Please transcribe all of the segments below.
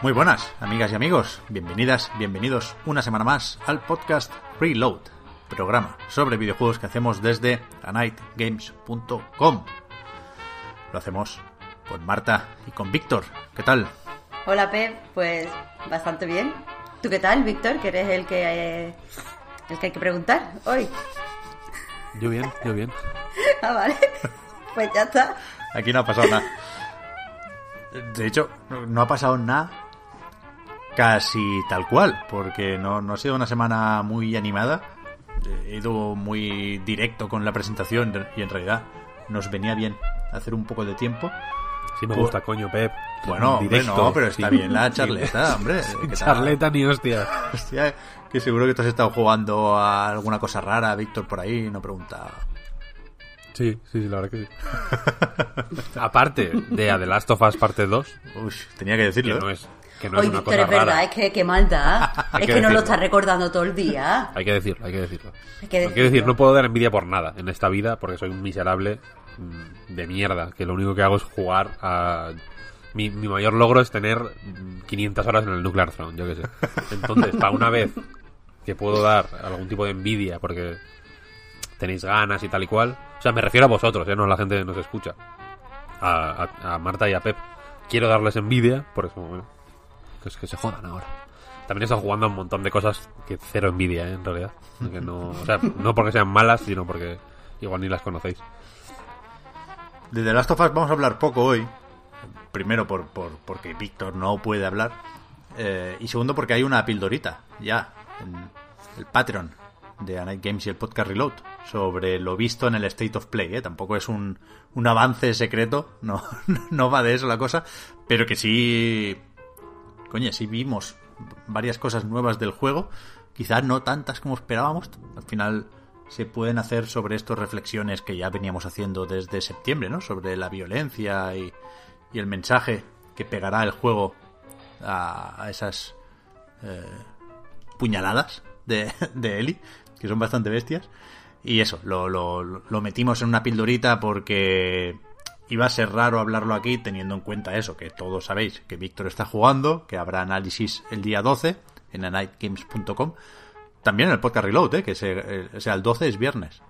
Muy buenas, amigas y amigos. Bienvenidas, bienvenidos una semana más al podcast Reload, programa sobre videojuegos que hacemos desde anightgames.com. Lo hacemos con Marta y con Víctor. ¿Qué tal? Hola Pep, pues bastante bien. ¿Tú qué tal, Víctor? Que eres el que eh, el que hay que preguntar hoy. Yo bien, yo bien. Ah, vale. Pues ya está. Aquí no ha pasado nada. De hecho, no ha pasado nada casi tal cual, porque no, no ha sido una semana muy animada. He ido muy directo con la presentación y en realidad nos venía bien hacer un poco de tiempo. Sí me gusta, coño, Pep. Bueno, hombre, Directo, no, pero está sí. bien la charleta, hombre. Charleta ni hostia. Hostia, que seguro que tú has estado jugando a alguna cosa rara, Víctor, por ahí, no pregunta. Sí, sí, sí, la verdad que sí. Aparte de A The Last of Us parte 2, Uy, tenía que decirlo. que ¿eh? no es, que no es Hoy, una Víctor, cosa es verdad, rara. es que qué maldad. Es que que no lo estás recordando todo el día. Hay que decirlo, hay que decirlo. Hay que No quiero decir, no puedo dar envidia por nada en esta vida porque soy un miserable mm, de mierda, que lo único que hago es jugar a... Mi, mi mayor logro es tener mm, 500 horas en el Nuclear Throne, yo qué sé. Entonces, para una vez que puedo dar algún tipo de envidia porque tenéis ganas y tal y cual, o sea, me refiero a vosotros, ¿eh? no a la gente que nos escucha, a, a- a Marta y a Pep, quiero darles envidia, por eso, bueno, que, es que se jodan ahora. También he estado jugando a un montón de cosas que cero envidia, ¿eh? en realidad. Que no, o sea, no porque sean malas, sino porque igual ni las conocéis. De The Last of Us vamos a hablar poco hoy. Primero por, por- porque Víctor no puede hablar. eh, y segundo porque hay una pildorita ya en el Patreon de A Night Games y el podcast Reload sobre lo visto en el State of Play. ¿eh? Tampoco es un, un avance secreto, no, no va de eso la cosa, pero que sí... Coño, sí vimos varias cosas nuevas del juego, quizás no tantas como esperábamos. Al final se pueden hacer sobre esto reflexiones que ya veníamos haciendo desde septiembre, ¿no? Sobre la violencia y, y el mensaje que pegará el juego a, esas eh, puñaladas de, de Eli, que son bastante bestias. Y eso, lo, lo, lo metimos en una pildorita porque iba a ser raro hablarlo aquí teniendo en cuenta eso, que todos sabéis que Víctor está jugando, que habrá análisis el día 12 en anightgames.com. También en el podcast Reload, ¿eh? que se, eh, o sea, el 12 es viernes.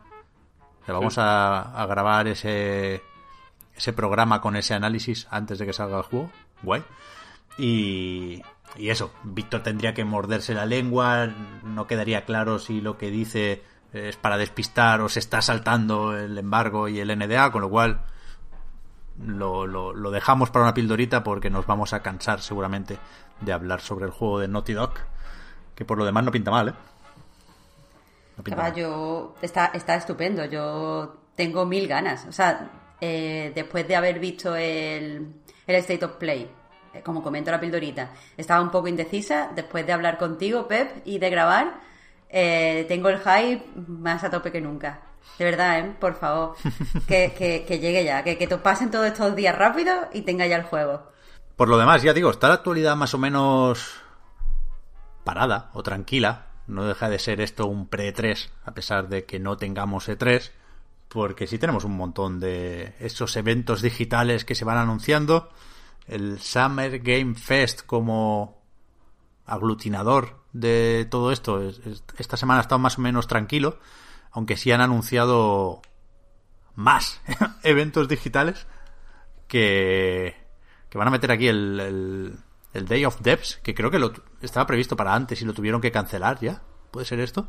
O sea, vamos a, a grabar ese, ese programa con ese análisis antes de que salga el juego. Guay. Y, y eso, Víctor tendría que morderse la lengua, no quedaría claro si lo que dice es para despistar o se está saltando el embargo y el NDA, con lo cual lo, lo, lo dejamos para una pildorita porque nos vamos a cansar seguramente de hablar sobre el juego de Naughty Dog, que por lo demás no pinta mal, ¿eh? No pinta mal. está, está estupendo. Yo tengo mil ganas. O sea, eh, después de haber visto el, el State of Play, eh, como comento la pildorita, estaba un poco indecisa. Después de hablar contigo, Pep, y de grabar, eh, tengo el hype más a tope que nunca. De verdad, ¿eh? Por favor, que, que, llegue ya, que, que te pasen todos estos días rápido y tenga ya el juego. Por lo demás, ya digo, está la actualidad más o menos parada o tranquila. No deja de ser esto un pre-3, a pesar de que no tengamos E3, porque sí tenemos un montón de esos eventos digitales que se van anunciando. El Summer Game Fest como aglutinador de todo esto. es- es- Esta semana ha estado más o menos tranquilo, aunque sí han anunciado más eventos digitales que, que van a meter aquí el, el, el Day of Devs, que creo que lo, estaba previsto para antes y lo tuvieron que cancelar ya. ¿Puede ser esto?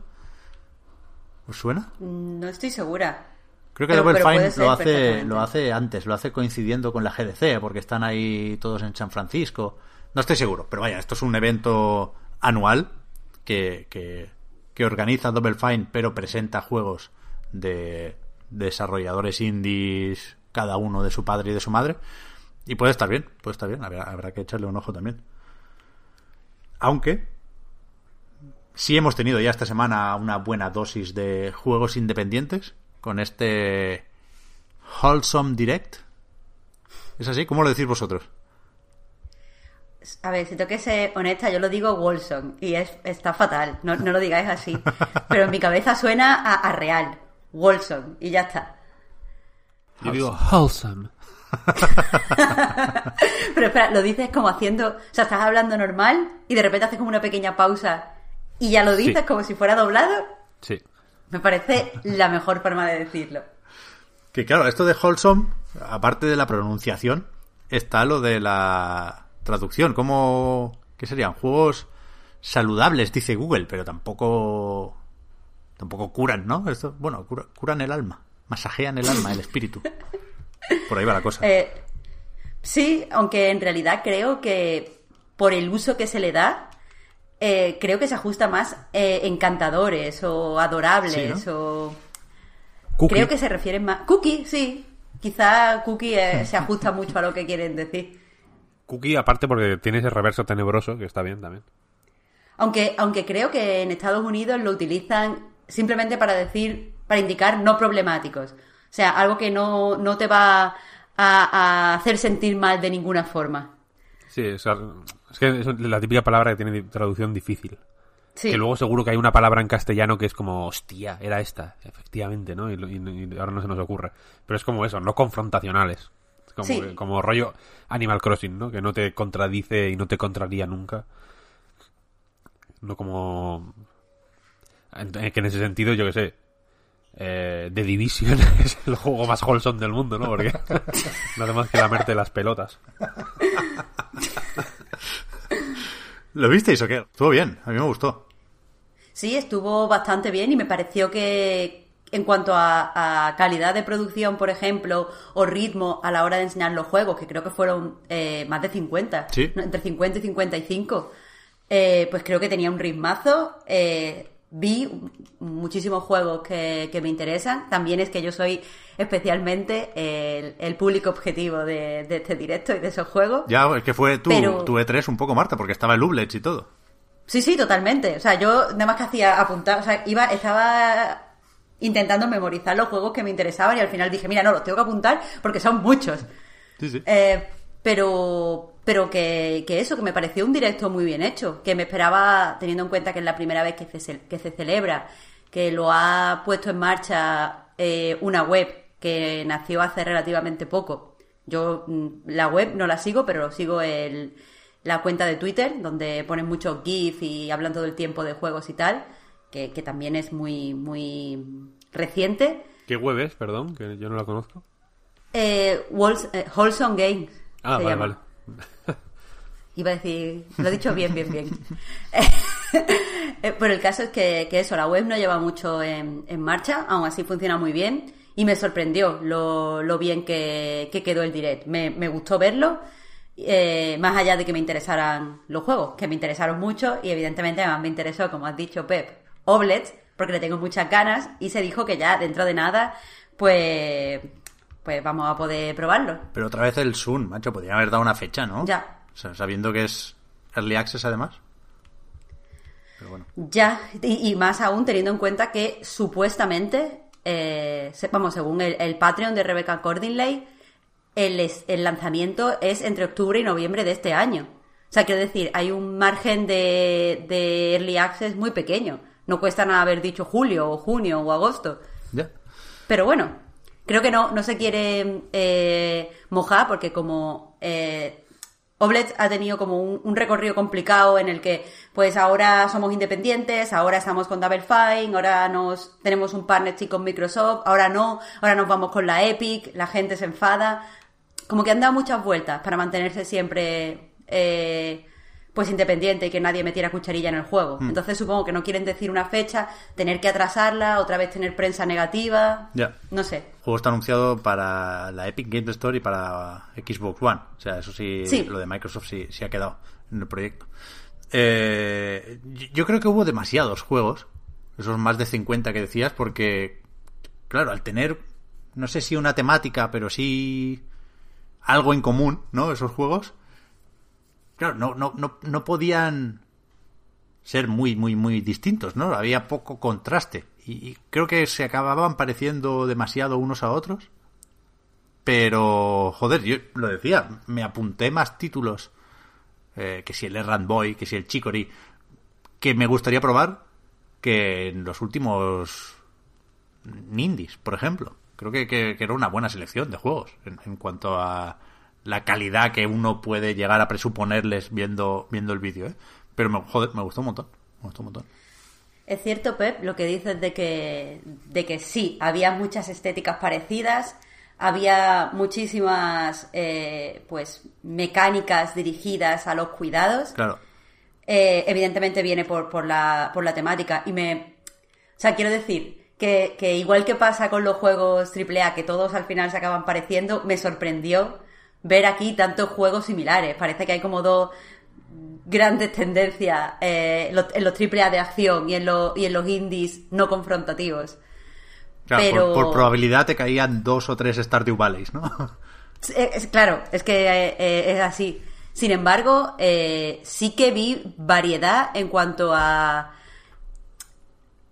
¿Os suena? No estoy segura. Creo que Double Fine lo hace, lo hace antes, lo hace coincidiendo con la GDC, porque están ahí todos en San Francisco. No estoy seguro, pero vaya, esto es un evento anual que, que, que organiza Double Fine, pero presenta juegos de desarrolladores indies, cada uno de su padre y de su madre. Y puede estar bien, puede estar bien, habrá, que echarle un ojo también. Aunque sí hemos tenido ya esta semana una buena dosis de juegos independientes con este Wholesome Direct. ¿Es así? ¿Cómo lo decís vosotros? A ver, si tengo que ser honesta, yo lo digo Wolson y es, está fatal. No, no lo digáis así. Pero en mi cabeza suena a, a real. Wolson y ya está. Yo digo wholesome. Pero espera, lo dices como haciendo. O sea, estás hablando normal y de repente haces como una pequeña pausa y ya lo dices Sí. como si fuera doblado. Sí. Me parece la mejor forma de decirlo. Que claro, esto de Wholesome, aparte de la pronunciación, está lo de la traducción. ¿Cómo...? ¿Qué serían? Juegos saludables, dice Google, pero tampoco... Tampoco curan, ¿no? Esto, bueno, cura- curan el alma. Masajean el alma, el espíritu. Por ahí va la cosa. Eh, sí, aunque en realidad creo que por el uso que se le da, eh, creo que se ajusta más eh, encantadores o adorables Sí, o... Cookie. Creo que se refieren más... Cookie, sí. Quizá Cookie eh, se ajusta mucho a lo que quieren decir. Cookie, aparte porque tiene ese reverso tenebroso, que está bien también. Aunque, aunque creo que en Estados Unidos lo utilizan simplemente para decir, para indicar no problemáticos. O sea, algo que no, no te va a, a hacer sentir mal de ninguna forma. Sí, es, es que es la típica palabra que tiene traducción difícil. Sí. Que luego seguro que hay una palabra en castellano que es como, hostia, era esta, efectivamente, ¿no? Y, y- y ahora no se nos ocurre. Pero es como eso, no confrontacionales. Como, Sí. que- como rollo Animal Crossing, ¿no? Que no te contradice y no te contraría nunca. No como... Que en ese sentido, yo que sé, eh, The Division es el juego más wholesome del mundo, ¿no? Porque no hace más que lamerte las pelotas. ¿Lo visteis o qué? Estuvo bien, a mí me gustó. Sí, estuvo bastante bien y me pareció que en cuanto a, a calidad de producción, por ejemplo, o ritmo a la hora de enseñar los juegos, que creo que fueron eh, más de 50, Sí. entre 50 y 55, eh, pues creo que tenía un ritmazo. eh, vi muchísimos juegos que, que me interesan. También es que yo soy especialmente el, el público objetivo de, de este directo y de esos juegos. Ya, es que fue tu, Pero- tu E3 un poco, Marta, porque estaba el Ublets y todo. Sí, sí, totalmente. O sea, yo nada más que hacía apuntar, o sea, iba, estaba intentando memorizar los juegos que me interesaban y al final dije, mira, no, los tengo que apuntar porque son muchos. Sí, sí. Eh, pero pero que, que eso, que me pareció un directo muy bien hecho, que me esperaba, teniendo en cuenta que es la primera vez que se, que se celebra, que lo ha puesto en marcha eh, una web que nació hace relativamente poco. Yo mm, la web no la sigo, pero sigo el, la cuenta de Twitter, donde ponen muchos GIF y hablan todo el tiempo de juegos y tal, que, que también es muy, muy reciente. ¿Qué web es, perdón? Que yo no la conozco. Eh, Wholes- eh, Wholesome Games. Ah, vale, llama. vale. Iba a decir, lo he dicho bien, bien, bien. Pero el caso es que, que eso, la web no lleva mucho en, en marcha, aún así funciona muy bien y me sorprendió lo, lo bien que, que quedó el direct. Me, me gustó verlo, eh, más allá de que me interesaran los juegos, que me interesaron mucho y evidentemente además me interesó, como has dicho Pep, Oblets, porque le tengo muchas ganas y se dijo que ya dentro de nada, pues, pues vamos a poder probarlo. Pero otra vez el Sun, macho, podría haber dado una fecha, ¿no? Ya. O sea, sabiendo que es Early Access además. Pero bueno. Ya, y, y más aún teniendo en cuenta que supuestamente, eh, vamos, según el, el Patreon de Rebecca Cordinley, el, el lanzamiento es entre octubre y noviembre de este año. O sea, quiero decir, hay un margen de, de Early Access muy pequeño. No cuesta nada haber dicho julio o junio o agosto. Ya. Pero bueno, creo que no, no se quiere eh, mojar porque como eh, Oblets ha tenido como un, un recorrido complicado en el que pues ahora somos independientes, ahora estamos con Double Fine, ahora nos tenemos un partnership con Microsoft, ahora no, ahora nos vamos con la Epic, la gente se enfada. Como que han dado muchas vueltas para mantenerse siempre eh, pues independiente y que nadie metiera cucharilla en el juego. Hmm. Entonces supongo que no quieren decir una fecha, tener que atrasarla, otra vez tener prensa negativa. Ya. No sé. El juego está anunciado para la Epic Games Store y para Xbox One. O sea, eso sí, Sí. lo de Microsoft sí, sí ha quedado en el proyecto. Eh, yo creo que hubo demasiados juegos, esos más de 50 que decías, porque, claro, al tener, no sé si una temática, pero sí algo en común, ¿no? Esos juegos, claro, no, no, no, no podían ser muy, muy, muy distintos, ¿no? Había poco contraste. Y, creo que se acababan pareciendo demasiado unos a otros. Pero, joder, yo lo decía, me apunté más títulos, eh, que si el Errand Boy, que si el Chicory, que me gustaría probar que en los últimos Indies, por ejemplo. Creo que, que- que era una buena selección de juegos en, en cuanto a la calidad que uno puede llegar a presuponerles viendo, viendo el vídeo, ¿eh? Pero, me, joder, me gustó un montón. Me gustó un montón. Es cierto, Pep, lo que dices de que, de que sí, había muchas estéticas parecidas, había muchísimas eh, pues mecánicas dirigidas a los cuidados. Claro. Eh, evidentemente viene por, por, la, por la temática y me... O sea, quiero decir que, que igual que pasa con los juegos AAA, que todos al final se acaban pareciendo, me sorprendió ver aquí tantos juegos similares. Parece que hay como dos grandes tendencias eh, en los AAA de acción y en, los y en los indies no confrontativos. Claro, Pero- por, por probabilidad te caían dos o tres Stardew Valleys, ¿no? Eh, es- claro, es que eh, eh, es así. Sin embargo, eh, sí que vi variedad en cuanto a.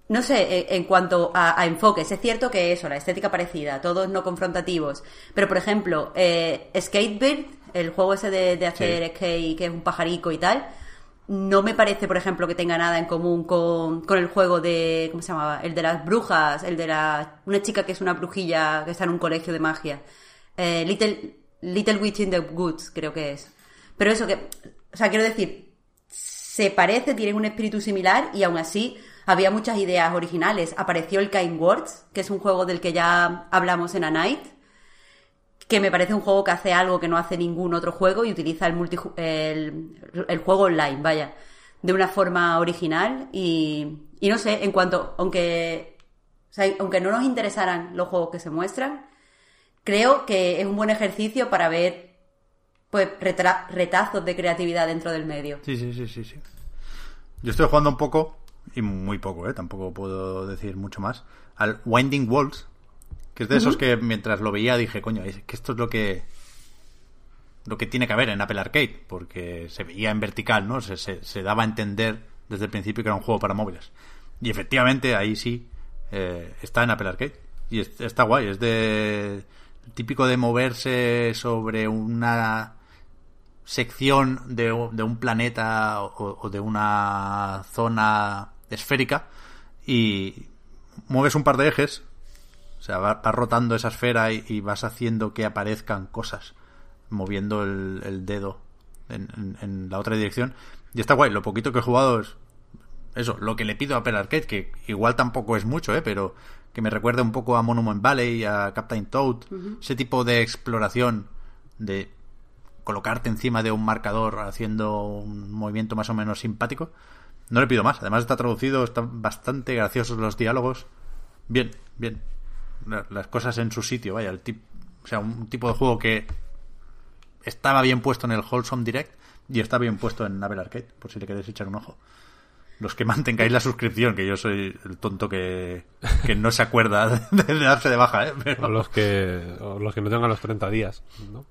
No sé, en cuanto a, a enfoques. Es cierto que eso, la estética parecida, todos no confrontativos. Pero, por ejemplo, eh, Skatebird, el juego ese de, de hacer Sí. skate, que es un pajarico y tal, no me parece, por ejemplo, que tenga nada en común con, con el juego de. ¿Cómo se llamaba? El de las brujas, el de la. Una chica que es una brujilla que está en un colegio de magia. Eh, Little, Little Witch in the Woods, creo que es. Pero eso que. O sea, quiero decir, se parece, tienen un espíritu similar y aún así había muchas ideas originales. Apareció el Kind Words, que es un juego del que ya hablamos en A Night, que me parece un juego que hace algo que no hace ningún otro juego y utiliza el, multi, el, juego online, vaya, de una forma original y, y no sé, en cuanto, aunque, aunque no nos interesaran los juegos que se muestran, creo que es un buen ejercicio para ver pues retazos de creatividad dentro del medio. Sí, sí, sí, sí, sí. Yo estoy jugando un poco, y muy poco, ¿eh? Tampoco puedo decir mucho más, al Winding Walls, que es de esos que mientras lo veía dije, coño, es que esto es lo que lo que tiene que haber en Apple Arcade, porque se veía en vertical, ¿no? Se, se, se daba a entender desde el principio que era un juego para móviles. Y efectivamente, ahí sí, eh, está en Apple Arcade. Y es- está guay, es de típico de moverse sobre una sección de, de un planeta o, o de una zona esférica y mueves un par de ejes, o sea, va- vas rotando esa esfera y, y vas haciendo que aparezcan cosas, moviendo el, el dedo en, en- en la otra dirección. Y está guay, lo poquito que he jugado es eso, lo que le pido a Apple Arcade, que igual tampoco es mucho, ¿eh? pero que me recuerda un poco a Monument Valley, a Captain Toad, ese tipo de exploración de colocarte encima de un marcador haciendo un movimiento más o menos simpático. No le pido más. Además está traducido, están bastante graciosos los diálogos. Bien, bien. La- Las cosas en su sitio, vaya. El tip, o sea, un tipo de juego que estaba bien puesto en el Wholesome Direct y está bien puesto en Apple Arcade, por si le queréis echar un ojo. Los que mantengáis la suscripción, que yo soy el tonto que, que no se acuerda de, de darse de baja, ¿eh? Pero- O los que, o los que no tengan los 30 días, ¿no?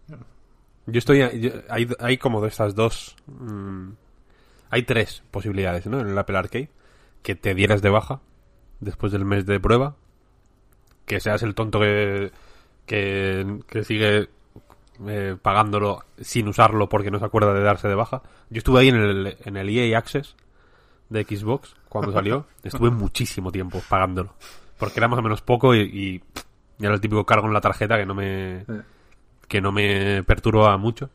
Yo estoy... yo- hay, hay como de estas dos... mm, hay tres posibilidades, ¿no? En el Apple Arcade. Que te dieras de baja después del mes de prueba. Que seas el tonto que, que, que sigue eh, pagándolo sin usarlo porque no se acuerda de darse de baja. Yo estuve ahí en el, en el EA Access de Xbox cuando salió. Estuve muchísimo tiempo pagándolo. Porque era más o menos poco y, y era el típico cargo en la tarjeta que no me que no me perturba mucho.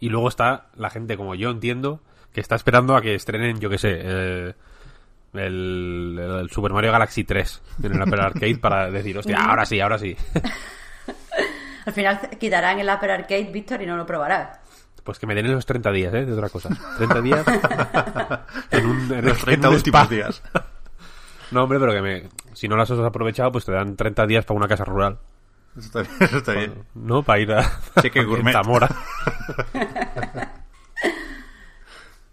Y luego está la gente como yo entiendo que está esperando a que estrenen, yo que sé, eh, el, el Super Mario Galaxy 3 en el Apple Arcade para decir, hostia, ahora sí, ahora sí. Al final quitarán el Apple Arcade, Víctor, y no lo probarás. Pues que me den esos 30 días, ¿eh? De otra cosa. 30 días en un, en, Los en 30 un últimos spa. días. No, hombre, pero que me, si no las has aprovechado, pues te dan 30 días para una casa rural. Eso está bien. Eso está bien. ¿No? Para ir a, Sí, que en gourmet. Zamora.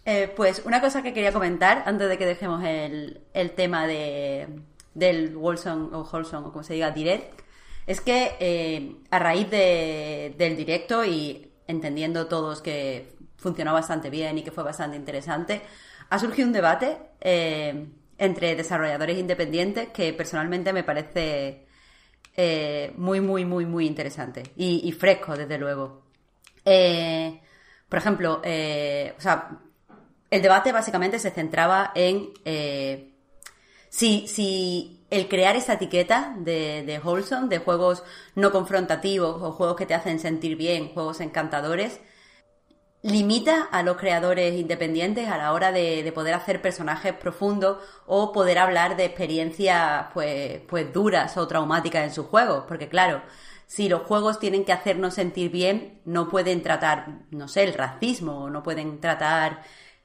Eh, pues una cosa que quería comentar antes de que dejemos el, el tema de, del Wolson o Holson o como se diga, Direct, es que eh, a raíz de- del directo y entendiendo todos que funcionó bastante bien y que fue bastante interesante, ha surgido un debate eh, entre desarrolladores independientes que personalmente me parece eh, muy, muy, muy, muy interesante y, y fresco, desde luego. Por ejemplo, o sea, el debate básicamente se centraba en eh, si, si el crear esta etiqueta de, de wholesome, de juegos no confrontativos o juegos que te hacen sentir bien, juegos encantadores, limita a los creadores independientes a la hora de, de poder hacer personajes profundos o poder hablar de experiencias pues, pues duras o traumáticas en sus juegos. Porque claro, si los juegos tienen que hacernos sentir bien, no pueden tratar, no sé, el racismo, no pueden tratar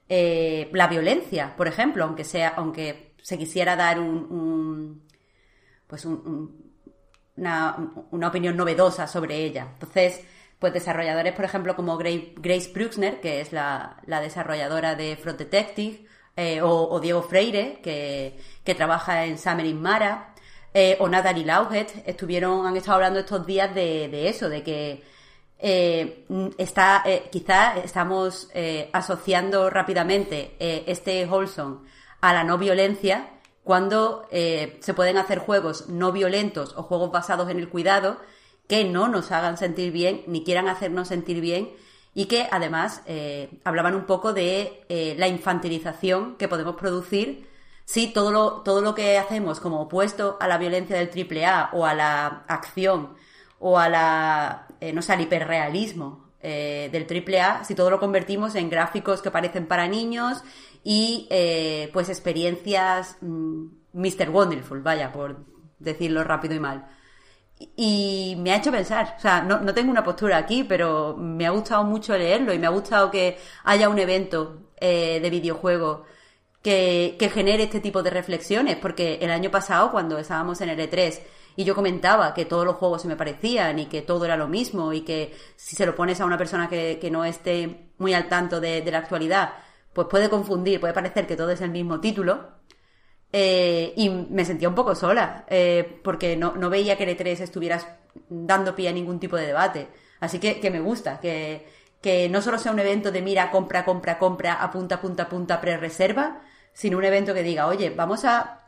eh, la violencia, por ejemplo, aunque sea, aunque se quisiera dar un, pues un- un- una, opinión novedosa sobre ella. Entonces, pues desarrolladores, por ejemplo, como Gra- Grace Bruxner, que es la, la desarrolladora de Fraud Detective, eh, o, o Diego Freire, que, que trabaja en Summer in Mara, eh, o Natalie Lauget, estuvieron, han estado hablando estos días de, de eso, de que eh, está, eh, quizá estamos eh, asociando rápidamente eh, este wholesome a la no violencia cuando eh, se pueden hacer juegos no violentos o juegos basados en el cuidado que no nos hagan sentir bien ni quieran hacernos sentir bien y que además eh, hablaban un poco de la infantilización que podemos producir si todo lo, todo lo que hacemos como opuesto a la violencia del AAA o a la acción o a la, eh, no sé, al hiperrealismo eh, del AAA, si todo lo convertimos en gráficos que parecen para niños y eh, pues experiencias mm, Mr. Wonderful, vaya, por decirlo rápido y mal. Y me ha hecho pensar, o sea, no, no tengo una postura aquí, pero me ha gustado mucho leerlo y me ha gustado que haya un evento eh, de videojuego que, que genere este tipo de reflexiones, porque el año pasado, cuando estábamos en el E3 y yo comentaba que todos los juegos se me parecían y que todo era lo mismo y que si se lo pones a una persona que, que no esté muy al tanto de, de la actualidad, pues puede confundir, puede parecer que todo es el mismo título. Eh, y me sentía un poco sola, eh, porque no, no veía que el E3 estuvieras dando pie a ningún tipo de debate. Así que, que me gusta, que, que no solo sea un evento de mira, compra, compra, compra, apunta, apunta, apunta, pre-reserva, sino un evento que diga, oye, vamos a,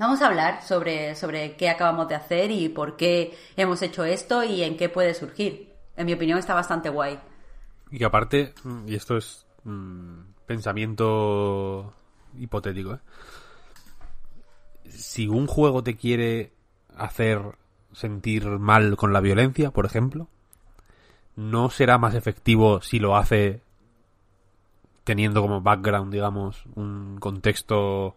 vamos a hablar sobre, sobre qué acabamos de hacer y por qué hemos hecho esto y en qué puede surgir. En mi opinión está bastante guay. Y que aparte, mm, y esto es mm, pensamiento hipotético, ¿eh? si un juego te quiere hacer sentir mal con la violencia, por ejemplo, no será más efectivo si lo hace teniendo como background, digamos, un contexto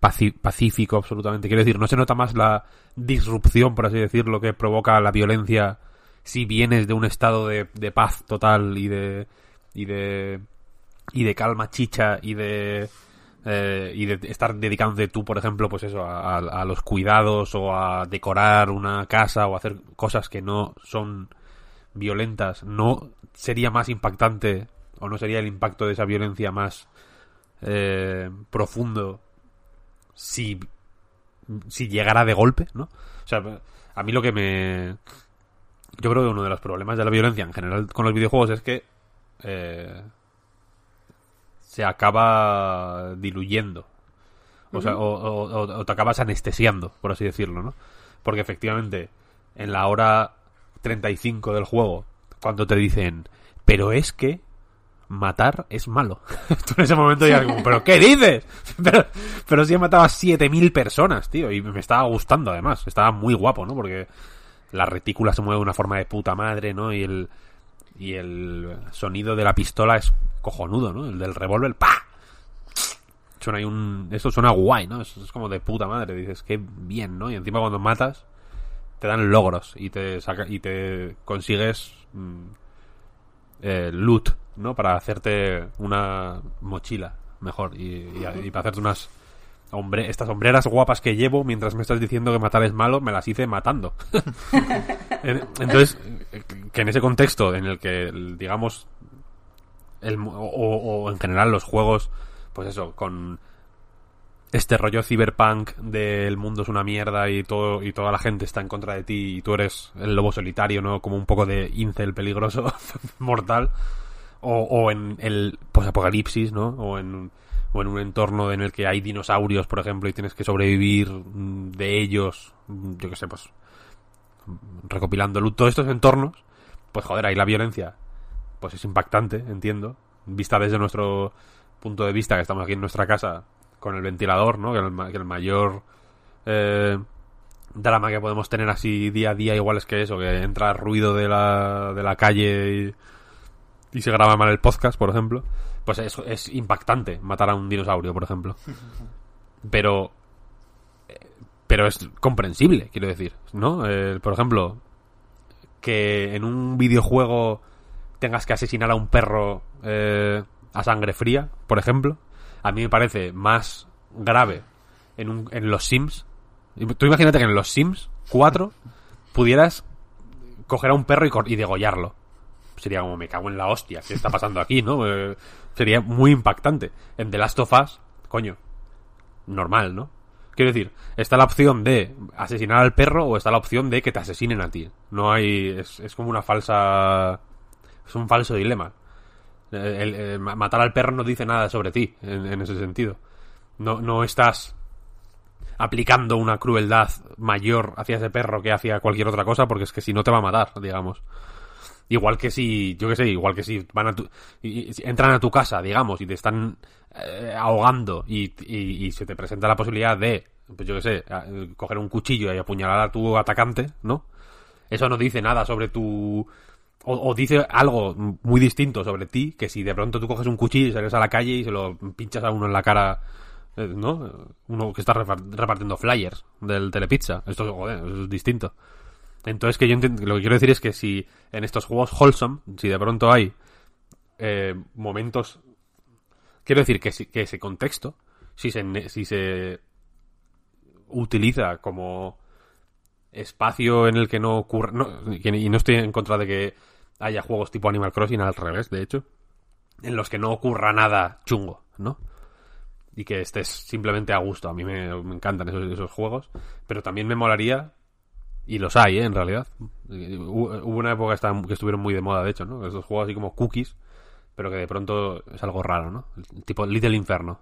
pacífico absolutamente. Quiero decir, no se nota más la disrupción, por así decirlo, que provoca la violencia si vienes de un estado de, paz total y de y de y de calma chicha y de eh, y de estar dedicándote tú, por ejemplo, pues eso, a, los cuidados o a decorar una casa o hacer cosas que no son violentas, ¿no sería más impactante o no sería el impacto de esa violencia más eh, profundo si, si llegara de golpe, ¿no? O sea, a mí lo que me... Yo creo que uno de los problemas de la violencia en general con los videojuegos es que eh, se acaba diluyendo. O sea, o, o- o- o te acabas anestesiando, por así decirlo, ¿no? Porque efectivamente, en la hora 35 del juego, cuando te dicen, pero es que matar es malo. Tú en ese momento ya como, ¿pero qué dices? pero, pero si he matado a 7000 personas, tío, y me estaba gustando además. Estaba muy guapo, ¿no? Porque la retícula se mueve de una forma de puta madre, ¿no? Y el, y el sonido de la pistola es cojonudo, ¿no? El del revólver, ¡pa! Suena ahí un... Esto suena guay, ¿no? Es, es como de puta madre. Dices, qué bien, ¿no? Y encima cuando matas, te dan logros y te saca, y te consigues mm, eh, loot, ¿no? Para hacerte una mochila mejor y, y- para hacerte unas hombre, estas hombreras guapas que llevo mientras me estás diciendo que matar es malo, me las hice matando. En- Entonces, que en ese contexto en el que, digamos, el, o, o en general los juegos, pues eso, con este rollo cyberpunk del mundo es una mierda y todo y toda la gente está en contra de ti y tú eres el lobo solitario, ¿no? Como un poco de incel peligroso, mortal. O, o en el posapocalipsis, ¿no? O en, o en un entorno en el que hay dinosaurios, por ejemplo, y tienes que sobrevivir mm, de ellos, mm, yo qué sé, pues recopilando loot, todos estos entornos, pues joder, ahí la violencia, pues es impactante, entiendo, vista desde nuestro punto de vista, que estamos aquí en nuestra casa con el ventilador, ¿no? Que el, ma- que el mayor eh, drama que podemos tener así día a día igual es que eso, que entra ruido de la, de la calle y, y se graba mal el podcast, por ejemplo, pues eso es impactante matar a un dinosaurio, por ejemplo. Pero pero es comprensible, quiero decir, ¿no? Eh, por ejemplo, que en un videojuego tengas que asesinar a un perro eh, a sangre fría, por ejemplo, a mí me parece más grave en, un, en los Sims. Tú imagínate que en los Sims 4 pudieras coger a un perro y, y degollarlo. Sería como, me cago en la hostia, ¿qué está pasando aquí, no? Eh, sería muy impactante. En The Last of Us, coño, normal, ¿no? Quiero decir, está la opción de asesinar al perro o está la opción de que te asesinen a ti. No hay. Es, es como una falsa. Es un falso dilema. Eh, el- ma- matar al perro no dice nada sobre ti, en, en ese sentido. No, no estás aplicando una crueldad mayor hacia ese perro que hacia cualquier otra cosa, porque es que si no te va a matar, digamos. Igual que si, yo qué sé, igual que si van a tu, y- y entran a tu casa, digamos, y te están eh, ahogando y, se te presenta la posibilidad de, pues yo qué sé, coger un cuchillo y apuñalar a tu atacante, ¿no? Eso no dice nada sobre tu... O, o dice algo muy distinto sobre ti, que si de pronto tú coges un cuchillo y sales a la calle y se lo pinchas a uno en la cara, eh, ¿no? Uno que está repar- repartiendo flyers del telepizza. Esto, joder, es distinto. Entonces, que yo lo que quiero decir es que si en estos juegos wholesome, si de pronto hay eh, momentos. Quiero decir que, si- ese contexto, si se, si se utiliza como espacio en el que no ocurre. no- y no estoy en contra de que haya juegos tipo Animal Crossing, al revés, de hecho, en los que no ocurra nada chungo, ¿no? y que estés simplemente a gusto. A mí me, encantan esos juegos, pero también me molaría, y los hay, ¿eh? en realidad. Hubo una época que, estuvieron muy de moda, de hecho, ¿no? Esos juegos así como cookies, pero que de pronto es algo raro, ¿no? Tipo Little Inferno.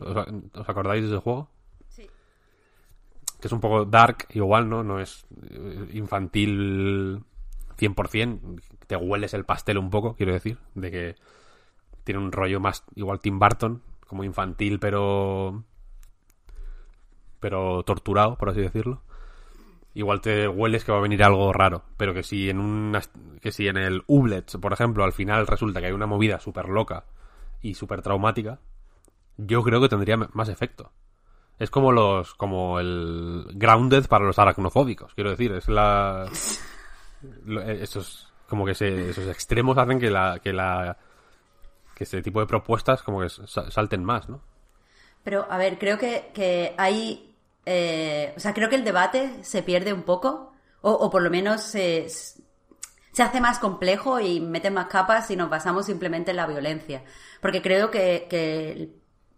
¿Os, os acordáis de ese juego? Sí. Que es un poco dark, igual, ¿no? No es eh, infantil 100%. Te hueles el pastel un poco, quiero decir. De que tiene un rollo más igual Tim Burton, como infantil, pero. pero torturado, por así decirlo. Igual te hueles que va a venir algo raro, pero que si en un que si en el Ublets, por ejemplo, al final resulta que hay una movida súper loca y súper traumática, yo creo que tendría más efecto. Es como los como el grounded para los aracnofóbicos, quiero decir, es la eh, esos como que se- esos extremos hacen que la que la que este tipo de propuestas como que sa- salten más, ¿no? Pero, a ver, creo que, que hay. Eh, o sea, creo que el debate se pierde un poco. O, por lo menos se, hace más complejo y mete más capas y nos basamos simplemente en la violencia. Porque creo que,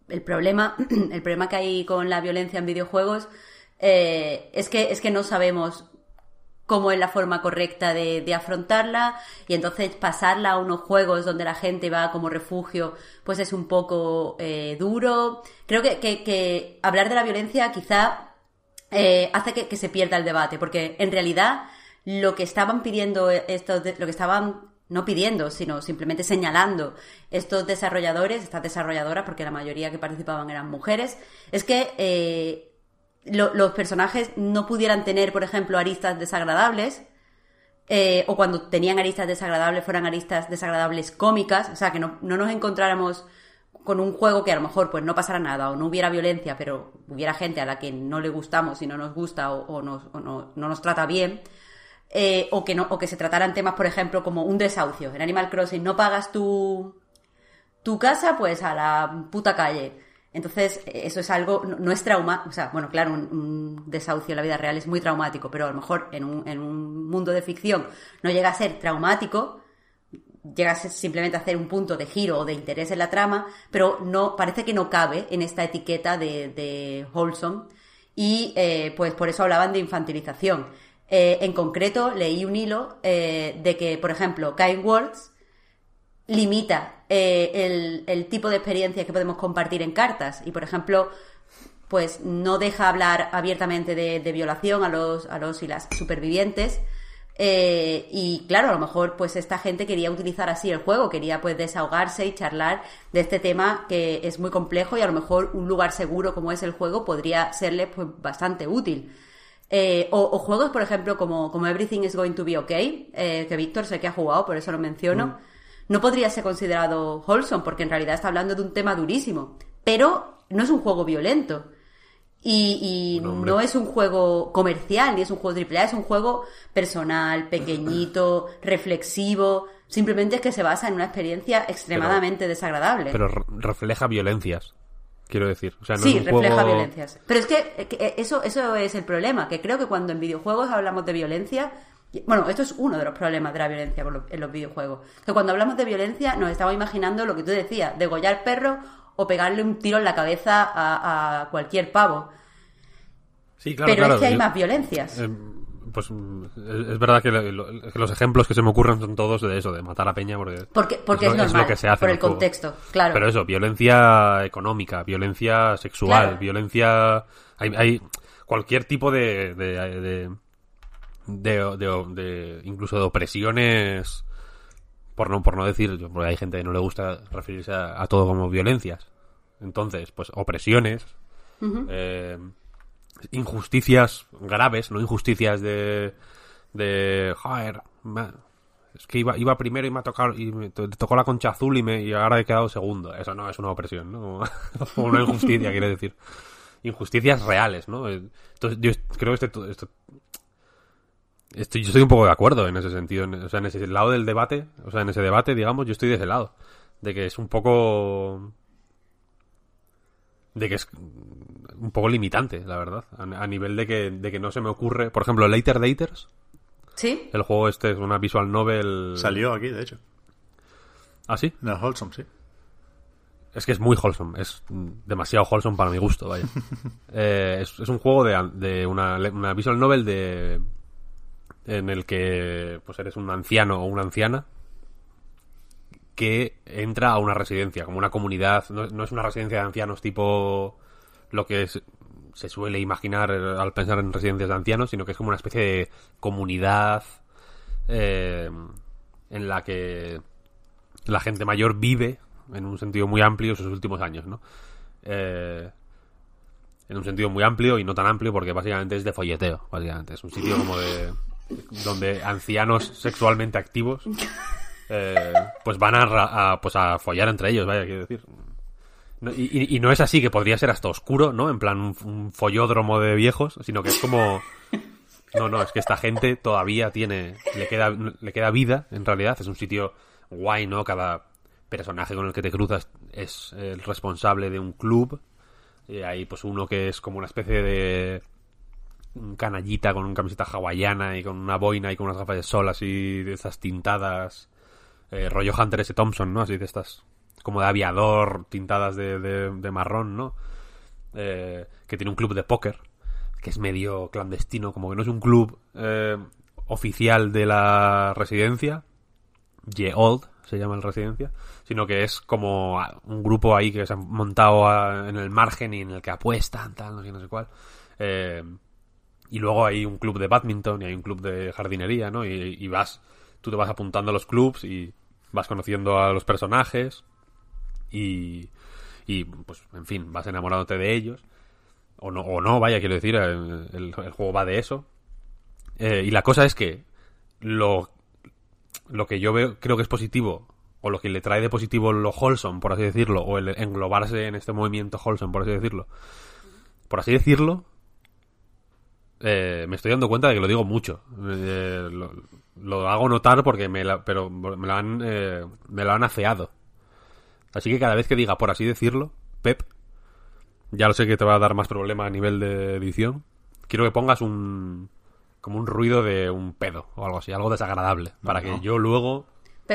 el problema, el problema que hay con la violencia en videojuegos eh, es, que, es que no sabemos cómo es la forma correcta de, afrontarla y entonces pasarla a unos juegos donde la gente va como refugio pues es un poco eh, duro. Creo que, hablar de la violencia quizá eh, hace que, se pierda el debate porque en realidad lo que estaban pidiendo estos, de- lo que estaban no pidiendo, sino simplemente señalando estos desarrolladores, estas desarrolladoras, porque la mayoría que participaban eran mujeres, es que eh, lo- los personajes no pudieran tener, por ejemplo, aristas desagradables, eh, o cuando tenían aristas desagradables fueran aristas desagradables cómicas, o sea, que no, no nos encontráramos con un juego que a lo mejor pues no pasara nada o no hubiera violencia, pero hubiera gente a la que no le gustamos y no nos gusta o, nos- o no, no nos trata bien. eh, o, que no, o que se trataran temas, por ejemplo, como un desahucio. En Animal Crossing no pagas tu, tu casa, pues a la puta calle. Entonces, eso es algo, no, es trauma, o sea, bueno, claro, un, un desahucio en la vida real es muy traumático, pero a lo mejor en un, en un mundo de ficción no llega a ser traumático, llega a ser simplemente a hacer un punto de giro o de interés en la trama, pero no, parece que no cabe en esta etiqueta de, de wholesome, y eh, pues por eso hablaban de infantilización. Eh, en concreto, leí un hilo eh, de que, por ejemplo, Kind Words limita eh, el, tipo de experiencias que podemos compartir en cartas. Y, por ejemplo, pues no deja hablar abiertamente de, violación a los, a los y las supervivientes. Eh, y claro, a lo mejor pues esta gente quería utilizar así el juego, quería pues desahogarse y charlar de este tema que es muy complejo y a lo mejor un lugar seguro como es el juego podría serle pues bastante útil. Eh, o, juegos, por ejemplo, como, como Everything is Going to be Okay, que Víctor sé que ha jugado, por eso lo menciono, no podría ser considerado wholesome, porque en realidad está hablando de un tema durísimo. Pero no es un juego violento. Y, y no es un juego comercial, ni es un juego AAA, es un juego personal, pequeñito, reflexivo. Simplemente es que se basa en una experiencia extremadamente desagradable. Pero re- refleja violencias, quiero decir. O sea, no sí, es un refleja juego... violencias. Pero es que, eh, que eso, eso es el problema, que creo que cuando en videojuegos hablamos de violencia, bueno, esto es uno de los problemas de la violencia en los videojuegos, que cuando hablamos de violencia nos estamos imaginando lo que tú decías, degollar perros o pegarle un tiro en la cabeza a, a cualquier pavo. Sí, claro, Pero claro. es que hay Yo- más violencias. Eh, pues mm, es verdad que, lo- lo- que los ejemplos que se me ocurren son todos de eso, de matar a peña, porque, Porque- porque es lo, normal, lo que se hace por el contexto, claro. Pero eso, violencia económica, violencia sexual, Claro. violencia... Hay, hay cualquier tipo de... de, de, de- de- de- incluso de opresiones por no por no decir porque hay gente que no le gusta referirse a, a todo como violencias entonces pues opresiones eh, injusticias graves, no injusticias de de joder, es que iba, iba primero y me ha tocado y me to- tocó la concha azul y me y ahora he quedado segundo. Eso no es una opresión, ¿no? o una injusticia, quiere decir. Injusticias reales, ¿no? Entonces yo creo que este, esto estoy, yo estoy un poco de acuerdo en ese sentido, en- o sea, en ese lado del debate, o sea, en ese debate, digamos, yo estoy de ese lado, de que es un poco de que es un poco limitante, la verdad, a, a nivel de que, de que no se me ocurre, por ejemplo, Later Daters, ¿Sí? el juego este es una visual novel... Salió aquí, de hecho. ¿Ah, sí? No, Wholesome, sí. Es que es muy wholesome, es demasiado wholesome para mi gusto, vaya. Eh, es, es un juego de, de una, una visual novel de en el que pues eres un anciano o una anciana que entra a una residencia, como una comunidad, no, no es una residencia de ancianos tipo lo que se suele imaginar eh, al pensar en residencias de ancianos, sino que es como una especie de comunidad eh, en la que la gente mayor vive en un sentido muy amplio sus últimos años, ¿no? Eh, en un sentido muy amplio y no tan amplio porque básicamente es de folleteo, básicamente. Es un sitio como de... donde ancianos sexualmente activos eh, pues van a, a, pues a follar entre ellos, vaya, quiero decir. Y, no es así, que podría ser hasta oscuro, ¿no? En plan un, un follódromo de viejos, sino que es como... No, no, es que esta gente todavía tiene... Le queda, le queda vida, en realidad. Es un sitio guay, ¿no? Cada personaje con el que te cruzas es el responsable de un club. Y hay pues uno que es como una especie de un canallita con una camiseta hawaiana y con una boina y con unas gafas de sol así de estas tintadas eh, rollo Hunter S. Thompson, ¿no? Así de estas como de aviador tintadas de, de- de marrón, ¿no? Eh, que tiene un club de póker que es medio clandestino, como que no es un club eh, oficial de la residencia, Ye Old se llama la residencia, sino que es como un grupo ahí que se han montado en el margen y en el que apuestan, tal, no sé, no sé cuál. Eh, y luego hay un club de badminton y hay un club de jardinería, ¿no? Y, y vas, tú te vas apuntando a los clubs y vas conociendo a los personajes y, y pues, en fin, vas enamorándote de ellos. O no, o no vaya, quiero decir, el, juego va de eso. Eh, y la cosa es que lo, lo que yo veo, creo que es positivo, o lo que le trae de positivo lo wholesome, por así decirlo, o el englobarse en este movimiento wholesome, por así decirlo, por así decirlo, eh, me estoy dando cuenta de que lo digo mucho. Eh, lo, lo hago notar porque me la, pero me lo han eh, me lo han afeado. Así que cada vez que diga, por así decirlo, Pep, ya lo sé que te va a dar más problema a nivel de edición. Quiero que pongas un como un ruido de un pedo o algo así, algo desagradable, para que yo luego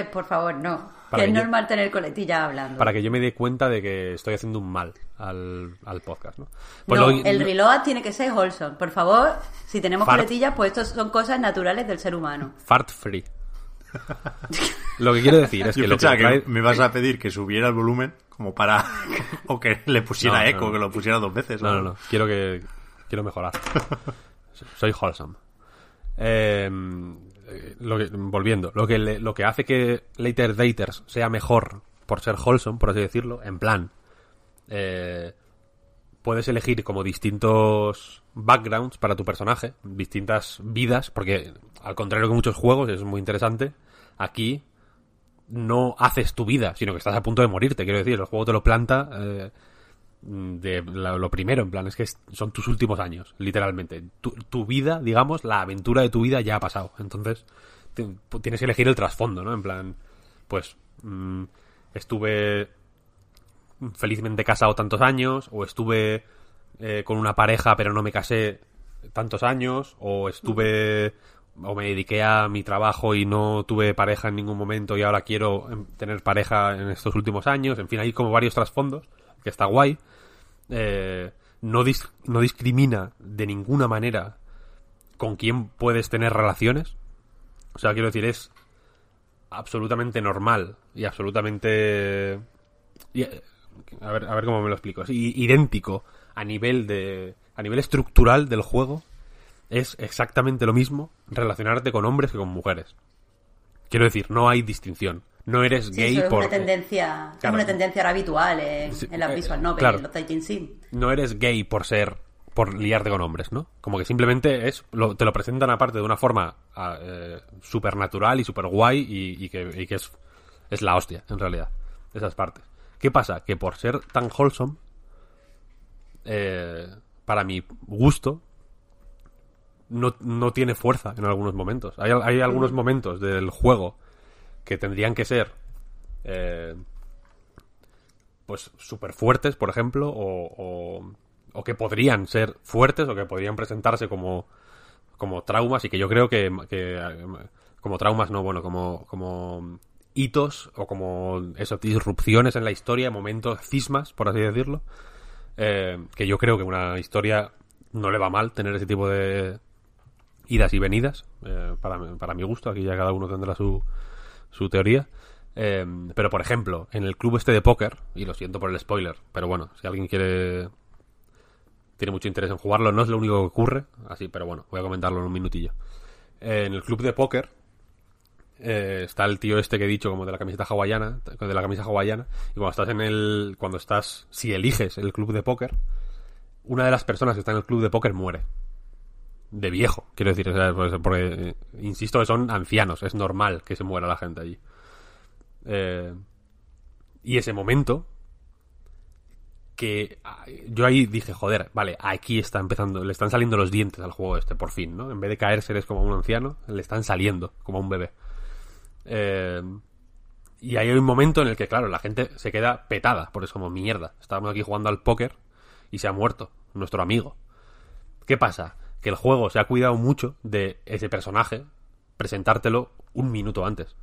Pep, por favor, no. Para que es yo- normal tener coletilla hablando. para que yo me dé cuenta de que estoy haciendo un mal al, al podcast, ¿no? Pues no, lo- el reload tiene que ser wholesome. Por favor, si tenemos Fart. coletillas, pues estos son cosas naturales del ser humano. Fart free. lo que quiero decir es Yo que lo que pensaba que trae- me vas a pedir que subiera el volumen como para... o que le pusiera No, eco, no. que lo pusiera dos veces. No, no, no. Quiero que. Quiero mejorar. Soy wholesome. Eh, lo que- volviendo. Lo que, lo que hace que Later Daters sea mejor por ser wholesome, por así decirlo, en plan. eh, puedes elegir como distintos backgrounds para tu personaje, distintas vidas, porque al contrario que muchos juegos, es muy interesante, aquí no haces tu vida, sino que estás a punto de morirte, quiero decir, el juego te lo planta eh, de la- lo primero, en plan, es que son tus últimos años, literalmente. Tu, vida, digamos, la aventura de tu vida ya ha pasado. Entonces, te- tienes que elegir el trasfondo, ¿no? En plan, pues, mm, estuve felizmente casado tantos años, o estuve eh, con una pareja pero no me casé tantos años, o estuve o me dediqué a mi trabajo y no tuve pareja en ningún momento y ahora quiero em, tener pareja en estos últimos años, en fin, hay como varios trasfondos, que está guay. Eh, no, no discrimina de ninguna manera con quién puedes tener relaciones. O sea, quiero decir, es absolutamente normal y absolutamente... eh, a, ver, a ver cómo me lo explico. Es idéntico a nivel de... A nivel estructural del juego es exactamente lo mismo relacionarte con hombres que con mujeres. Quiero decir, no hay distinción. No eres Sí, gay eso es por... una tendencia, es Claro. una tendencia habitual en, Sí, en las eh, visual novels, claro. en los Titan Sim. no eres gay por ser por liarte con hombres, ¿no? Como que simplemente es lo- te lo presentan aparte de una forma ah, eh, súper natural y súper guay y, y que, y que es, es la hostia, en realidad, esas partes. ¿Qué pasa? Que por ser tan wholesome, eh, para mi gusto, no, no tiene fuerza en algunos momentos. Hay, hay algunos momentos del juego que tendrían que ser eh, pues súper fuertes, por ejemplo, o, o, que podrían ser fuertes o que podrían presentarse como, como traumas y que yo creo que, que, como traumas, no, bueno, como, como hitos o como eso, disrupciones en la historia, momentos, cismas, por así decirlo, eh, que yo creo que una historia no le va mal tener ese tipo de idas y venidas, eh, para, para mi gusto, aquí ya cada uno tendrá su, su teoría. Eh, pero, por ejemplo, en el club este de póker, y lo siento por el spoiler, pero bueno, si alguien quiere. tiene mucho interés en jugarlo, no es lo único que ocurre, así, pero bueno, voy a comentarlo en un minutillo. Eh, en el club de póker eh, está el tío este que he dicho, como de la camiseta hawaiana, de la camisa hawaiana, y cuando estás en el. cuando estás. si eliges el club de póker, una de las personas que está en el club de póker muere de viejo, quiero decir, pues, porque, insisto que son ancianos, es normal que se muera la gente allí. Eh, y ese momento que ah, yo ahí dije, joder, vale, aquí está empezando, le están saliendo los dientes al juego este, por fin, ¿no? En vez de caerse eres como un anciano, le están saliendo como un bebé. Eh, y ahí hay un momento en el que, claro, la gente se queda petada, porque es como mierda. Estábamos aquí jugando al póker y se ha muerto nuestro amigo. ¿Qué pasa? Que el juego se ha cuidado mucho de ese personaje presentártelo un minuto antes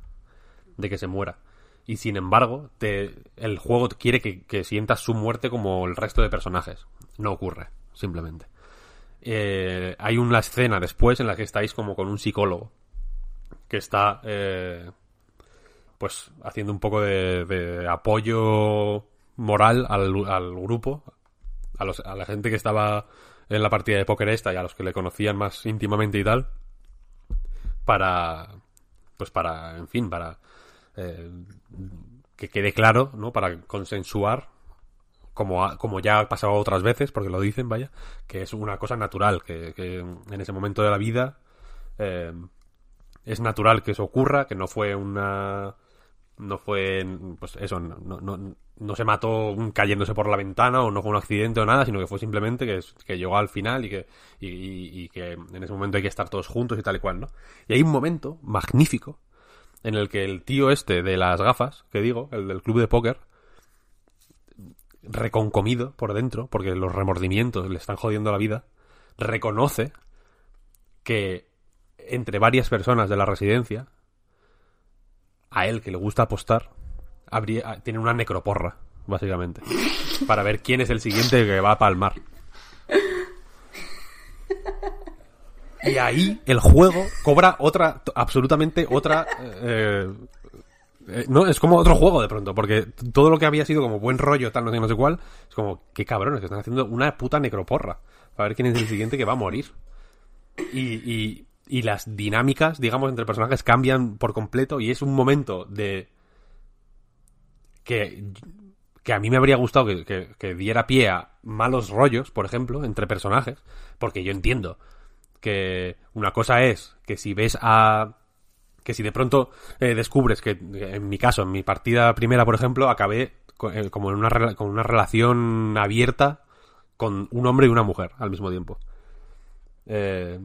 de que se muera. Y sin embargo, te, el juego quiere que, que sientas su muerte como el resto de personajes. No ocurre, simplemente. Eh, hay una escena después en la que estáis como con un psicólogo que está eh, pues haciendo un poco de, de apoyo moral al, al grupo, a, los- a la gente que estaba en la partida de póker esta y a los que le conocían más íntimamente y tal, para, pues para, en fin, para eh, que quede claro, ¿no? Para consensuar, como, como ya ha pasado otras veces, porque lo dicen, vaya, que es una cosa natural, que, que en ese momento de la vida eh, es natural que eso ocurra, que no fue una no fue, pues eso, no, no, no, se mató cayéndose por la ventana o no fue un accidente o nada, sino que fue simplemente que, llegó al final y que, y, y- y que en ese momento hay que estar todos juntos y tal y cual, ¿no? Y hay un momento magnífico en el que el tío este de las gafas, que digo, el del club de póker, reconcomido por dentro, porque los remordimientos le están jodiendo la vida, reconoce que entre varias personas de la residencia, a él que le gusta apostar, habría, tiene una necroporra, básicamente, para ver quién es el siguiente que va a palmar. Y ahí el juego cobra otra, absolutamente otra... eh, eh, no, es como otro juego de pronto, porque todo lo que había sido como buen rollo, tal, no sé, no sé cuál, es como, qué cabrones, que están haciendo una puta necroporra, para ver quién es el siguiente que va a morir. Y, y, y las dinámicas, digamos, entre personajes cambian por completo y es un momento de... que, que a mí me habría gustado que, que- diera pie a malos rollos, por ejemplo, entre personajes, porque yo entiendo que una cosa es que si ves a que si de pronto eh, descubres que en mi caso en mi partida primera por ejemplo acabé co- eh, como en una con una relación abierta con un hombre y una mujer al mismo tiempo. Eh,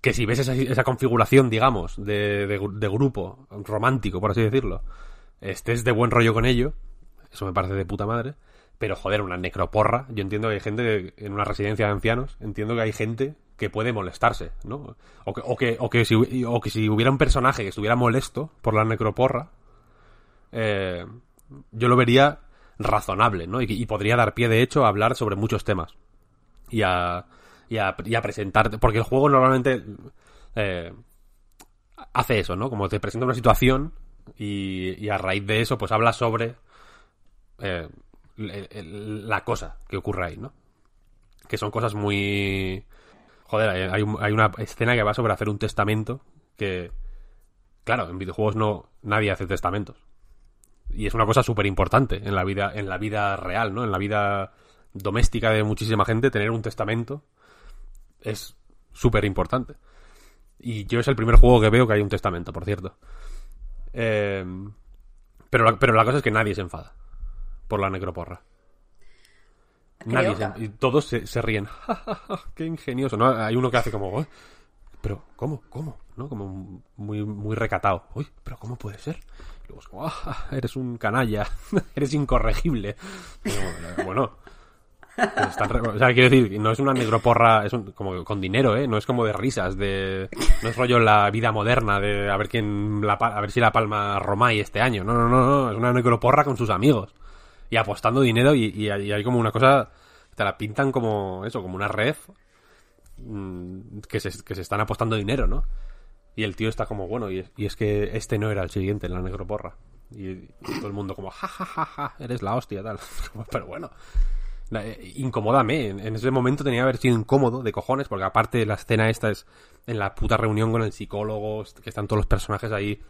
que si ves esa, esa configuración digamos de, de gru- de grupo romántico por así decirlo estés de buen rollo con ello eso me parece de puta madre pero joder una necroporra yo entiendo que hay gente en una residencia de ancianos entiendo que hay gente que puede molestarse, ¿no? O que, o que, o que, si, o que si hubiera un personaje que estuviera molesto por la necroporra, eh, yo lo vería razonable, ¿no? Y, y podría dar pie, de hecho, a hablar sobre muchos temas. Y a, y a, y a presentar... Porque el juego normalmente eh, hace eso, ¿no? Como te presenta una situación y, a raíz de eso, pues habla sobre eh, el- la cosa que ocurre ahí, ¿no? Que son cosas muy... Joder, hay, hay una escena que va sobre hacer un testamento que... Claro, en videojuegos no nadie hace testamentos. Y es una cosa súper importante en la vida en la vida real, ¿no? En la vida doméstica de muchísima gente tener un testamento es súper importante. Y yo es el primer juego que veo que hay un testamento, por cierto. Eh, pero, la, pero la cosa es que nadie se enfada por la necroporra. Nadie se- y todos se, se ríen. "Ja, ja, ja, Qué ingenioso, ¿no? Hay uno que hace como, "Eh, pero ¿cómo? ¿Cómo? ¿No? Como muy, muy recatado. Uy, pero ¿cómo puede ser? Y luego es como, "Ah, eres un canalla, eres incorregible. Bueno, o sea, quiero decir, no es una negroporra, es como con dinero, ¿eh? No es como de risas, de... No es rollo la vida moderna de a ver quién la, a ver si la palma Romay este año. No, no, no, no, es una negroporra con sus amigos. Y apostando dinero y, hay, como una cosa, te la pintan como eso, como una red mm, que se, que se están apostando dinero, ¿no? Y el tío está como, bueno, y es, que este no era el siguiente en la negroporra. Y, y todo el mundo como, ja, ja, ja, ja, eres la hostia, tal. Pero bueno, la- eh, incomódame. En, ese momento tenía que haber sido incómodo de cojones, porque aparte la escena esta es en la puta reunión con el psicólogo, que están todos los personajes ahí,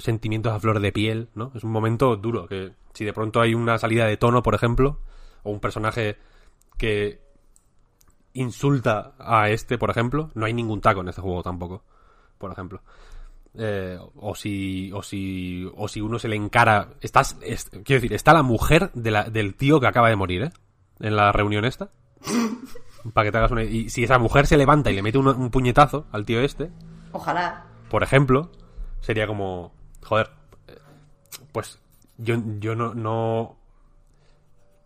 sentimientos a flor de piel, ¿no? Es un momento duro, que si de pronto hay una salida de tono, por ejemplo, o un personaje que insulta a este, por ejemplo, no hay ningún taco en este juego tampoco, por ejemplo. Eh, o si o si o si uno se le encara estás es- quiero decir está la mujer de la- del tío que acaba de morir ¿eh? en la reunión esta para que te hagas una y si esa mujer se levanta y le mete un, un puñetazo al tío este Ojalá. por ejemplo sería como joder pues yo, yo no, no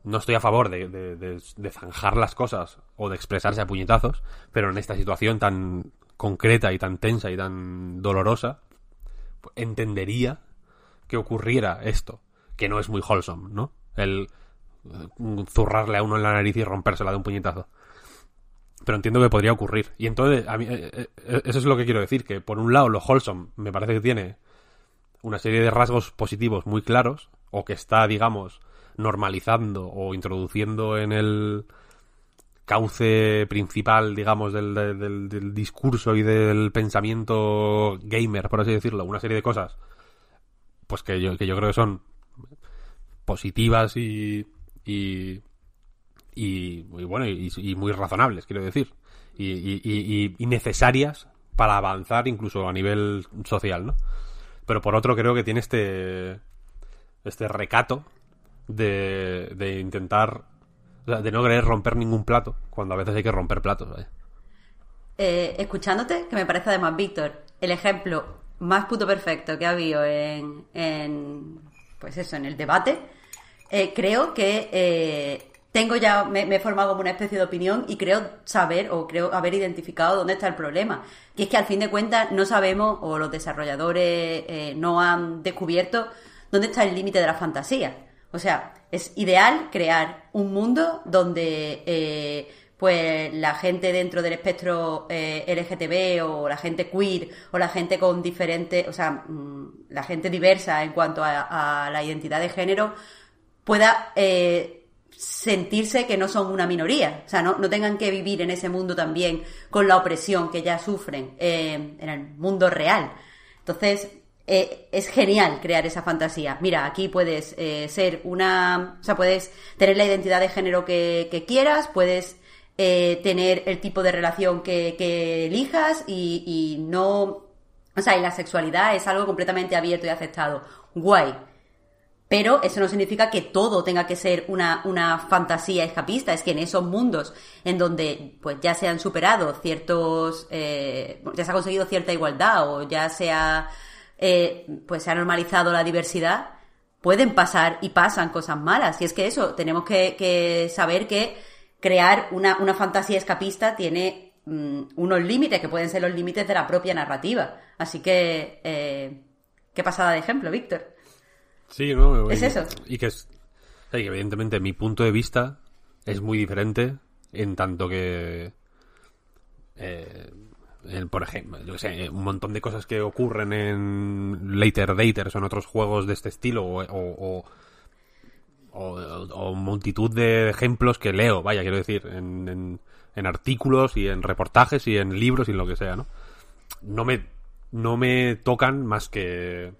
no estoy a favor de, de, de- de zanjar las cosas o de expresarse a puñetazos, pero en esta situación tan concreta y tan tensa y tan dolorosa, pues, entendería que ocurriera esto, que no es muy wholesome, ¿no? El eh, zurrarle a uno en la nariz y rompérsela de un puñetazo. Pero entiendo que podría ocurrir. Y entonces, a mí, eh, eh, eso es lo que quiero decir, que por un lado lo wholesome me parece que tiene una serie de rasgos positivos muy claros, o que está, digamos, normalizando o introduciendo en el cauce principal, digamos, del, del- discurso y del pensamiento gamer, por así decirlo, una serie de cosas, pues que yo, que yo creo que son positivas y, y, y, bueno, y, muy razonables, quiero decir, y necesarias para avanzar incluso a nivel social, ¿no? Pero por otro creo que tiene este este recato de, de intentar de no querer romper ningún plato, cuando a veces hay que romper platos, vaya. Eh, escuchándote, que me parece además, Víctor, el ejemplo más puto perfecto que ha habido en, en pues eso, en el debate, eh, creo que eh, tengo ya, me, me he formado como una especie de opinión y creo saber o creo haber identificado dónde está el problema. Y es que al fin de cuentas no sabemos o los desarrolladores eh, no han descubierto dónde está el límite de la fantasía. O sea, es ideal crear un mundo donde eh, pues la gente dentro del espectro eh, LGTB o la gente queer o la gente con diferentes, o sea, mm, la gente diversa en cuanto a, la identidad de género pueda eh, sentirse que no son una minoría, o sea, no, no tengan que vivir en ese mundo también con la opresión que ya sufren en el mundo real. Entonces, eh, es genial crear esa fantasía. Mira, aquí puedes eh, ser una, o sea, puedes tener la identidad de género que, quieras, puedes eh, tener el tipo de relación que, elijas y, y no, o sea, y la sexualidad es algo completamente abierto y aceptado. Guay. Pero eso no significa que todo tenga que ser una, una fantasía escapista. Es que en esos mundos en donde pues ya se han superado ciertos, ya se ha conseguido cierta igualdad o ya se ha, eh, pues se ha normalizado la diversidad, pueden pasar y pasan cosas malas. Y es que eso, tenemos que, que saber que crear una, una fantasía escapista tiene mm, unos límites que pueden ser los límites de la propia narrativa. Así que, eh, qué pasada de ejemplo, Víctor. Sí, ¿no? Es Y- eso. Y que es. que evidentemente mi punto de vista es muy diferente en tanto que. eh, por ejemplo, yo sé, un montón de cosas que ocurren en Later Daters o en otros juegos de este estilo o, o, o- multitud de ejemplos que leo, vaya, quiero decir, en, en- en artículos y en reportajes y en libros y en lo que sea, ¿no? No me, no me tocan más que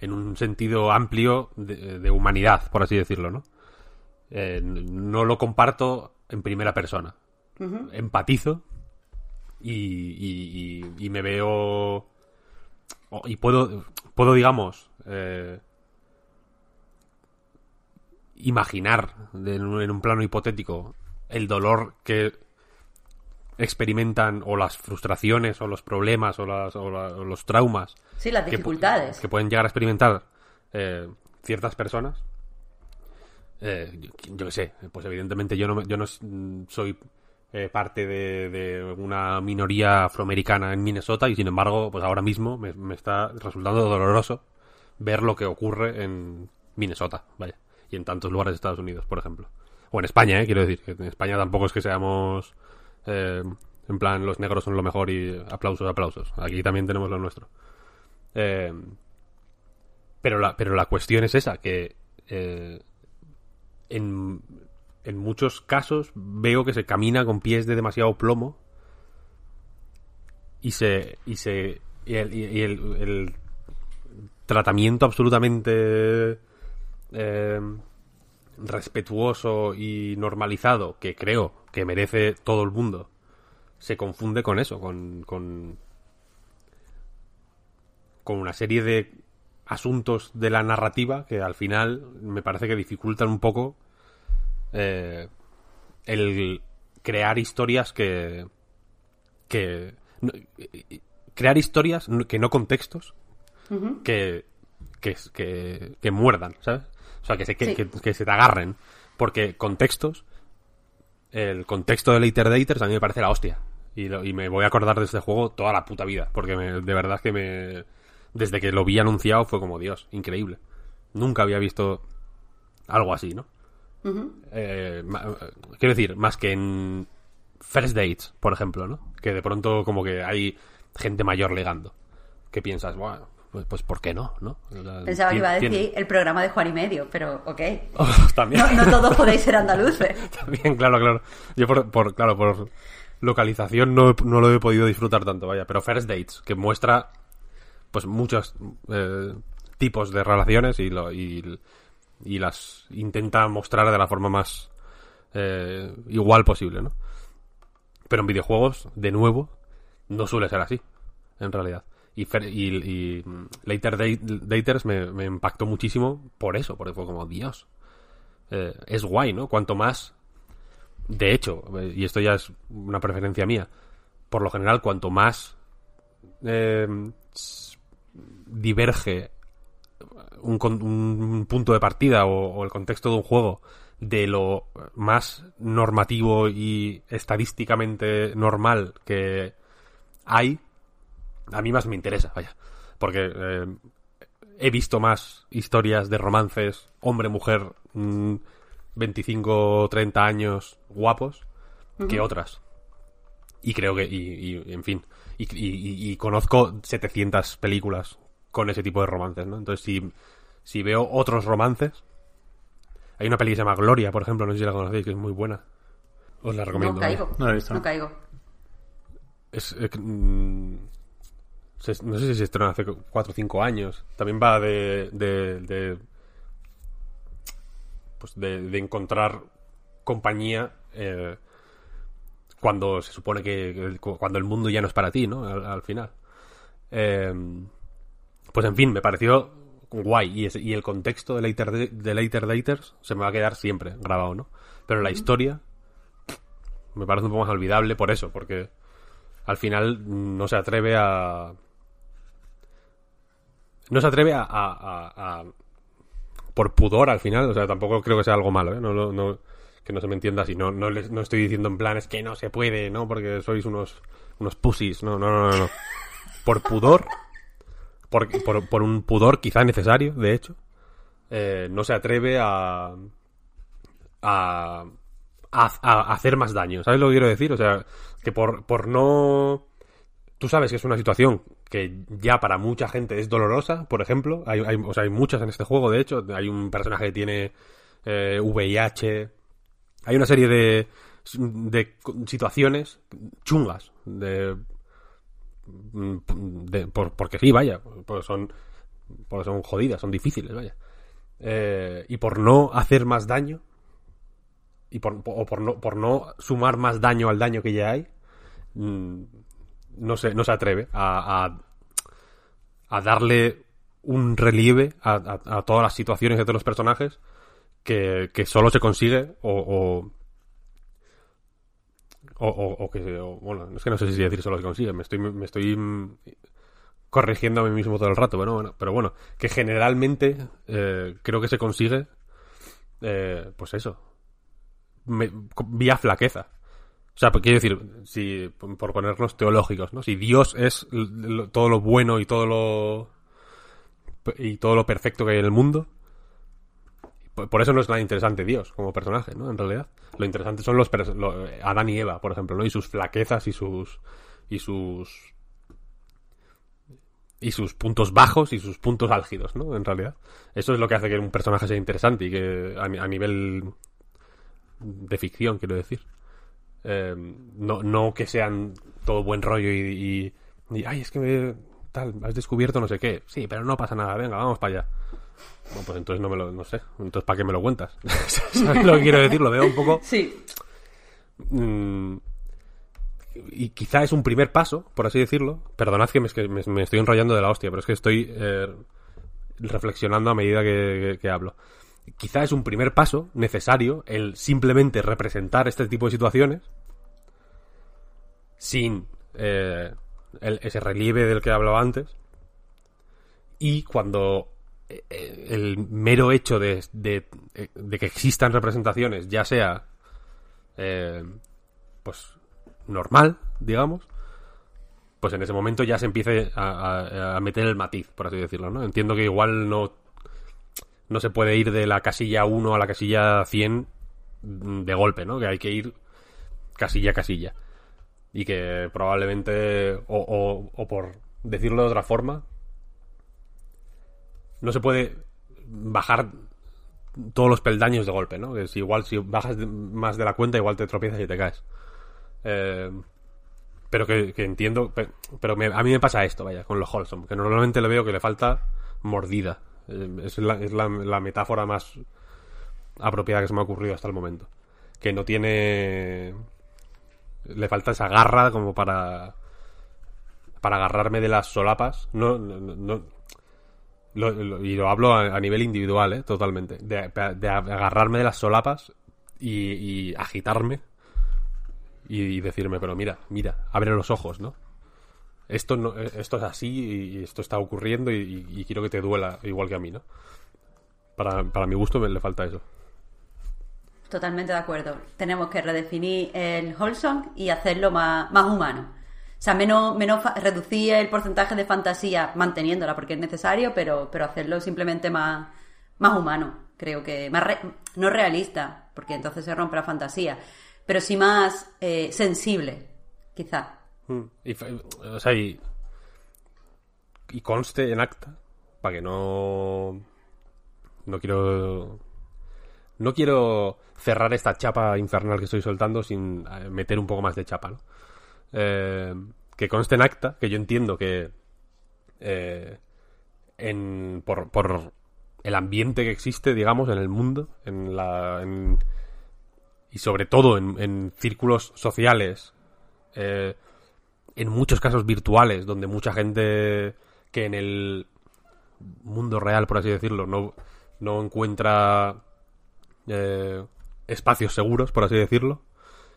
en un sentido amplio de, de humanidad, por así decirlo, ¿no? Eh, no lo comparto en primera persona. Empatizo y, y- y- y me veo y puedo puedo digamos eh, imaginar en un, plano hipotético el dolor que experimentan o las frustraciones o los problemas o, las- o la- o los traumas Sí, las dificultades. que, pueden llegar a experimentar eh, ciertas personas. Eh, yo, qué sé, pues evidentemente yo no, yo no soy eh, parte de, una minoría afroamericana en Minnesota y sin embargo, pues ahora mismo me, está resultando doloroso ver lo que ocurre en Minnesota, vaya, y en tantos lugares de Estados Unidos, por ejemplo. O en España, eh, quiero decir, que en España tampoco es que seamos eh, en plan los negros son lo mejor y aplausos, aplausos. Aquí también tenemos lo nuestro. Pero, la, pero la cuestión es esa, que en, en muchos casos veo que se camina con pies de demasiado plomo y se y se y el, tratamiento absolutamente eh, respetuoso y normalizado que creo que merece todo el mundo se confunde con eso, con, con con una serie de asuntos de la narrativa que al final me parece que dificultan un poco eh, el crear historias que que crear historias que no contextos que, que que que muerdan sabes o sea que se que, Sí. que- que se te agarren porque contextos el contexto de Later Daters a mí me parece la hostia. Y, lo- y me voy a acordar de este juego toda la puta vida. Porque me- de verdad que me. Desde que lo vi anunciado fue como Dios, increíble. Nunca había visto algo así, ¿no? Eh, eh, quiero decir, más que en First Dates, por ejemplo, ¿no? Que de pronto como que hay gente mayor legando. Que piensas, bueno, pues, pues ¿por qué no? ¿no? Pensaba que iba a decir tiene- el programa de Juan y Medio, pero ok. Oh, también. No, no todos podéis ser andaluces. Bien, claro, claro. Yo por, por- claro, por localización no, no lo he podido disfrutar tanto, vaya. Pero First Dates, que muestra pues muchos eh, tipos de relaciones y, lo, y, y las intenta mostrar de la forma más eh, igual posible, ¿no? Pero en videojuegos, de nuevo, no suele ser así, en realidad. Y, mm, Later Date- Daters me, impactó muchísimo por eso, porque fue como, Dios, eh, es guay, ¿no? Cuanto más, de hecho, eh, y esto ya es una preferencia mía, por lo general, cuanto más eh, diverge un, punto de partida o, o el contexto de un juego de lo más normativo y estadísticamente normal que hay, a mí más me interesa, vaya. Porque eh, he visto más historias de romances hombre-mujer mm, 25 30 años guapos que otras. Y creo que, y, y, en fin, y, y- y conozco 700 películas con ese tipo de romances, ¿no? Entonces, si, si veo otros romances, hay una peli que se llama Gloria, por ejemplo, no sé si la conocéis, que es muy buena. Os la recomiendo. No caigo. No lo he visto. No caigo. Es, eh, mm, se- no sé si se estrenó hace 4 o 5 años. También va de. de, de pues de, de encontrar compañía eh, cuando se supone que, que- cuando el mundo ya no es para ti, ¿no? Al, al final. Eh, pues en fin, me pareció guay. Y, el contexto de Later, de Later Daters se me va a quedar siempre grabado, ¿no? Pero la historia me parece un poco más olvidable por eso, porque al final no se atreve a. No se atreve a. a- a- a- por pudor al final, o sea, tampoco creo que sea algo malo, ¿eh? No, no- no- que no se me entienda así. No, no, les- no estoy diciendo en plan, es que no se puede, ¿no? Porque sois unos, unos pussies. No, no, no, no. no. Por pudor, por, por, por un pudor quizá necesario, de hecho, eh, no se atreve a. a a, hacer más daño. ¿Sabes lo que quiero decir? O sea, que por, por no... Tú sabes que es una situación que ya para mucha gente es dolorosa, por ejemplo. Hay, hay- o sea, hay muchas en este juego, de hecho. Hay un personaje que tiene eh, VIH. Hay una serie de, de situaciones chungas. De, de- por- porque sí, vaya. Porque son, porque son jodidas, son difíciles, vaya. Eh, y por no hacer más daño, y por, o por no, por no sumar más daño al daño que ya hay, mm, no se, no se atreve a, a, darle un relieve a, a- todas las situaciones de todos los personajes que, que solo se consigue o, o, o- o que o- bueno es que no sé si decir solo se consigue me estoy me estoy corrigiendo a mí mismo todo el rato pero bueno pero bueno que generalmente eh, creo que se consigue eh, pues eso me- vía flaqueza. O sea, pues, quiero decir, si por ponernos teológicos, ¿no? Si Dios es todo lo bueno y todo lo y todo lo perfecto que hay en el mundo, por, eso no es nada interesante Dios como personaje, ¿no? En realidad, lo interesante son los Adán y Eva, por ejemplo, ¿no? Y sus flaquezas y sus y sus y sus puntos bajos y sus puntos álgidos, ¿no? En realidad, eso es lo que hace que un personaje sea interesante y que a, a nivel de ficción, quiero decir. Eh, no, no que sean todo buen rollo y, y, y, ay, es que me, tal, has descubierto no sé qué. Sí, pero no pasa nada, venga, vamos para allá. Bueno, pues entonces no me lo, no sé, entonces ¿para qué me lo cuentas? ¿Sabes lo que quiero decir? Lo veo un poco... Sí. mm, y quizá es un primer paso, por así decirlo. Perdonad que me, es que me- me estoy enrollando de la hostia, pero es que estoy eh, reflexionando a medida que, que- que hablo. Quizá es un primer paso necesario el simplemente representar este tipo de situaciones sin eh, el- ese relieve del que hablaba antes. Y cuando el mero hecho de, de- eh, que existan representaciones, ya sea eh, pues normal, digamos, pues en ese momento ya se empiece a, meter el matiz, por así decirlo, ¿no? Entiendo que igual no, no se puede ir de la casilla 1 a la casilla 100 de golpe, ¿no? Que hay que ir casilla a casilla. Y que probablemente, o, o por decirlo de otra forma, no se puede bajar todos los peldaños de golpe, ¿no? Si igual si bajas más de la cuenta, igual te tropiezas y te caes. Eh, pero que, que entiendo, pe- pero, me- a mí me pasa esto, vaya, con los Wholesome, que normalmente le veo que le falta mordida. Eh, es la, es la, la metáfora más apropiada que se me ha ocurrido hasta el momento. Que no tiene... Le falta esa garra como para... para agarrarme de las solapas, no, no, no- y lo hablo a, nivel individual, ¿eh? totalmente, de, agarrarme de las solapas y, agitarme y, decirme, pero mira, mira, abre los ojos, ¿no? Esto, no, eh, esto es así y esto está ocurriendo y, quiero que te duela igual que a mí, ¿no? Para, para mi gusto me le falta eso. Totalmente de acuerdo. Tenemos que redefinir el wholesome y hacerlo más, más humano. O sea, menos, menos reducir el porcentaje de fantasía manteniéndola porque es necesario, pero, pero hacerlo simplemente más, más humano. Creo que más re- no realista, porque entonces se rompe la fantasía, pero sí más eh, sensible, quizá. Mm. Fe- o sea, y, y conste en acta, para que no... No quiero... No quiero cerrar esta chapa infernal que estoy soltando sin eh, meter un poco más de chapa, ¿no? Eh, que conste en acta, que yo entiendo que eh, en, por, el ambiente que existe, digamos, en el mundo, en la, en- y sobre todo en, en círculos sociales, eh, en muchos casos virtuales, donde mucha gente que en el mundo real, por así decirlo, no, no encuentra eh, espacios seguros, por así decirlo,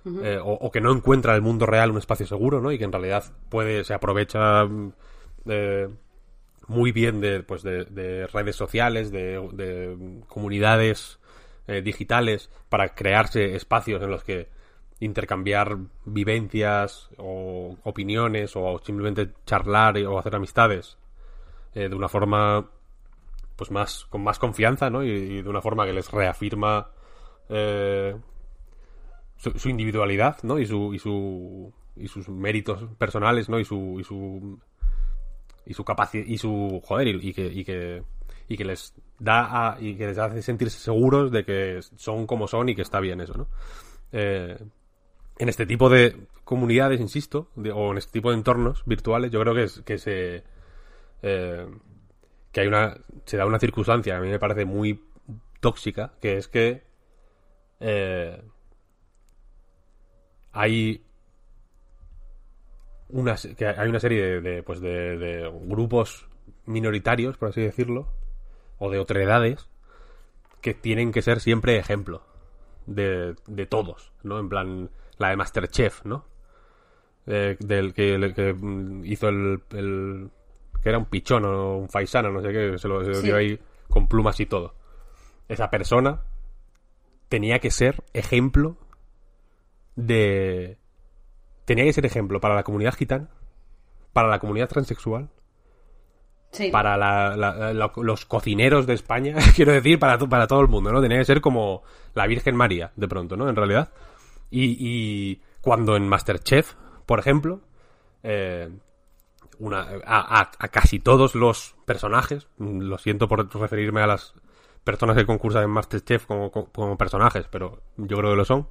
eh, o, que no encuentra el mundo real un espacio seguro, ¿no? Y que en realidad puede, se aprovecha mm, eh, muy bien de, pues de, de redes sociales, de, de comunidades eh, digitales para crearse espacios en los que intercambiar vivencias o opiniones o simplemente charlar o hacer amistades eh, de una forma pues más con más confianza ¿no? y, y de una forma que les reafirma eh, su, individualidad ¿no? y su y su y sus méritos personales ¿no? y su y su y su capacidad y su joder y, y que y que y que les da a- y que les hace sentirse seguros de que son como son y que está bien eso no Eh, en este tipo de comunidades insisto o en este tipo de entornos virtuales yo creo que es, que se eh, que hay una se da una circunstancia a mí me parece muy tóxica que es que eh, hay una, que hay una serie de, de, pues de, de grupos minoritarios, por así decirlo, o de otredades, que tienen que ser siempre ejemplo de, de todos, ¿no? En plan, la de Masterchef, ¿no? Eh, del que, el que mm, hizo el, el- que era un pichón o un faisano, no sé qué, se lo, se lo Sí. dio ahí con plumas y todo. Esa persona tenía que ser ejemplo de... Tenía que ser ejemplo para la comunidad gitana, para la comunidad transexual, Sí. para la- la- la- los cocineros de España, quiero decir, para, para todo el mundo, ¿no? Tenía que ser como la Virgen María, de pronto, ¿no? En realidad. Y, y cuando en Masterchef, por ejemplo, eh, una, a, a- a casi todos los personajes, lo siento por referirme a las personas que concursan en Masterchef como, como- como personajes, pero yo creo que lo son.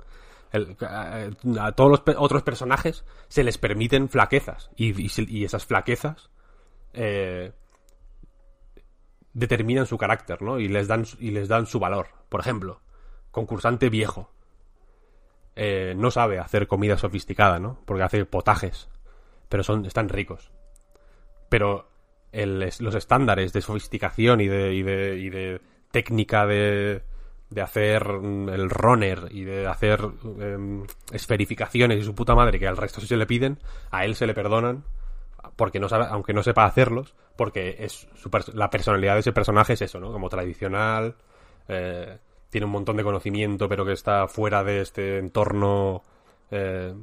El- a, todos los otros personajes se les permiten flaquezas y, y esas flaquezas eh, determinan su carácter, ¿no? Y les dan y les dan su valor. Por ejemplo, concursante viejo eh, no sabe hacer comida sofisticada, ¿no? Porque hace potajes, pero son están ricos. Pero los estándares de sofisticación y de, y de, y de técnica de, de hacer mm, el runner y de hacer em, esferificaciones y su puta madre que al resto sí se le piden, a él se le perdonan porque no sabe, aunque no sepa hacerlos, porque es su la personalidad de ese personaje es eso, ¿no? Como tradicional, eh, tiene un montón de conocimiento, pero que está fuera de este entorno, eh,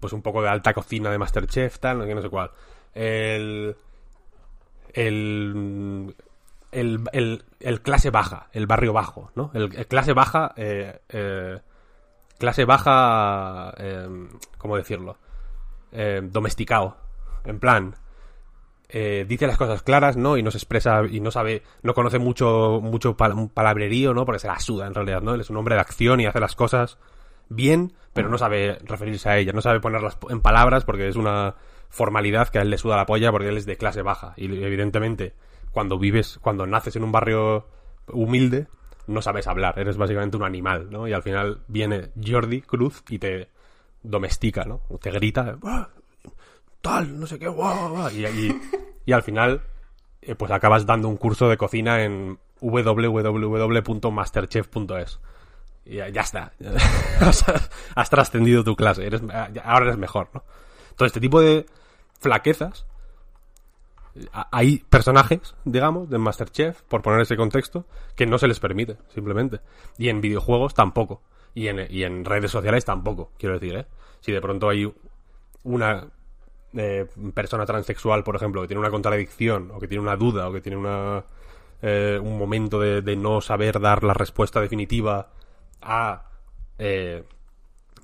pues un poco de alta cocina de Masterchef, tal, no sé cuál. El, el, el, el, clase baja, el barrio bajo, ¿no? El, clase baja, eh, eh, clase baja, eh, ¿cómo decirlo? Eh, domesticado, en plan, eh, dice las cosas claras, ¿no? Y no se expresa y no sabe, no conoce mucho, mucho palabrerío, ¿no? Porque se la suda en realidad, ¿no? Él es un hombre de acción y hace las cosas bien, pero no sabe referirse a ellas, no sabe ponerlas en palabras porque es una formalidad que a él le suda la polla porque él es de clase baja. Y evidentemente, cuando vives, cuando naces en un barrio humilde, no sabes hablar, eres básicamente un animal, ¿no? Y al final viene Jordi Cruz y te domestica, ¿no? Te grita, "¡Ah! tal, no sé qué. Y, al final, eh, pues acabas dando un curso de cocina en www.masterchef.es. Y ya, está. has, trascendido tu clase. Eres, ahora eres mejor, ¿no? Todo este tipo de flaquezas. Hay personajes, digamos, de Masterchef, por poner ese contexto, que no se les permite, simplemente. Y en videojuegos tampoco. Y en, y en redes sociales tampoco, quiero decir, ¿eh? Si de pronto hay una eh, persona transexual, por ejemplo, que tiene una contradicción, o que tiene una duda, o que tiene una, eh, un momento de, de no saber dar la respuesta definitiva a, eh,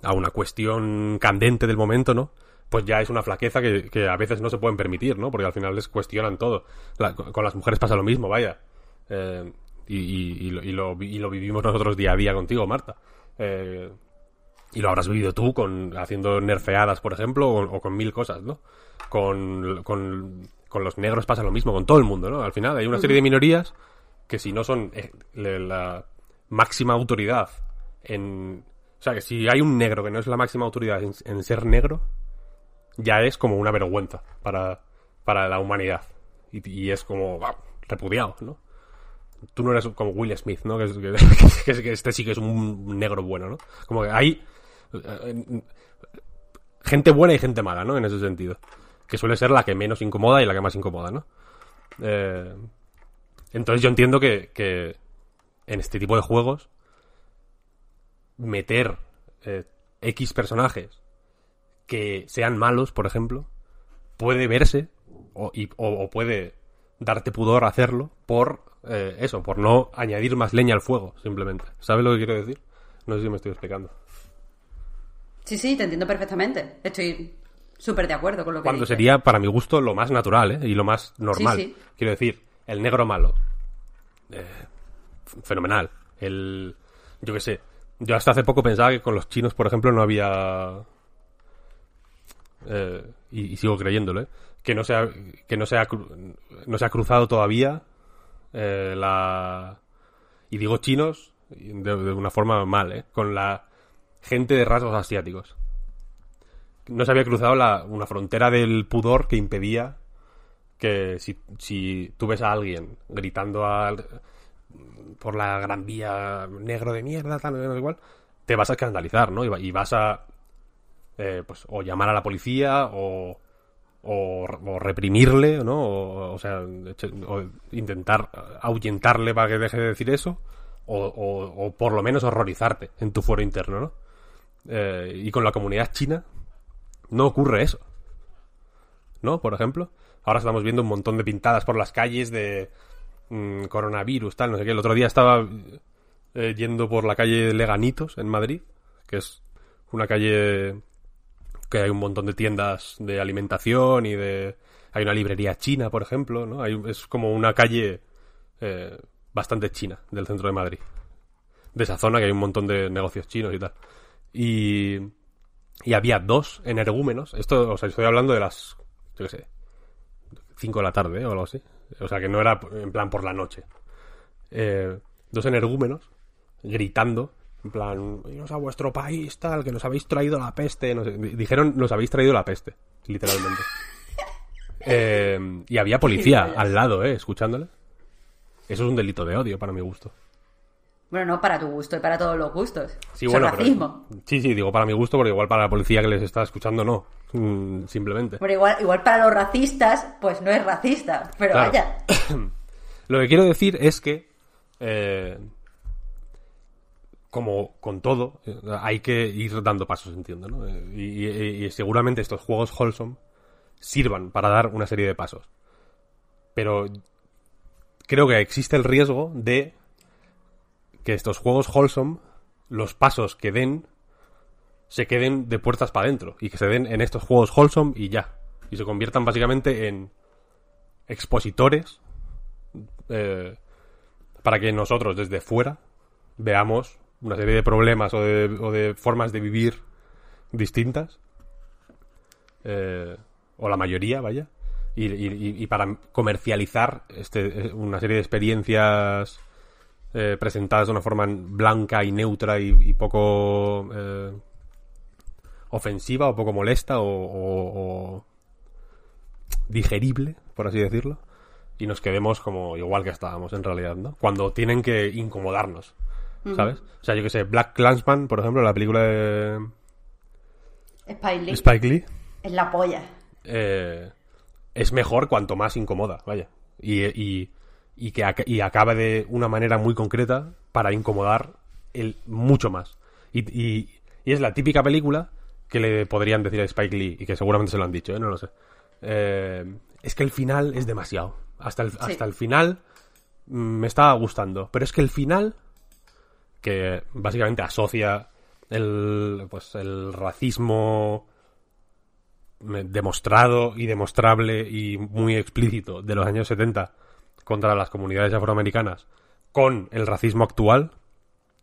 a una cuestión candente del momento, ¿no? Pues ya es una flaqueza que, que a veces no se pueden permitir, ¿no? Porque al final les cuestionan todo. La- con las mujeres pasa lo mismo, vaya. Eh, y, y- y lo, y lo vi- y lo vivimos nosotros día a día contigo, Marta. Eh, y lo habrás vivido tú con haciendo nerfeadas, por ejemplo, o, o con mil cosas, ¿no? Con, con, con los negros pasa lo mismo, con todo el mundo, ¿no? Al final hay una serie de minorías que si no son eh, la máxima autoridad en... O sea, que si hay un negro que no es la máxima autoridad en, en ser negro, ya es como una vergüenza para, para la humanidad. Y, y es como repudiado, ¿no? Tú no eres como Will Smith, ¿no? Que- que- que este sí que es un negro bueno, ¿no? Como que hay eh, gente buena y gente mala, ¿no? En ese sentido. Que suele ser la que menos incomoda y la que más incomoda, ¿no? Eh, entonces yo entiendo que, que en este tipo de juegos meter eh, X personajes que sean malos, por ejemplo, puede verse o, y- o- o puede darte pudor hacerlo por eh, eso, por no añadir más leña al fuego, simplemente. ¿Sabes lo que quiero decir? No sé si me estoy explicando. Sí, sí, te entiendo perfectamente. Estoy súper de acuerdo con lo que Cuando dices. sería, para mi gusto, lo más natural ¿eh? y lo más normal. Sí, sí. Quiero decir, el negro malo. eh, fenomenal. El. Yo qué sé. Yo hasta hace poco pensaba que con los chinos, por ejemplo, no había. Eh, y, sigo creyéndolo, ¿eh? Que no se ha, que no se ha, cru- no se ha cruzado todavía eh, la. Y digo chinos de, una forma mal, ¿eh? Con la gente de rasgos asiáticos no se había cruzado la, una frontera del pudor que impedía que si, si tú ves a alguien gritando al- por la gran vía negro de mierda, tal, igual, te vas a escandalizar, ¿no? Y, y vas a eh, pues o llamar a la policía o, o, o reprimirle, ¿no? O, o sea, o intentar ahuyentarle para que deje de decir eso o por lo menos horrorizarte en tu foro interno, ¿no? Eh, y con la comunidad china no ocurre eso. ¿No? Por ejemplo. Ahora estamos viendo un montón de pintadas por las calles de mm, coronavirus, tal, no sé qué. El otro día estaba eh, yendo por la calle Leganitos en Madrid, que es una calle que hay un montón de tiendas de alimentación y de... Hay una librería china, por ejemplo, ¿no? Es como una calle eh, bastante china del centro de Madrid. De esa zona que hay un montón de negocios chinos y tal. Y, y había dos energúmenos. Esto, o sea, estoy hablando de las, yo qué sé, 5 de la tarde o algo así. O sea, que no era en plan por la noche. Eh, dos energúmenos gritando, en plan, iros a vuestro país, tal, que nos habéis traído la peste. No sé. Di- Dijeron, nos habéis traído la peste, literalmente. Eh, y había policía al lado, ¿eh? Escuchándole. Eso es un delito de odio, para mi gusto. Bueno, no para tu gusto y para todos los gustos. Sí, Eso bueno, es pero- racismo. sí, sí, digo para mi gusto, porque igual para la policía que les está escuchando no. Mm, simplemente. Pero igual, igual para los racistas, pues no es racista. Pero Claro. vaya. Lo que quiero decir es que, eh, como con todo, eh, hay que ir dando pasos, entiendo, ¿no? Eh, Y, seguramente estos juegos wholesome sirvan para dar una serie de pasos. Pero creo que existe el riesgo de que estos juegos wholesome, los pasos que den, se queden de puertas para adentro y que se den en estos juegos wholesome y ya. Y se conviertan básicamente en expositores eh, para que nosotros desde fuera veamos una serie de problemas o de, o de formas de vivir distintas eh, o la mayoría vaya y, y- para comercializar este, eh, una serie de experiencias eh, presentadas de una forma blanca y neutra y, poco eh, ofensiva o poco molesta o, o- o- digerible, por así decirlo, y nos quedemos como igual que estábamos en realidad, ¿no? Cuando tienen que incomodarnos, ¿sabes? O sea, yo que sé, Black Clansman, por ejemplo, la película de Spike Lee Spike Lee, es la polla. eh, es mejor cuanto más incomoda, vaya. Y, y, y que ac- y acaba de una manera muy concreta para incomodar el, mucho más. Y, y- y es la típica película que le podrían decir a Spike Lee, y que seguramente se lo han dicho, ¿eh? no lo sé. Eh, es que el final es demasiado. Hasta el, hasta el final mm, me estaba gustando. Pero es que el final, que básicamente asocia el, pues, el racismo me- demostrado y demostrable y muy explícito de los años 70 contra las comunidades afroamericanas con el racismo actual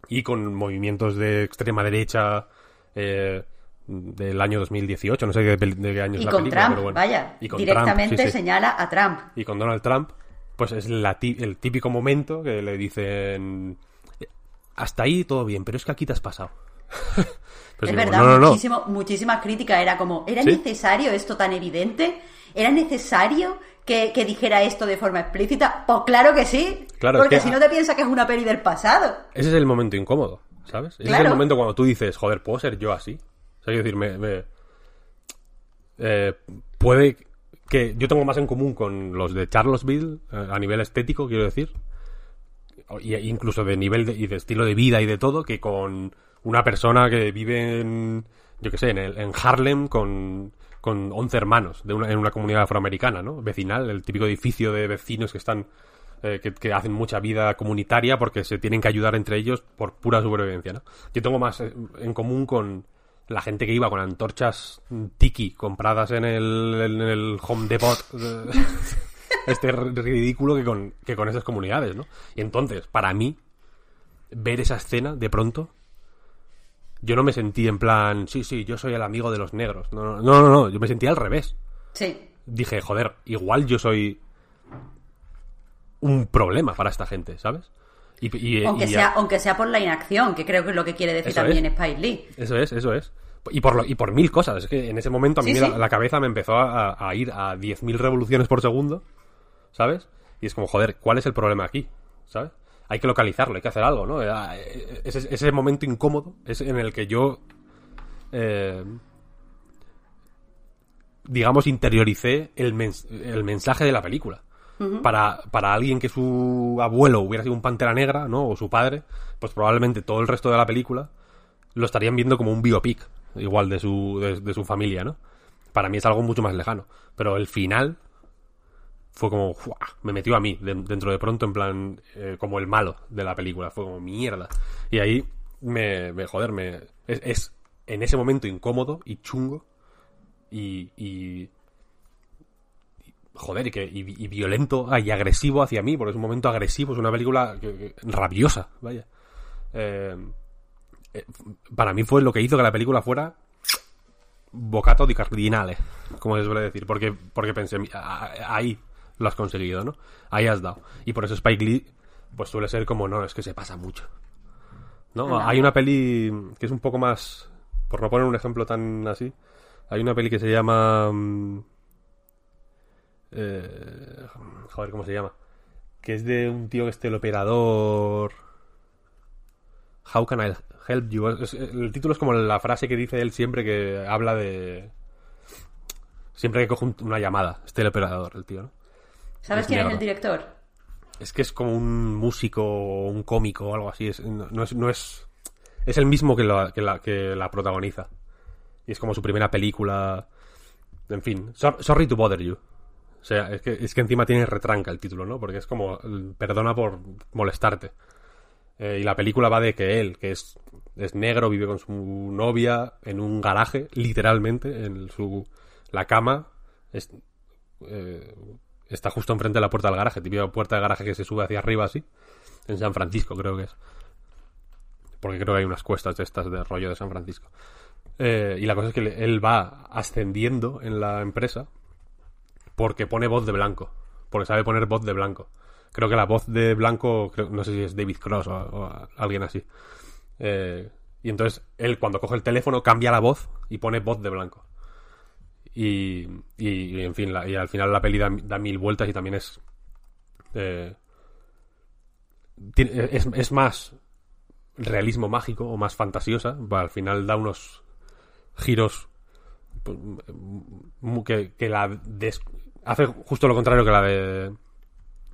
y con movimientos de extrema derecha eh, del año 2018, no sé de, de qué año es Y la con película, Trump, pero bueno. vaya, Y con directamente Trump, sí, sí. señala a Trump. Y con Donald Trump, pues es la el típico momento que le dicen hasta ahí todo bien, pero es que aquí te has pasado. Pues es verdad, no, no, no. muchísimo, muchísimas críticas. Era como, ¿era ¿Sí? necesario esto tan evidente? ¿Era necesario que, que dijera esto de forma explícita? Pues claro que sí. Claro, es porque que- si no te piensas que es una peli del pasado. Ese es el momento incómodo, ¿sabes? Ese es el momento cuando tú dices, joder, ¿puedo ser yo así? O sea, quiero decir, me... me- eh, puede que yo tengo más en común con los de Charlottesville eh, a nivel estético, quiero decir, y incluso de nivel de, y de estilo de vida y de todo, que con una persona que vive en, yo qué sé, en, el- en Harlem con, con 11 hermanos de una, en una comunidad afroamericana, ¿no? Vecinal, el típico edificio de vecinos que están eh, que, que hacen mucha vida comunitaria porque se tienen que ayudar entre ellos por pura supervivencia, ¿no? Yo tengo más eh, en común con la gente que iba con antorchas mm, tiki compradas en el, en el Home Depot este ridículo que con, que con esas comunidades, ¿no? Y entonces, para mí, ver esa escena de pronto, yo no me sentí en plan, sí, sí, yo soy el amigo de los negros. No, no, no, no, no, yo me sentí al revés. Sí. Dije, joder, igual yo soy un problema para esta gente, ¿sabes? Y, y- Aunque, y- sea, aunque sea por la inacción, que creo que es lo que quiere decir también es. Spike Lee. Eso es, eso es. Y por, lo- y por mil cosas. Es que en ese momento a mí Sí, la, sí. la cabeza me empezó a, a ir a 10.000 revoluciones por segundo, ¿sabes? Y es como, joder, ¿cuál es el problema aquí? ¿Sabes? Hay que localizarlo, hay que hacer algo, ¿no? Ah, eh, Ese, ese momento incómodo es en el que yo, eh, digamos, interioricé el, mens- el mensaje de la película. para, para alguien que su abuelo hubiera sido un pantera negra, ¿no? O su padre, pues probablemente todo el resto de la película lo estarían viendo como un biopic, igual de su, de, de su familia, ¿no? Para mí es algo mucho más lejano. Pero el final fue como, me metió a mí de- dentro de pronto, en plan, eh, como el malo de la película. Fue como mierda. Y ahí me, me joder, me, es, en ese momento incómodo y chungo y, y joder, y, que, y, violento y agresivo hacia mí, porque es un momento agresivo, es una película que- rabiosa, vaya. Eh, eh, para mí fue lo que hizo que la película fuera bocato di cardinale, como se suele decir, porque, porque pensé, "Mi- a- a- ahí lo has conseguido, ¿no? Ahí has dado. Y por eso Spike Lee, pues suele ser como, no, es que se pasa mucho. ¿No? Hay una peli que es un poco más, por no poner un ejemplo tan así, hay una peli que se llama... mm, eh, joder, ¿cómo se llama? Que es de un tío que es teleoperador. How can I help you? Es- el título es como la frase que dice él siempre que habla de. Siempre que coge un- una llamada. Es teleoperador, el tío, ¿no? ¿Sabes Es quién es el director? Es que es como un músico o un cómico o algo así. Es, no, no es, no es. Es el mismo que la, que, la, que la protagoniza. Y es como su primera película. En fin. So- sorry to bother you. O sea, es que, es que encima tiene retranca el título, ¿no? Porque es como. Perdona por molestarte. Eh, y la película va de que él, que es, es negro, vive con su novia en un garaje, literalmente, en su. La cama. Es, eh, está justo enfrente de la puerta del garaje, típica puerta de garaje que se sube hacia arriba así. En San Francisco, creo que es. Porque creo que hay unas cuestas de estas de rollo de San Francisco. Eh, y la cosa es que él va ascendiendo en la empresa porque pone voz de blanco. Porque sabe poner voz de blanco. Creo que la voz de blanco, creo- no sé si es David Cross o, o alguien así. Eh, y entonces él cuando coge el teléfono cambia la voz y pone voz de blanco. Y, y, en fin, la- y al final la peli da, da mil vueltas y también es. eh, es, es más realismo mágico o más fantasiosa. Al final da unos giros pues, mu- que, que la hace justo lo contrario que la de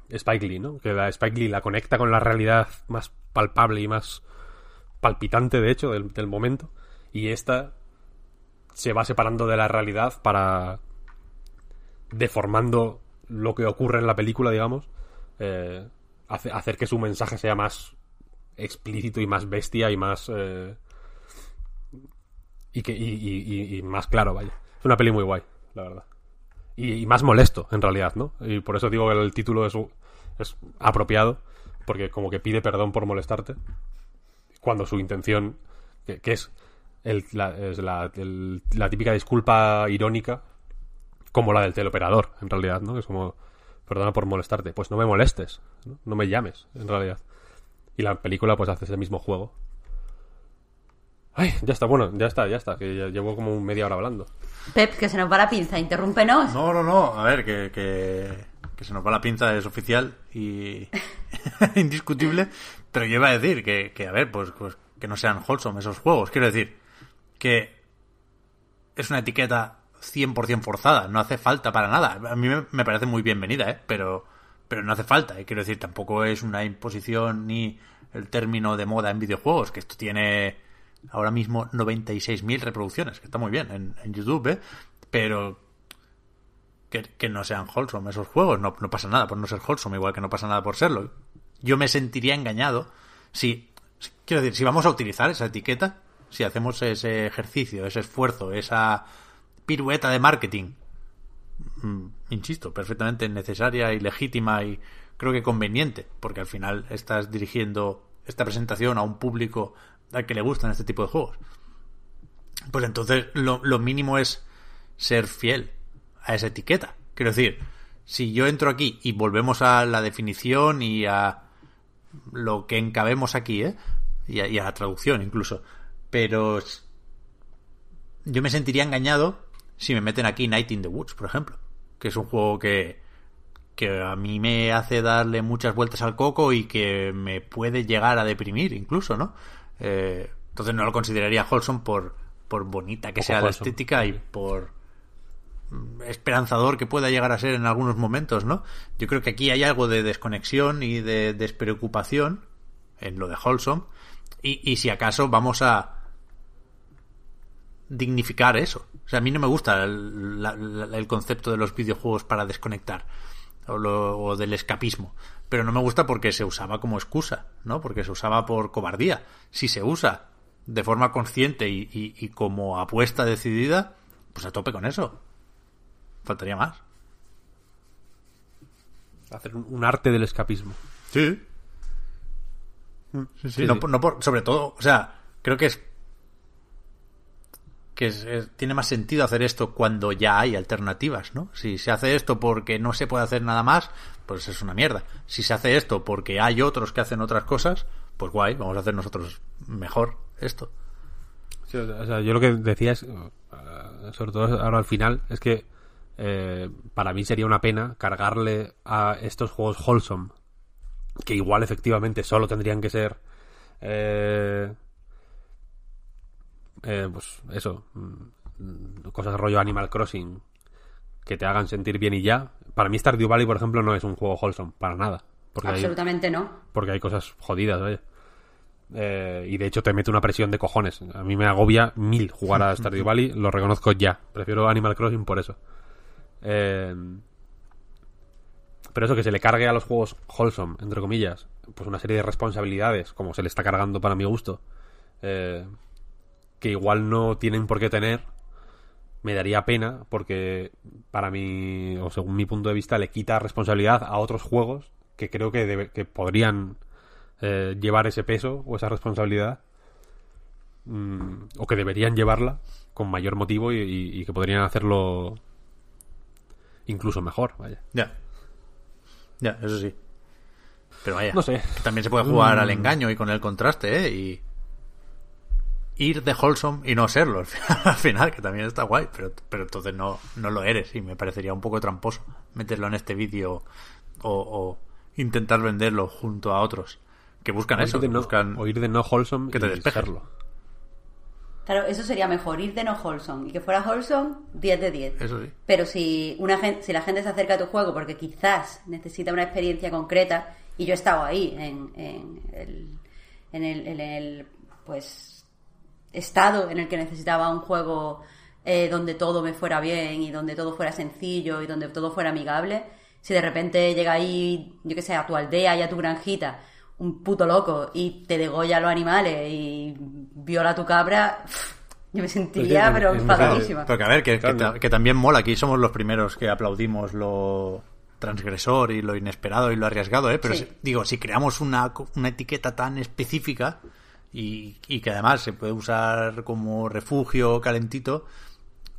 Spike Lee, ¿no? Que la Spike Lee la conecta con la realidad más palpable y más palpitante, de hecho, del, del momento. Y esta se va separando de la realidad para deformando lo que ocurre en la película, digamos, eh, hace- hacer que su mensaje sea más explícito y más bestia y más eh, y que y, más claro, vaya. Es una peli muy guay, la verdad. Y, más molesto, en realidad, ¿no? Y por eso digo que el título es, apropiado, porque como que pide perdón por molestarte, cuando su intención, que es, el- la, es la, el- la típica disculpa irónica, como la del teleoperador, en realidad, ¿no? Que es como, perdona por molestarte. Pues no me molestes, ¿no? No me llames, en realidad. Y la película pues hace ese mismo juego. Ay, ya está, bueno, ya está, ya está, que ya llevo como media hora hablando. Pep, que se nos va la pinza, interrúmpenos. No, no, no. A ver, que, que, que se nos va la pinza es oficial y indiscutible. Pero yo iba a decir que, que, a ver, pues, pues que no sean wholesome esos juegos. Quiero decir que es una etiqueta 100% forzada. No hace falta para nada. A mí me, parece muy bienvenida, ¿eh? Pero, pero no hace falta. Y quiero decir, tampoco es una imposición ni el término de moda en videojuegos. Que esto tiene ahora mismo 96.000 reproducciones. Que está muy bien en, YouTube, ¿eh? Pero que, que no sean wholesome esos juegos. No, no pasa nada por no ser wholesome, igual que no pasa nada por serlo. Yo me sentiría engañado si- quiero decir, si vamos a utilizar esa etiqueta, si hacemos ese ejercicio, ese esfuerzo, esa pirueta de marketing, mm, insisto, perfectamente necesaria y legítima y creo que conveniente, porque al final estás dirigiendo esta presentación a un público al que le gustan este tipo de juegos. Pues entonces lo, mínimo es ser fiel a esa etiqueta. Quiero decir, si yo entro aquí y volvemos a la definición y a lo que encabemos aquí, ¿eh? Y a la traducción incluso. Pero yo me sentiría engañado si me meten aquí Night in the Woods, por ejemplo. Que es un juego que, que a mí me hace darle muchas vueltas al coco y que me puede llegar a deprimir incluso, ¿no? Eh, entonces no lo consideraría wholesome por, por bonita que sea la estética y por esperanzador que pueda llegar a ser en algunos momentos, ¿no? Yo creo que aquí hay algo de desconexión y de despreocupación en lo de Wholesome y, y si acaso vamos a dignificar eso. O sea, a mí no me gusta el, la- la- el concepto de los videojuegos para desconectar o, lo- o del escapismo, pero no me gusta porque se usaba como excusa, ¿no? Porque se usaba por cobardía. Si se usa de forma consciente y, y- y como apuesta decidida, pues a tope con eso. Faltaría más. Hacer un, un arte del escapismo. Sí. Sí, Sí, sí. no por- sobre todo, o sea, creo que es que es- es- tiene más sentido hacer esto cuando ya hay alternativas, ¿no? Si se hace esto porque no se puede hacer nada más, pues es una mierda. Si se hace esto porque hay otros que hacen otras cosas, pues guay, vamos a hacer nosotros mejor esto. O sea, yo lo que decía es, eh, sobre todo ahora al final, es que eh, para mí sería una pena cargarle a estos juegos wholesome, que igual efectivamente solo tendrían que ser, eh, eh, pues eso, mm, cosas rollo Animal Crossing, que te hagan sentir bien y ya. Para mí Stardew Valley, por ejemplo, no es un juego wholesome, para nada. Porque hay- Absolutamente no. porque hay cosas jodidas, vaya. Eh, y de hecho te mete una presión de cojones. A mí me agobia mil jugar a Stardew Valley, lo reconozco ya. Prefiero Animal Crossing por eso. Eh, pero eso que se le cargue a los juegos wholesome, entre comillas, pues una serie de responsabilidades, como se le está cargando para mi gusto, eh, que igual no tienen por qué tener, me daría pena porque para mí, o según mi punto de vista, le quita responsabilidad a otros juegos que creo que, debe- que podrían eh, llevar ese peso o esa responsabilidad mm, o que deberían llevarla con mayor motivo y, y- y que podrían hacerlo incluso mejor, vaya. Ya. Ya, eso sí. Pero vaya. No sé. que También se puede jugar Mm. al engaño y con el contraste, ¿eh? Y ir de wholesome y no serlo al final, al final, que también está guay, pero, pero entonces no, no lo eres y me parecería un poco tramposo meterlo en este vídeo o, o intentar venderlo junto a otros que buscan O eso, que no, buscan o ir de no wholesome que te y despejes. Claro, eso sería mejor, ir de no wholesome. Y que fuera wholesome, 10 de 10. Eso sí. Pero si, una gen- si la gente se acerca a tu juego porque quizás necesita una experiencia concreta, y yo he estado ahí, en, en el, en el, en el, pues, estado en el que necesitaba un juego eh, donde todo me fuera bien y donde todo fuera sencillo y donde todo fuera amigable, si de repente llega ahí, yo que sé, a tu aldea y a tu granjita, un puto loco y te degolla a los animales y viola a tu cabra, yo me sentiría, es- pero enfadadísima. Pero que a ver, que, Claro. también mola. Aquí somos los primeros que aplaudimos lo transgresor y lo inesperado y lo arriesgado, ¿eh? Pero Sí. si- digo, si creamos una, co- una etiqueta tan específica y, y que además se puede usar como refugio calentito,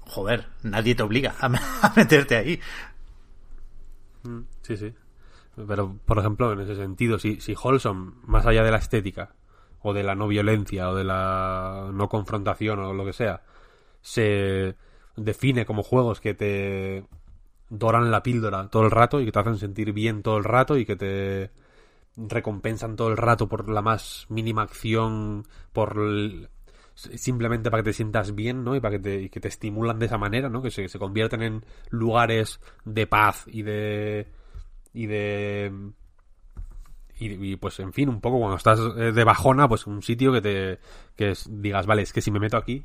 joder, nadie te obliga a, meterte ahí. Sí, sí. Pero, por ejemplo, en ese sentido, si, si Wholesome, más allá de la estética, o de la no violencia, o de la no confrontación, o lo que sea, se define como juegos que te doran la píldora todo el rato y que te hacen sentir bien todo el rato y que te recompensan todo el rato por la más mínima acción, por simplemente para que te sientas bien, ¿no? Y para que te, que te estimulan de esa manera, ¿no? Que se, convierten en lugares de paz y de y de y, pues en fin un poco cuando estás eh, de bajona pues un sitio que te que digas vale es que si me meto aquí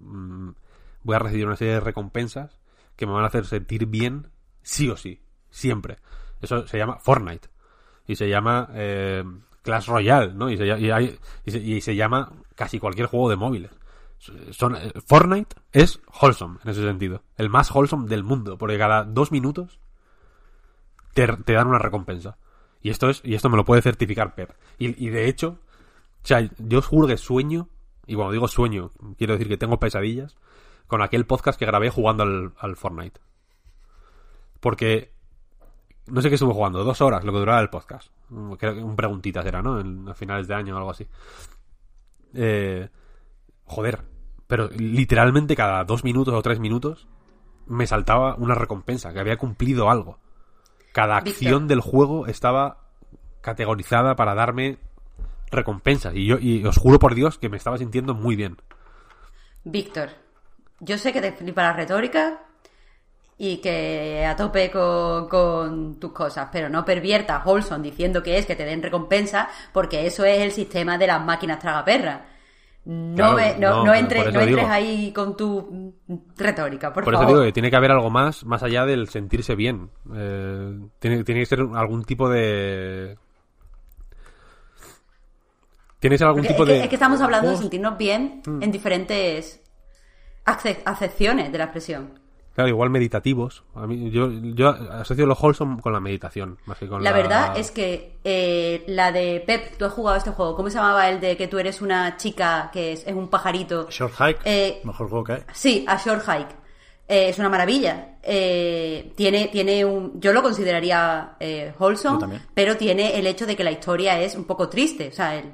mm, voy a recibir una serie de recompensas que me van a hacer sentir bien sí o sí siempre eso se llama Fortnite y se llama eh, Clash Royale no y se, llama casi cualquier juego de móviles eh, Fortnite es wholesome en ese sentido el más wholesome del mundo porque cada dos minutos te, dan una recompensa. Y esto es, y esto me lo puede certificar Pep. Y, de hecho, o sea, yo os juro que sueño, y cuando digo sueño, quiero decir que tengo pesadillas, con aquel podcast que grabé jugando al Fortnite. Porque no sé qué estuve jugando, dos horas, lo que duraba el podcast. Mm, Creo que un preguntitas era, ¿no? En, a finales de año o algo así. Eh, joder, pero literalmente cada dos minutos o tres minutos me saltaba una recompensa, que había cumplido algo. Cada acción del juego estaba categorizada para darme recompensas. Y yo, y os juro por Dios que me estaba sintiendo muy bien. Víctor, yo sé que te flipa la retórica y que a tope con, con tus cosas, pero no perviertas Holson diciendo que es que te den recompensa, porque eso es el sistema de las máquinas tragaperras. No, Claro, no, no, no entres, eso no ahí con tu mm, retórica, por, Por eso favor. digo que tiene que haber algo más, más allá del sentirse bien. Eh, tiene, tiene que ser algún tipo de... Tiene que ser algún Porque tipo es, que, de... es que estamos hablando de sentirnos bien Mm. en diferentes acce- acepciones de la expresión. Claro, igual meditativos. A mí, yo, yo asocio los wholesome con la meditación, más que con La la... verdad es que eh, la de Pep, tú has jugado este juego. ¿Cómo se llamaba el de que tú eres una chica que es, es un pajarito? Short Hike, Eh, mejor juego que hay. Sí, a Short Hike. Eh, es una maravilla. Eh, tiene, tiene un. Yo lo consideraría eh, wholesome, pero tiene el hecho de que la historia es un poco triste. O sea, el-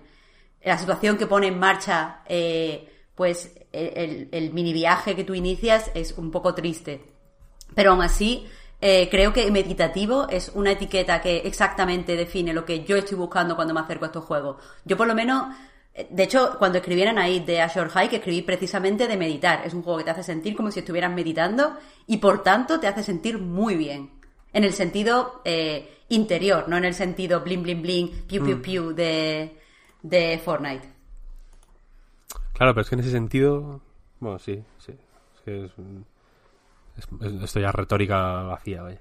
la situación que pone en marcha, eh, pues el, mini viaje que tú inicias es un poco triste. Pero aún así, eh, creo que meditativo es una etiqueta que exactamente define lo que yo estoy buscando cuando me acerco a estos juegos. Yo por lo menos, eh, de hecho, cuando escribí en Anaid de Ashore High, que escribí precisamente de meditar. Es un juego que te hace sentir como si estuvieras meditando y por tanto te hace sentir muy bien. En el sentido eh, interior, no en el sentido bling bling bling, piu piu piu de, de Fortnite. Claro, pero es que en ese sentido... Bueno, sí, sí. Es que es... es- es- esto ya es retórica vacía, vaya.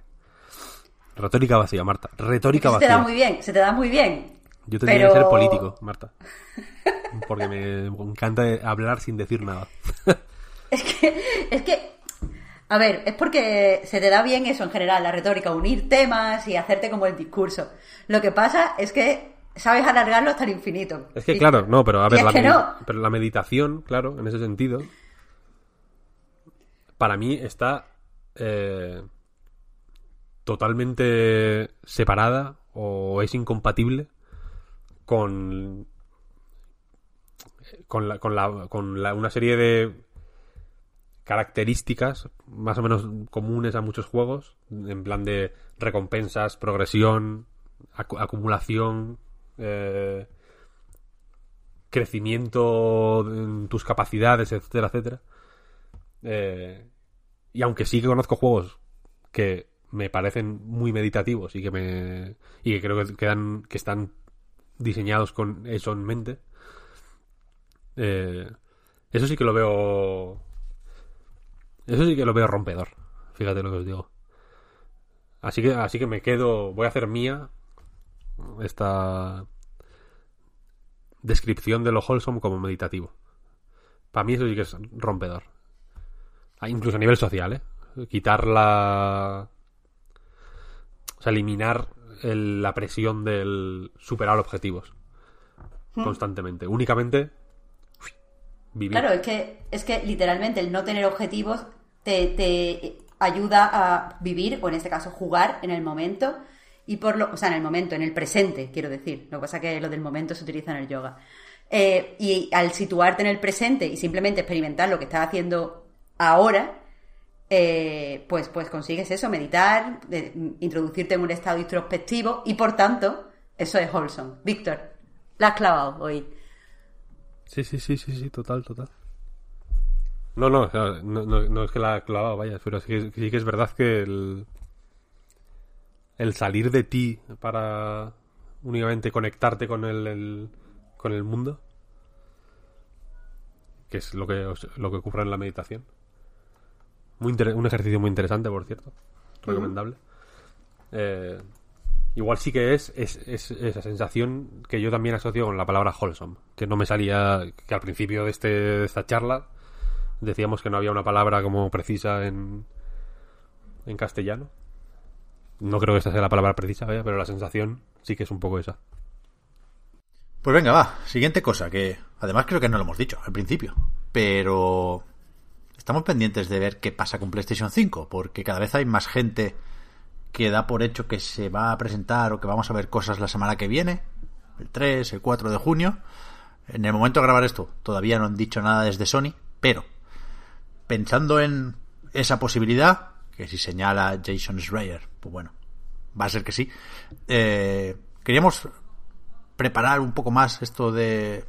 Retórica vacía, Marta. Retórica se te da vacía. muy bien, se te da muy bien. Yo tendría pero- que ser político, Marta. Porque me encanta hablar sin decir nada. Es que, es que, a ver, es porque se te da bien eso en general, la retórica, unir temas y hacerte como el discurso. Lo que pasa es que sabes alargarlo hasta el infinito. Es que Y- claro, no, pero a ver, la, no. pero la meditación, claro, en ese sentido, para mí está eh, totalmente separada o es incompatible con con, la, con, la, con la- una serie de características más o menos comunes a muchos juegos, en plan de recompensas, progresión, acu- acumulación, eh, crecimiento en tus capacidades, etcétera, etcétera. Eh, y aunque sí que conozco juegos que me parecen muy meditativos y que me y que creo que quedan que están diseñados con eso en mente eh, eso sí que lo veo eso sí que lo veo rompedor fíjate lo que os digo así que así que me quedo voy a hacer mía esta descripción de lo wholesome como meditativo para mí eso sí que es rompedor Ah, incluso a nivel social, ¿eh? Quitar la... O sea, eliminar el- la presión del superar objetivos. Constantemente. Únicamente... uy, Vivir. Claro, es que, es que literalmente el no tener objetivos te, te ayuda a vivir, o en este caso jugar en el momento, y por lo, o sea, en el momento, en el presente, quiero decir. Lo que pasa es que lo del momento se utiliza en el yoga. Eh, y al situarte en el presente y simplemente experimentar lo que estás haciendo ahora, eh, pues, pues consigues eso, meditar, de- introducirte en un estado introspectivo, y por tanto, eso es wholesome. Víctor, la has clavado hoy. Sí, sí, sí, sí, sí, total, total. No, no, o sea, no, no- no es que la he clavado, vaya, pero sí que, sí que es verdad que el, el salir de ti para únicamente conectarte con el, el- con el mundo, que es lo que, lo que ocurre en la meditación. Muy un ejercicio muy interesante, por cierto. Recomendable. Eh, igual sí que es, es, es esa sensación que yo también asocio con la palabra wholesome. Que no me salía, que al principio de, este, de esta charla decíamos que no había una palabra como precisa en, en castellano. No creo que esta sea la palabra precisa, pero la sensación sí que es un poco esa. Pues venga, va. Siguiente cosa, que además creo que no lo hemos dicho al principio. Pero estamos pendientes de ver qué pasa con PlayStation 5, porque cada vez hay más gente que da por hecho que se va a presentar o que vamos a ver cosas la semana que viene, el 3, el 4 de junio. En el momento de grabar esto, todavía no han dicho nada desde Sony, pero pensando en esa posibilidad, que si señala Jason Schreier, pues bueno, va a ser que sí, eh, queríamos preparar un poco más esto de,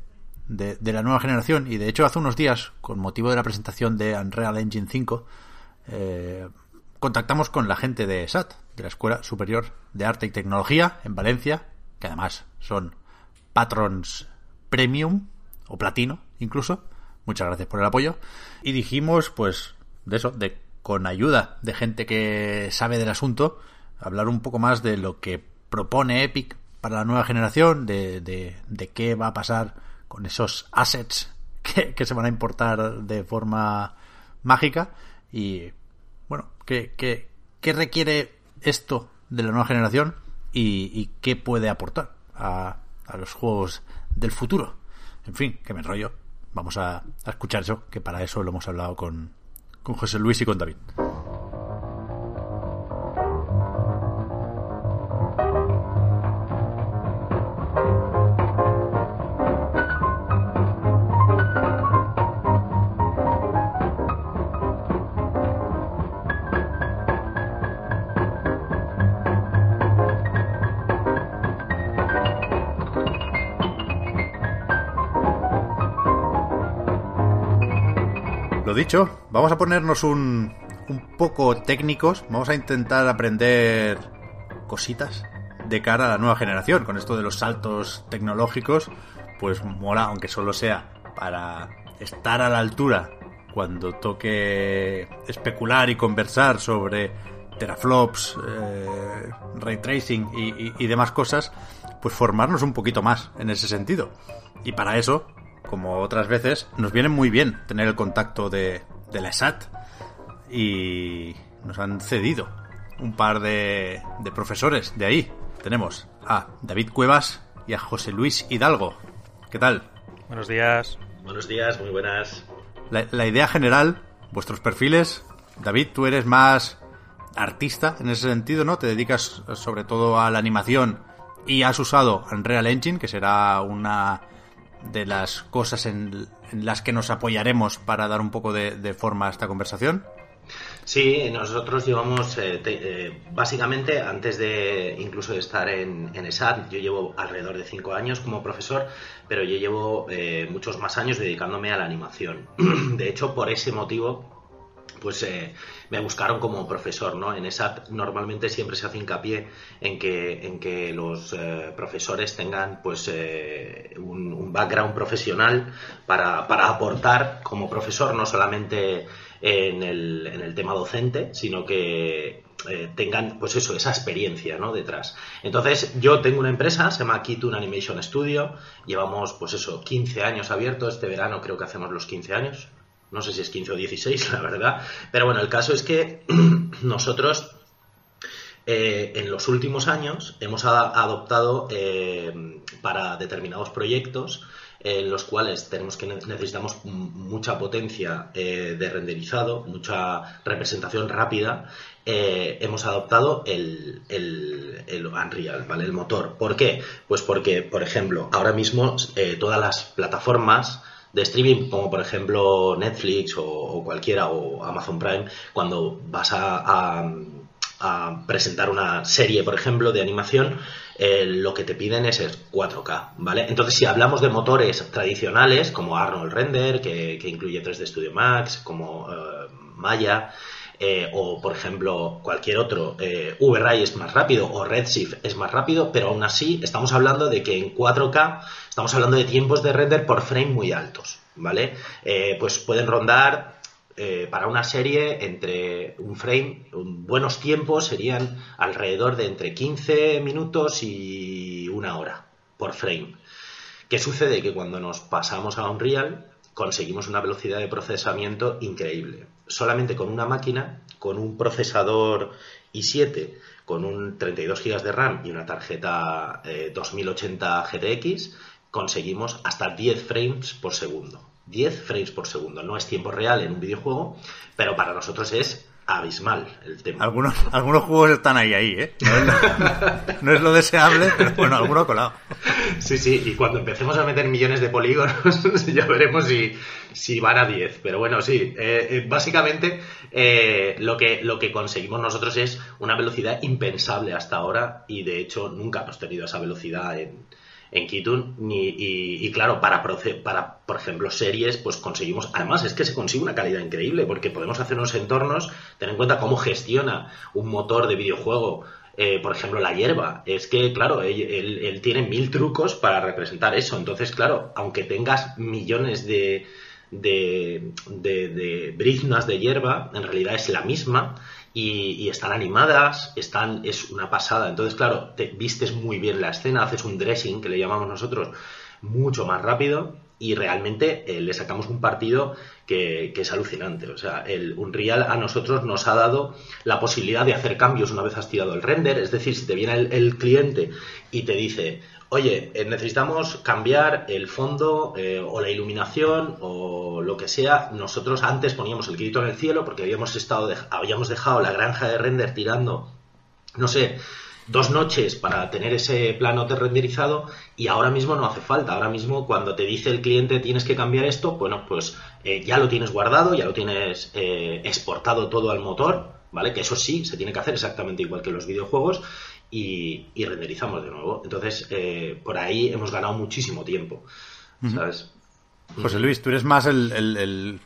de, la nueva generación y de hecho hace unos días, con motivo de la presentación de Unreal Engine 5, eh, contactamos con la gente de SAT, de la Escuela Superior de Arte y Tecnología en Valencia, que además son patrons premium o platino incluso. Muchas gracias por el apoyo. Y dijimos, pues, de eso, de con ayuda de gente que sabe del asunto, hablar un poco más de lo que propone Epic para la nueva generación, de, de, de qué va a pasar con esos assets que, que se van a importar de forma mágica y bueno, ¿qué, qué, qué requiere esto de la nueva generación y, qué puede aportar a, a, los juegos del futuro? En fin, que me enrollo. Vamos a, a escuchar eso, que para eso lo hemos hablado con, con José Luis y con David. Dicho, vamos a ponernos un, poco técnicos, vamos a intentar aprender cositas de cara a la nueva generación. Con esto de los saltos tecnológicos, pues mola, aunque solo sea para estar a la altura cuando toque especular y conversar sobre teraflops, eh, ray tracing y demás cosas, pues formarnos un poquito más en ese sentido. Y para eso, como otras veces, nos viene muy bien tener el contacto de, de la ESAT y nos han cedido un par de, de profesores de ahí. Tenemos a David Cuevas y a José Luis Hidalgo. ¿Qué tal? Buenos días. Buenos días, muy buenas. La, la, idea general, vuestros perfiles. David, tú eres más artista en ese sentido, ¿no? Te dedicas sobre todo a la animación y has usado Unreal Engine, que será una de las cosas en, las que nos apoyaremos para dar un poco de, forma a esta conversación. Sí, nosotros llevamos, eh, eh, básicamente, antes de incluso de estar en, en ESAT, yo llevo alrededor de cinco años como profesor, pero yo llevo eh, muchos más años dedicándome a la animación. de hecho, por ese motivo, pues eh, me buscaron como profesor, ¿no? En esa normalmente siempre se hace hincapié en que, en que los eh, profesores tengan pues eh, un, background profesional para, para, aportar como profesor, no solamente en el, en el tema docente, sino que tengan pues eso, esa experiencia ¿no? detrás. Entonces, yo tengo una empresa, se llama Kitun Animation Studio, llevamos pues eso, 15 años abiertos, este verano creo que hacemos los 15 años, no sé si es 15 o 16, la verdad. Pero bueno, el caso es que nosotros eh, en los últimos años hemos adoptado eh, para determinados proyectos en los cuales tenemos que necesitamos mucha potencia eh, de renderizado, mucha representación rápida, hemos adoptado el, el, el, Unreal, ¿vale? El motor. ¿Por qué? Pues porque, por ejemplo, ahora mismo todas las plataformas de streaming, como por ejemplo Netflix o, cualquiera, o Amazon Prime, cuando vas a, presentar una serie, por ejemplo, de animación, eh, lo que te piden es el 4K, ¿vale? Entonces, si hablamos de motores tradicionales, como Arnold Render, que, incluye 3D Studio Max, como eh, Maya, eh, o por ejemplo cualquier otro, eh, VRAI es más rápido o Redshift es más rápido, pero aún así estamos hablando de que en 4K estamos hablando de tiempos de render por frame muy altos, ¿vale? Eh, pues pueden rondar para una serie entre un frame, buenos tiempos serían alrededor de entre 15 minutos y una hora por frame. ¿Qué sucede? Que cuando nos pasamos a Unreal conseguimos una velocidad de procesamiento increíble solamente con una máquina, con un procesador i7, con un 32 GB de RAM y una tarjeta 2080 eh, GTX, conseguimos hasta 10 frames por segundo. 10 frames por segundo. No es tiempo real en un videojuego, pero para nosotros es abismal el tema. Algunos, algunos juegos están ahí, ahí, ¿eh? No es, lo, deseable, pero bueno, alguno colado. Sí, sí, y cuando empecemos a meter millones de polígonos, ya veremos si, van a 10. Pero bueno, sí, eh, eh, básicamente eh, lo, que, lo que conseguimos nosotros es una velocidad impensable hasta ahora y de hecho nunca hemos tenido esa velocidad en, en Kitun ni, y, claro, para, para, por ejemplo, series, pues conseguimos, además es que se consigue una calidad increíble porque podemos hacer unos entornos, tener en cuenta cómo gestiona un motor de videojuego, eh, por ejemplo, la hierba. Es que, claro, él, tiene mil trucos para representar eso. Entonces, claro, aunque tengas millones de, de, de, de briznas de hierba, en realidad es la misma y, están animadas, están, es una pasada. Entonces, claro, te vistes muy bien la escena, haces un dressing, que le llamamos nosotros, mucho más rápido y realmente eh, le sacamos un partido que, es alucinante. O sea, el Unreal a nosotros nos ha dado la posibilidad de hacer cambios una vez has tirado el render, es decir, si te viene el cliente y te dice, oye, eh, necesitamos cambiar el fondo eh, o la iluminación o lo que sea. Nosotros antes poníamos el grito en el cielo porque habíamos estado habíamos dejado la granja de render tirando, no sé, dos noches para tener ese plano de renderizado y ahora mismo no hace falta. Ahora mismo cuando te dice el cliente tienes que cambiar esto, bueno, pues eh, ya lo tienes guardado, ya lo tienes exportado todo al motor, ¿vale? Que eso sí, se tiene que hacer exactamente igual que los videojuegos y, renderizamos de nuevo. Entonces, eh, por ahí hemos ganado muchísimo tiempo. ¿Sabes? José Luis, tú eres más el,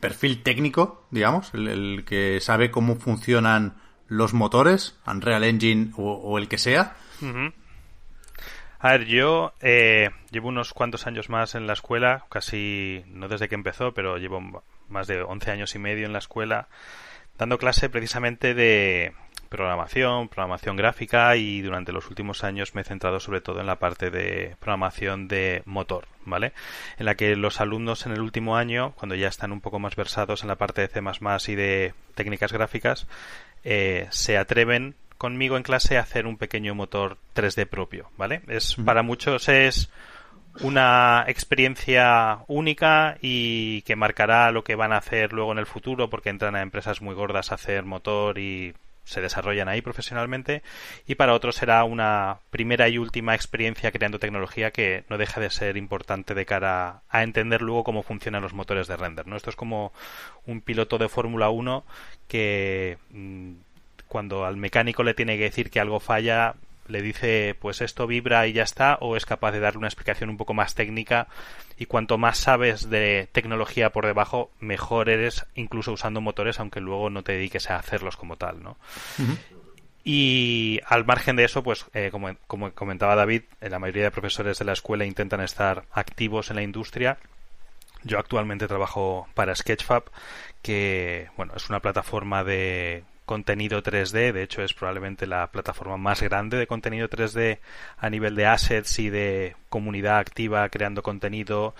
perfil técnico, digamos, el, que sabe cómo funcionan los motores, Unreal Engine o, el que sea. A ver, yo eh, llevo unos cuantos años más en la escuela, casi no desde que empezó, pero llevo más de 11 años y medio en la escuela, dando clase precisamente de, programación, programación gráfica y durante los últimos años me he centrado sobre todo en la parte de programación de motor, ¿vale? En la que los alumnos en el último año, cuando ya están un poco más versados en la parte de C++ y de técnicas gráficas, eh, se atreven conmigo en clase a hacer un pequeño motor 3D propio, ¿vale? Es para muchos es una experiencia única y que marcará lo que van a hacer luego en el futuro porque entran a empresas muy gordas a hacer motor y se desarrollan ahí profesionalmente y para otros será una primera y última experiencia creando tecnología que no deja de ser importante de cara a entender luego cómo funcionan los motores de render. ¿no? Esto es como un piloto de Fórmula 1 que mm, cuando al mecánico le tiene que decir que algo falla, le dice pues esto vibra y ya está, o es capaz de darle una explicación un poco más técnica y cuanto más sabes de tecnología por debajo, mejor eres incluso usando motores, aunque luego no te dediques a hacerlos como tal, ¿no? Y al margen de eso, pues eh, como, como, comentaba David, eh, la mayoría de profesores de la escuela intentan estar activos en la industria. Yo actualmente trabajo para Sketchfab, que bueno, es una plataforma de contenido 3D, de hecho es probablemente la plataforma más grande de contenido 3D a nivel de assets y de comunidad activa creando contenido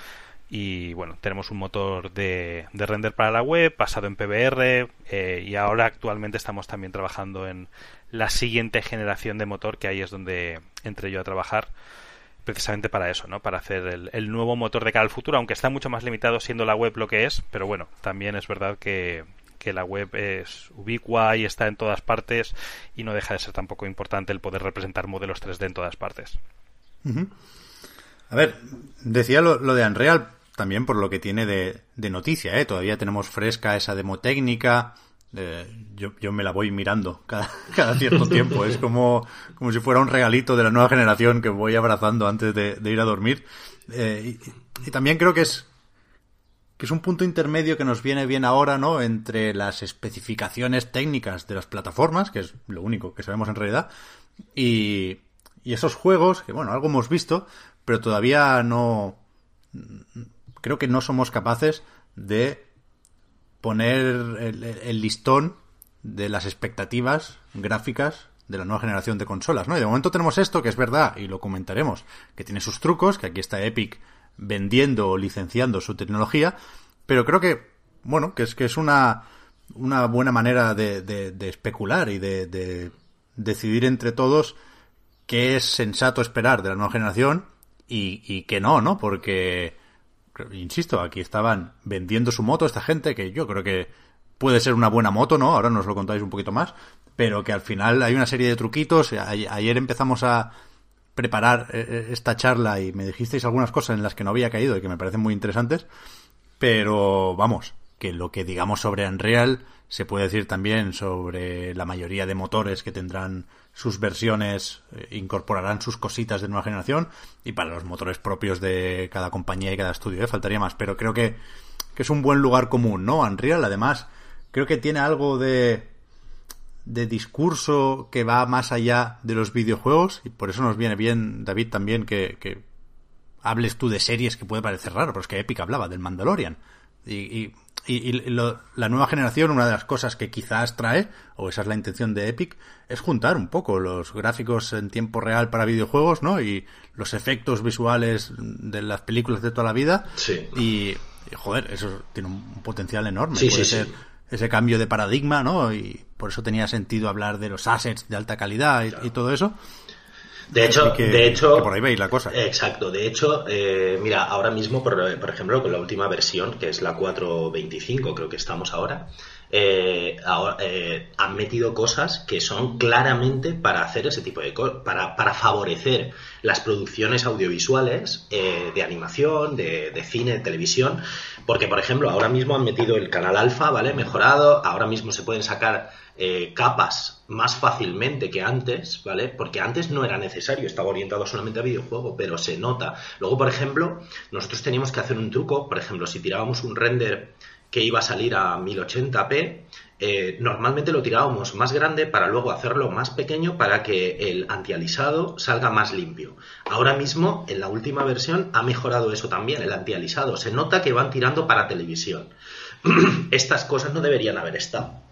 y bueno, tenemos un motor de, de render para la web basado en PBR eh, y ahora actualmente estamos también trabajando en la siguiente generación de motor que ahí es donde entré yo a trabajar precisamente para eso, ¿no? Para hacer el, el, nuevo motor de cara al futuro, aunque está mucho más limitado siendo la web lo que es, pero bueno, también es verdad que, que la web es ubicua y está en todas partes y no deja de ser tampoco importante el poder representar modelos 3D en todas partes. Uh -huh. A ver, decía lo, lo, de Unreal también por lo que tiene de, de noticia, ¿eh? Todavía tenemos fresca esa demo técnica. Eh, yo, yo, me la voy mirando cada, cada cierto tiempo. Es como, como si fuera un regalito de la nueva generación que voy abrazando antes de, de ir a dormir. Eh, y, y, también creo que es es un punto intermedio que nos viene bien ahora, ¿no? Entre las especificaciones técnicas de las plataformas, que es lo único que sabemos en realidad, y, y esos juegos, que bueno, algo hemos visto, pero todavía no... Creo que no somos capaces de poner el, el listón de las expectativas gráficas de la nueva generación de consolas, ¿no? Y de momento tenemos esto, que es verdad, y lo comentaremos, que tiene sus trucos, que aquí está Epic vendiendo o licenciando su tecnología, pero creo que, bueno, que es que es una, una buena manera de, de, de especular y de, de, decidir entre todos qué es sensato esperar de la nueva generación y, y qué no, ¿no? Porque, insisto, aquí estaban vendiendo su moto esta gente, que yo creo que puede ser una buena moto, ¿no? Ahora nos lo contáis un poquito más, pero que al final hay una serie de truquitos. Ayer empezamos a, preparar esta charla y me dijisteis algunas cosas en las que no había caído y que me parecen muy interesantes, pero vamos, que lo que digamos sobre Unreal se puede decir también sobre la mayoría de motores que tendrán sus versiones, eh, incorporarán sus cositas de nueva generación y para los motores propios de cada compañía y cada estudio, ¿eh? faltaría más, pero creo que, que es un buen lugar común, ¿no? Unreal además creo que tiene algo de de discurso que va más allá de los videojuegos y por eso nos viene bien, David, también que, que hables tú de series que puede parecer raro, pero es que Epic hablaba del Mandalorian. Y, y, y, y lo, la nueva generación, una de las cosas que quizás trae, o esa es la intención de Epic, es juntar un poco los gráficos en tiempo real para videojuegos, ¿no? Y los efectos visuales de las películas de toda la vida. Sí. Y, joder, eso tiene un potencial enorme. Sí, puede sí, ser sí ese cambio de paradigma, ¿no? Y por eso tenía sentido hablar de los assets de alta calidad y, claro. y todo eso. De hecho, que, de hecho, por ahí veis la cosa. Exacto. De hecho, eh, mira, ahora mismo, por, por, ejemplo, con la última versión, que es la 4.25, creo que estamos ahora, eh, eh, han metido cosas que son claramente para hacer ese tipo de cosas, para, para favorecer las producciones audiovisuales eh, de animación, de, de cine, de televisión, porque, por ejemplo, ahora mismo han metido el canal alfa, ¿vale? Mejorado, ahora mismo se pueden sacar eh, capas más fácilmente que antes, ¿vale? Porque antes no era necesario, estaba orientado solamente a videojuego, pero se nota. Luego, por ejemplo, nosotros teníamos que hacer un truco, por ejemplo, si tirábamos un render que iba a salir a 1080p, eh, normalmente lo tirábamos más grande para luego hacerlo más pequeño para que el antialisado salga más limpio. Ahora mismo, en la última versión, ha mejorado eso también, el antialisado. Se nota que van tirando para televisión. Estas cosas no deberían haber estado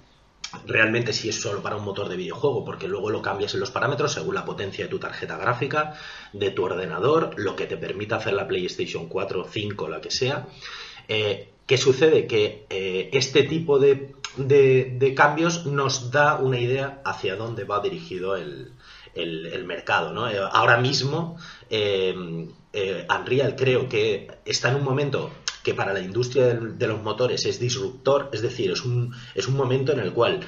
realmente si es solo para un motor de videojuego, porque luego lo cambias en los parámetros según la potencia de tu tarjeta gráfica, de tu ordenador, lo que te permita hacer la PlayStation 4, 5, la que sea. Eh, ¿Qué sucede? Que eh, este tipo de, cambios nos da una idea hacia dónde va dirigido el, mercado. ¿no? Eh, ahora mismo, eh, Unreal creo que está en un momento que para la industria de, de, los motores es disruptor, es decir, es un, es un momento en el cual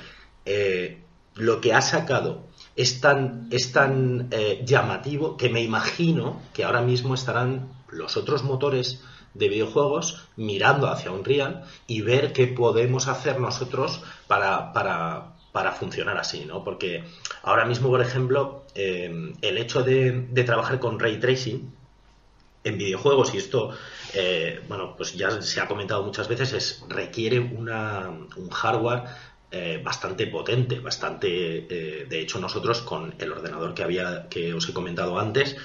lo que ha sacado es tan, es tan eh, llamativo que me imagino que ahora mismo estarán los otros motores de videojuegos mirando hacia Unreal y ver qué podemos hacer nosotros para, para, para funcionar así, ¿no? Porque ahora mismo, por ejemplo, eh, el hecho de, de, trabajar con ray tracing en videojuegos, y esto, eh, bueno, pues ya se ha comentado muchas veces, es requiere una, un hardware eh, bastante potente, bastante. Eh, de hecho, nosotros con el ordenador que había, que os he comentado antes,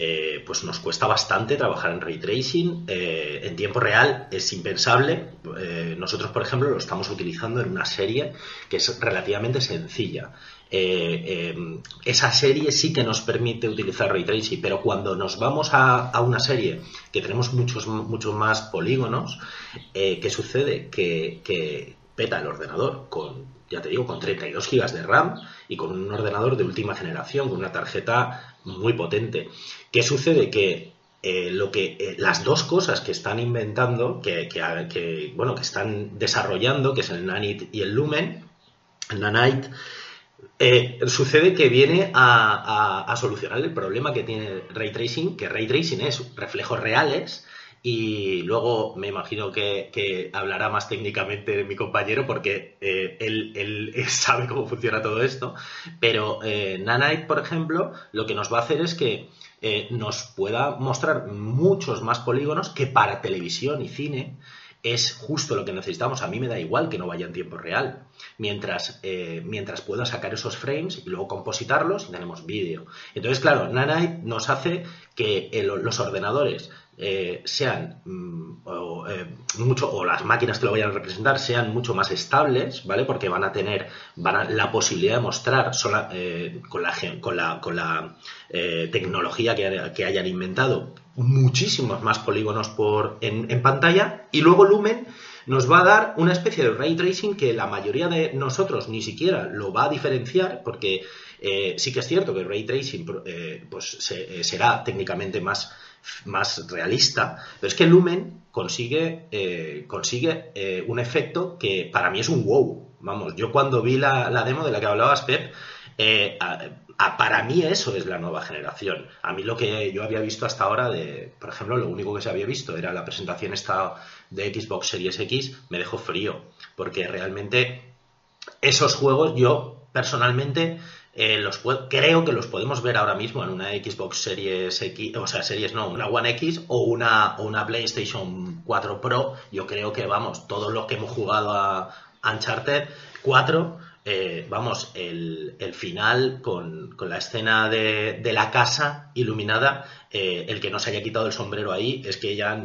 eh, pues nos cuesta bastante trabajar en ray tracing. Eh, en tiempo real es impensable. Eh, nosotros, por ejemplo, lo estamos utilizando en una serie que es relativamente sencilla. esa serie sí que nos permite utilizar ray tracing, pero cuando nos vamos a, a una serie que tenemos muchos, muchos más polígonos, ¿qué sucede? Que, que peta el ordenador con, ya te digo, con 32 gigas de RAM y con un ordenador de última generación, con una tarjeta muy potente. ¿Qué sucede? Que eh, lo que eh, las dos cosas que están inventando, que, que, bueno, que están desarrollando, que es el Nanite y el Lumen, Nanite, eh, sucede que viene a, a, solucionar el problema que tiene Ray Tracing, que Ray Tracing es reflejos reales y luego me imagino que, hablará más técnicamente mi compañero porque eh, él, sabe cómo funciona todo esto. Pero eh, Nanite, por ejemplo, lo que nos va a hacer es que eh, nos pueda mostrar muchos más polígonos que para televisión y cine es justo lo que necesitamos. A mí me da igual que no vaya en tiempo real. Mientras, mientras pueda sacar esos frames y luego compositarlos tenemos vídeo. Entonces, claro, Nanite nos hace que los ordenadores eh, sean mm, o, eh, mucho o las máquinas que lo vayan a representar sean mucho más estables, ¿vale? Porque van a tener van a, la posibilidad de mostrar eh, con la tecnología que, hayan inventado muchísimos más polígonos por en, pantalla y luego Lumen nos va a dar una especie de ray tracing que la mayoría de nosotros ni siquiera lo va a diferenciar porque sí que es cierto que el ray tracing pues se, será técnicamente más más realista, pero es que Lumen consigue, eh, consigue eh, un efecto que para mí es un wow. Vamos, yo cuando vi la, demo de la que hablabas, Pep, eh, para mí eso es la nueva generación. A mí lo que yo había visto hasta ahora, de, por ejemplo, lo único que se había visto era la presentación esta de Xbox Series X, me dejó frío, porque realmente esos juegos yo personalmente eh, creo que los podemos ver ahora mismo en una Xbox Series X, o sea, Series no, una One X o una, una PlayStation 4 Pro. Yo creo que, vamos, todos los que hemos jugado a Uncharted 4, eh, vamos, el, el final con, con, la escena de, de la casa iluminada, eh, el que no se haya quitado el sombrero ahí, es que ya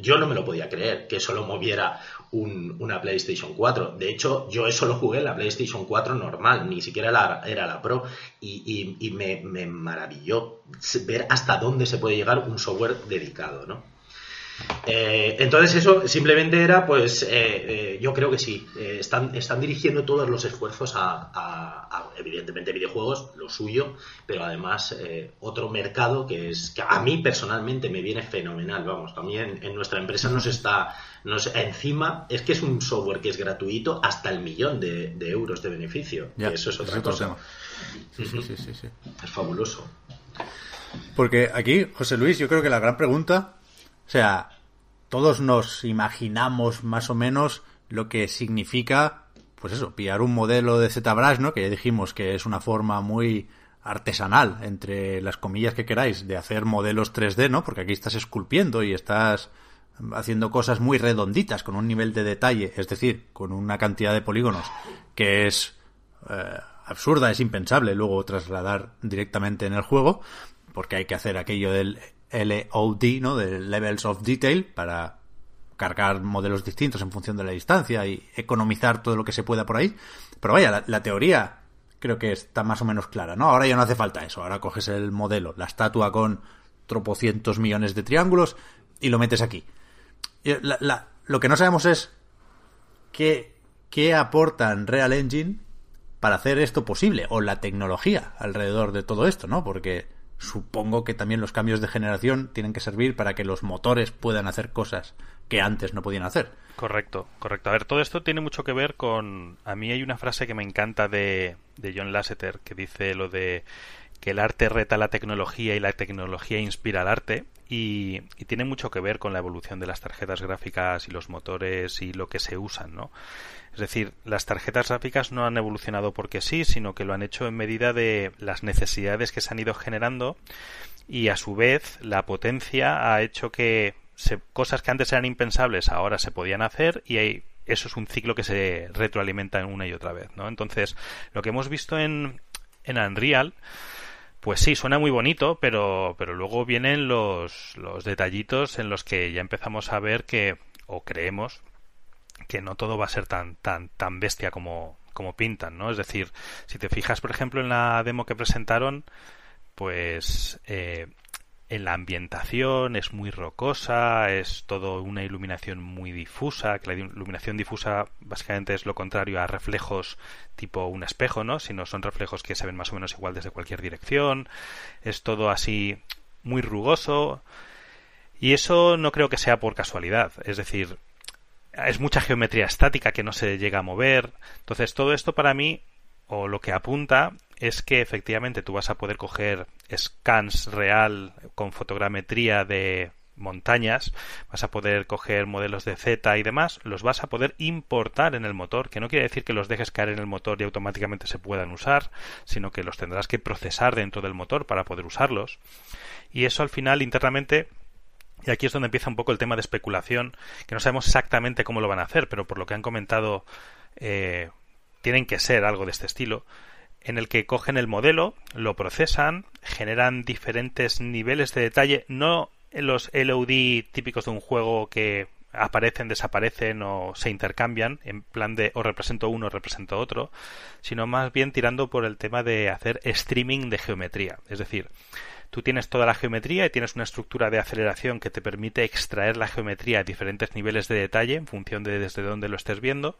yo no me lo podía creer que solo moviera un, una PlayStation 4. De hecho, yo eso lo jugué en la PlayStation 4 normal, ni siquiera era la Pro, y me, me, maravilló ver hasta dónde se puede llegar un software dedicado, ¿no? Eh, entonces eso simplemente era, pues, eh, eh, yo creo que sí, eh, están, están dirigiendo todos los esfuerzos a, a, a evidentemente, videojuegos, lo suyo, pero además eh, otro mercado que es que a mí personalmente me viene fenomenal, vamos, también en, nuestra empresa nos está, nos, encima, es que es un software que es gratuito hasta el millón de, de euros de beneficio, ya, eso es otra es cosa. Sí, sí, sí. Es fabuloso. Porque aquí, José Luis, yo creo que la gran pregunta o sea, todos nos imaginamos más o menos lo que significa, pues eso, pillar un modelo de ZBrush, ¿no? Que ya dijimos que es una forma muy artesanal, entre las comillas que queráis, de hacer modelos 3D, ¿no? Porque aquí estás esculpiendo y estás haciendo cosas muy redonditas, con un nivel de detalle, es decir, con una cantidad de polígonos que es eh, absurda, es impensable luego trasladar directamente en el juego, porque hay que hacer aquello del LOD, ¿no? De Levels of Detail, para cargar modelos distintos en función de la distancia y economizar todo lo que se pueda por ahí. Pero vaya, la, teoría creo que está más o menos clara, ¿no? Ahora ya no hace falta eso. Ahora coges el modelo, la estatua con tropocientos millones de triángulos y lo metes aquí. Lo que no sabemos es qué, qué aportan Real Engine para hacer esto posible, o la tecnología alrededor de todo esto, ¿no? Porque supongo que también los cambios de generación tienen que servir para que los motores puedan hacer cosas que antes no podían hacer. Correcto, correcto. A ver, todo esto tiene mucho que ver con... A mí hay una frase que me encanta de, de John Lasseter que dice lo de que el arte reta la tecnología y la tecnología inspira al arte y, tiene mucho que ver con la evolución de las tarjetas gráficas y los motores y lo que se usan, ¿no? Es decir, las tarjetas gráficas no han evolucionado porque sí, sino que lo han hecho en medida de las necesidades que se han ido generando y a su vez la potencia ha hecho que cosas que antes eran impensables ahora se podían hacer y hay, eso es un ciclo que se retroalimenta una y otra vez, ¿no? Entonces, lo que hemos visto en, en Unreal pues sí, suena muy bonito, pero, pero luego vienen los, los detallitos en los que ya empezamos a ver que, o creemos, que no todo va a ser tan, tan, tan bestia como, como pintan, ¿no? Es decir, si te fijas, por ejemplo, en la demo que presentaron, pues eh, la ambientación es muy rocosa, es todo una iluminación muy difusa, que la iluminación difusa básicamente es lo contrario a reflejos tipo un espejo, ¿no? Sino son reflejos que se ven más o menos igual desde cualquier dirección, es todo así muy rugoso. Y eso no creo que sea por casualidad, es decir, es mucha geometría estática que no se llega a mover, entonces todo esto para mí o lo que apunta es que efectivamente tú vas a poder coger scans real con fotogrametría de montañas, vas a poder coger modelos de Z y demás, los vas a poder importar en el motor, que no quiere decir que los dejes caer en el motor y automáticamente se puedan usar, sino que los tendrás que procesar dentro del motor para poder usarlos. Y eso al final internamente y aquí es donde empieza un poco el tema de especulación, que no sabemos exactamente cómo lo van a hacer, pero por lo que han comentado eh, tienen que ser algo de este estilo, en el que cogen el modelo, lo procesan, generan diferentes niveles de detalle, no los LOD típicos de un juego que aparecen, desaparecen o se intercambian en plan de o represento uno o represento otro, sino más bien tirando por el tema de hacer streaming de geometría. Es decir, tú tienes toda la geometría y tienes una estructura de aceleración que te permite extraer la geometría a diferentes niveles de detalle en función de desde dónde lo estés viendo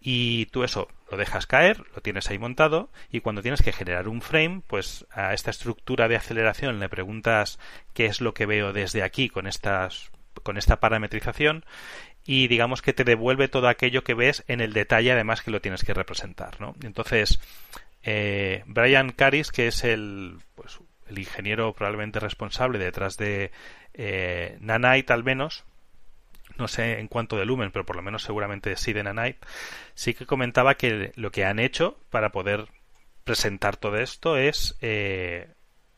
y tú eso lo dejas caer, lo tienes ahí montado y cuando tienes que generar un frame, pues a esta estructura de aceleración le preguntas qué es lo que veo desde aquí con estas con esta parametrización y digamos que te devuelve todo aquello que ves en el detalle además que lo tienes que representar, ¿no? Entonces eh, Brian Caris, que es el pues el ingeniero probablemente responsable detrás de eh, Nanite al menos, no sé en cuánto de lumen, pero por lo menos seguramente de Nanite, sí que comentaba que lo que han hecho para poder presentar todo esto es eh,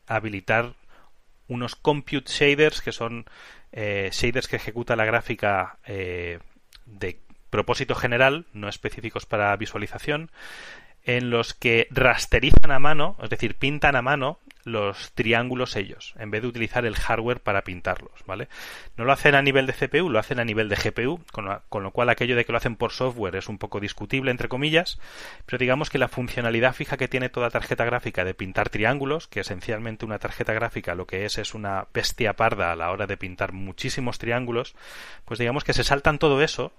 habilitar unos compute shaders que son eh, shaders que ejecuta la gráfica eh, de propósito general, no específicos para visualización, en los que rasterizan a mano, es decir, pintan a mano los triángulos ellos, en vez de utilizar el hardware para pintarlos, ¿vale? No lo hacen a nivel de CPU, lo hacen a nivel de GPU, con, lo cual aquello de que lo hacen por software es un poco discutible, entre comillas, pero digamos que la funcionalidad fija que tiene toda tarjeta gráfica de pintar triángulos, que esencialmente una tarjeta gráfica lo que es es una bestia parda a la hora de pintar muchísimos triángulos, pues digamos que se saltan todo eso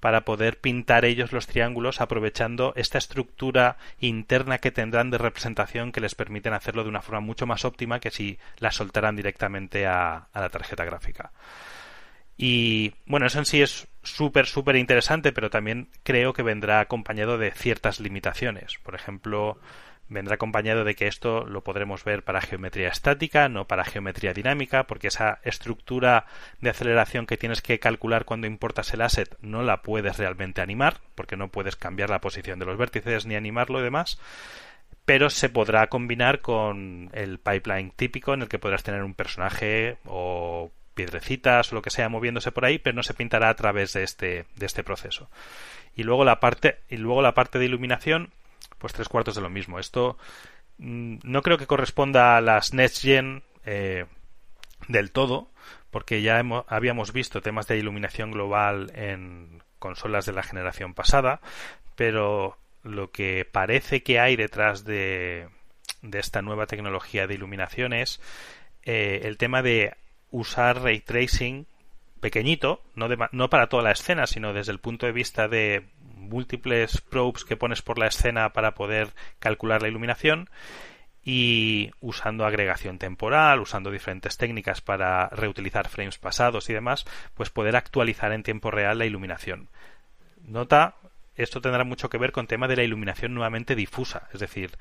para poder pintar ellos los triángulos aprovechando esta estructura interna que tendrán de representación que les permiten hacerlo de una forma mucho más óptima que si la soltaran directamente a, a la tarjeta gráfica. Y bueno, eso en sí es súper, súper interesante, pero también creo que vendrá acompañado de ciertas limitaciones. Por ejemplo, vendrá acompañado de que esto lo podremos ver para geometría estática, no para geometría dinámica, porque esa estructura de aceleración que tienes que calcular cuando importas el asset no la puedes realmente animar, porque no puedes cambiar la posición de los vértices ni animarlo y demás, pero se podrá combinar con el pipeline típico en el que podrás tener un personaje o piedrecitas o lo que sea moviéndose por ahí, pero no se pintará a través de este, de este proceso. Y luego la parte, y luego la parte de iluminación pues tres cuartos de lo mismo. Esto mm, no creo que corresponda a las Next Gen eh, del todo, porque ya habíamos visto temas de iluminación global en consolas de la generación pasada, pero lo que parece que hay detrás de, de esta nueva tecnología de iluminación es eh, el tema de usar ray tracing pequeñito, no para toda la escena, sino desde el punto de vista de múltiples probes que pones por la escena para poder calcular la iluminación y usando agregación temporal, usando diferentes técnicas para reutilizar frames pasados y demás, pues poder actualizar en tiempo real la iluminación. Nota, esto tendrá mucho que ver con tema de la iluminación nuevamente difusa, es decir,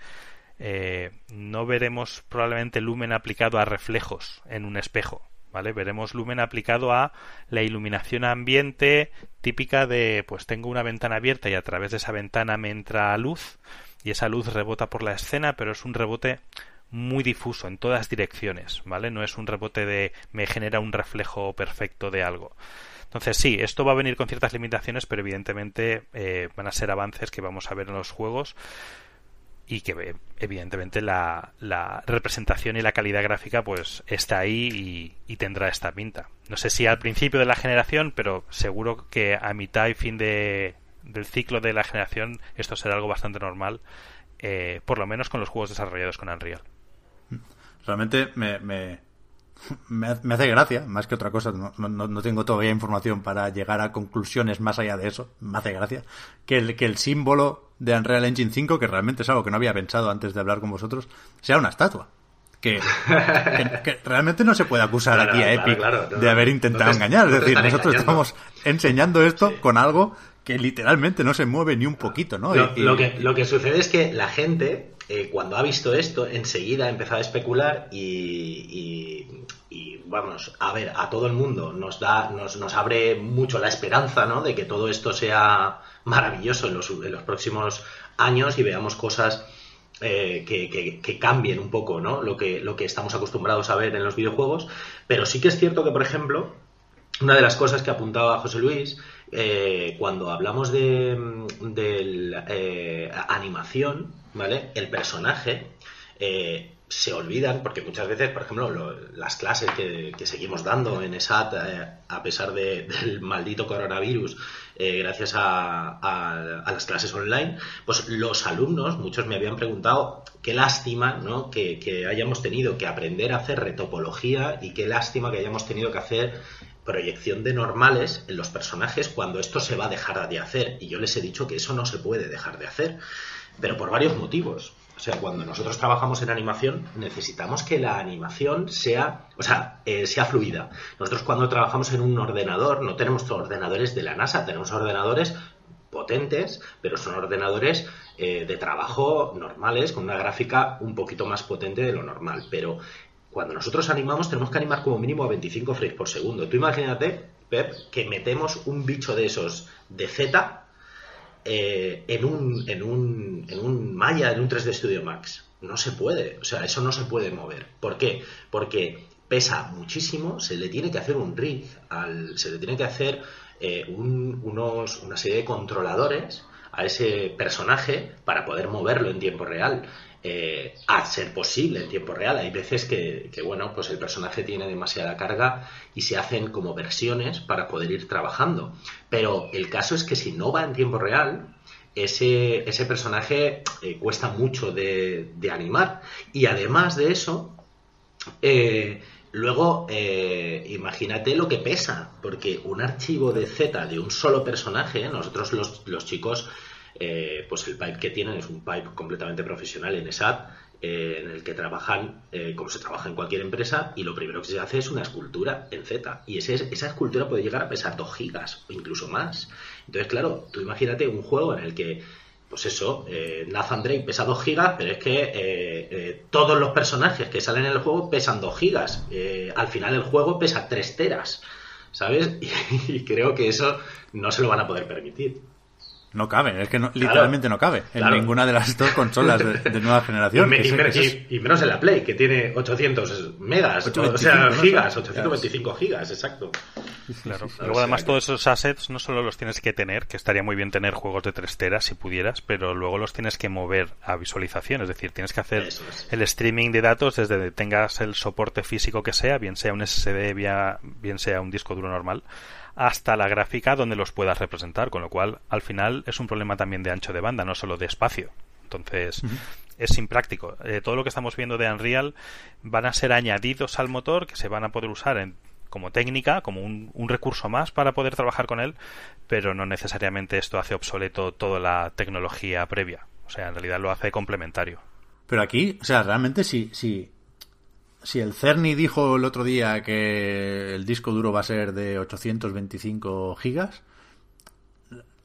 eh, no veremos probablemente lumen aplicado a reflejos en un espejo, ¿vale? Veremos lumen aplicado a la iluminación ambiente típica de, pues tengo una ventana abierta y a través de esa ventana me entra luz y esa luz rebota por la escena, pero es un rebote muy difuso en todas direcciones, ¿vale? No es un rebote de me genera un reflejo perfecto de algo. Entonces sí, esto va a venir con ciertas limitaciones, pero evidentemente eh, van a ser avances que vamos a ver en los juegos y que evidentemente la, representación y la calidad gráfica pues está ahí y, tendrá esta pinta. No sé si al principio de la generación, pero seguro que a mitad y fin de, del ciclo de la generación esto será algo bastante normal, eh, por lo menos con los juegos desarrollados con Unreal. Realmente me, me, me, hace gracia, más que otra cosa, no, no, tengo todavía información para llegar a conclusiones más allá de eso, me hace gracia, que el, que el símbolo de Unreal Engine 5, que realmente es algo que no había pensado antes de hablar con vosotros, sea una estatua. Que, realmente no se puede acusar aquí a Epic de haber intentado engañar. Es decir, nosotros estamos enseñando esto con algo que literalmente no se mueve ni un poquito, ¿no? Lo, que, lo que sucede es que la gente eh, cuando ha visto esto, enseguida ha empezado a especular y, vamos, a ver, a todo el mundo nos da, nos, nos, abre mucho la esperanza, ¿no? De que todo esto sea maravilloso en los, en los próximos años y veamos cosas eh, que, que, cambien un poco, ¿no? Lo que, lo que estamos acostumbrados a ver en los videojuegos. Pero sí que es cierto que, por ejemplo, una de las cosas que apuntaba José Luis, eh, cuando hablamos de, de animación, ¿vale? El personaje eh, se olvidan, porque muchas veces, por ejemplo, las clases que, seguimos dando en ESAT, eh, a pesar del maldito coronavirus, eh, gracias a, las clases online, pues los alumnos, muchos me habían preguntado, qué lástima ¿no? que, que hayamos tenido que aprender a hacer retopología y qué lástima que hayamos tenido que hacer proyección de normales en los personajes cuando esto se va a dejar de hacer. Y yo les he dicho que eso no se puede dejar de hacer pero por varios motivos. O sea, cuando nosotros trabajamos en animación, necesitamos que la animación sea, o sea, eh, sea fluida. Nosotros cuando trabajamos en un ordenador, no tenemos ordenadores de la NASA, tenemos ordenadores potentes, pero son ordenadores eh, de trabajo normales, con una gráfica un poquito más potente de lo normal. Pero cuando nosotros animamos, tenemos que animar como mínimo a 25 frames por segundo. Tú imagínate, Pep, que metemos un bicho de esos de Z eh, en, un, en, un, en un Maya, en un 3D Studio Max. No se puede, o sea, eso no se puede mover. ¿Por qué? Porque pesa muchísimo, se le tiene que hacer un rig, al, se le tiene que hacer eh, unos, una serie de controladores a ese personaje para poder moverlo en tiempo real. Eh, a ser posible en tiempo real. Hay veces que, bueno, pues el personaje tiene demasiada carga y se hacen como versiones para poder ir trabajando. Pero el caso es que si no va en tiempo real, ese, ese personaje eh, cuesta mucho de, animar. Y además de eso, eh, luego imagínate lo que pesa, porque un archivo de Z de un solo personaje, nosotros los, los chicos eh, pues el pipe que tienen es un pipe completamente profesional en ESAT, eh, en el que trabajan eh, como se trabaja en cualquier empresa y lo primero que se hace es una escultura en Z y esa escultura puede llegar a pesar 2 gigas o incluso más. Entonces, claro, tú imagínate un juego en el que, pues eso, Nathan Drake pesa 2 gigas, pero es que todos los personajes que salen en el juego pesan 2 gigas. al final el juego pesa 3 teras, ¿sabes? y creo que eso no se lo van a poder permitir. No cabe, es que literalmente no cabe en ninguna de las dos consolas de, nueva generación. Y, menos en la Play, que tiene 800 megas, o sea, gigas, 825 gigas, exacto. Claro. Luego, además, todos esos assets no solo los tienes que tener, que estaría muy bien tener juegos de 3 teras si pudieras, pero luego los tienes que mover a visualización, es decir, tienes que hacer el streaming de datos desde que tengas el soporte físico que sea, bien sea un SSD, bien sea un disco duro normal, hasta la gráfica donde los puedas representar, con lo cual al final es un problema también de ancho de banda, no solo de espacio. Entonces es impráctico. Eh, todo lo que estamos viendo de Unreal van a ser añadidos al motor que se van a poder usar en, como técnica, como un, un, recurso más para poder trabajar con él, pero no necesariamente esto hace obsoleto toda la tecnología previa. O sea, en realidad lo hace complementario. Pero aquí, o sea, realmente si, si, si el Cerny dijo el otro día que el disco duro va a ser de 825 gigas,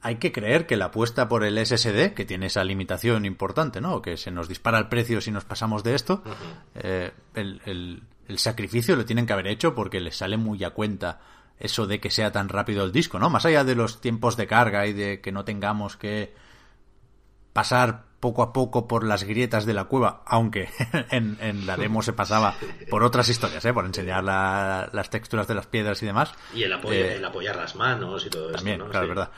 hay que creer que la apuesta por el SSD, que tiene esa limitación importante, ¿no? Que se nos dispara el precio si nos pasamos de esto, eh, el, el, el, sacrificio lo tienen que haber hecho porque les sale muy a cuenta eso de que sea tan rápido el disco, ¿no? Más allá de los tiempos de carga y de que no tengamos que pasar poco a poco por las grietas de la cueva, aunque en, en la demo se pasaba por otras historias, ¿eh? por enseñar la, las texturas de las piedras y demás. Y el, apoyo, eh, el apoyar las manos y todo también, esto. ¿no? Claro, sí. verdad.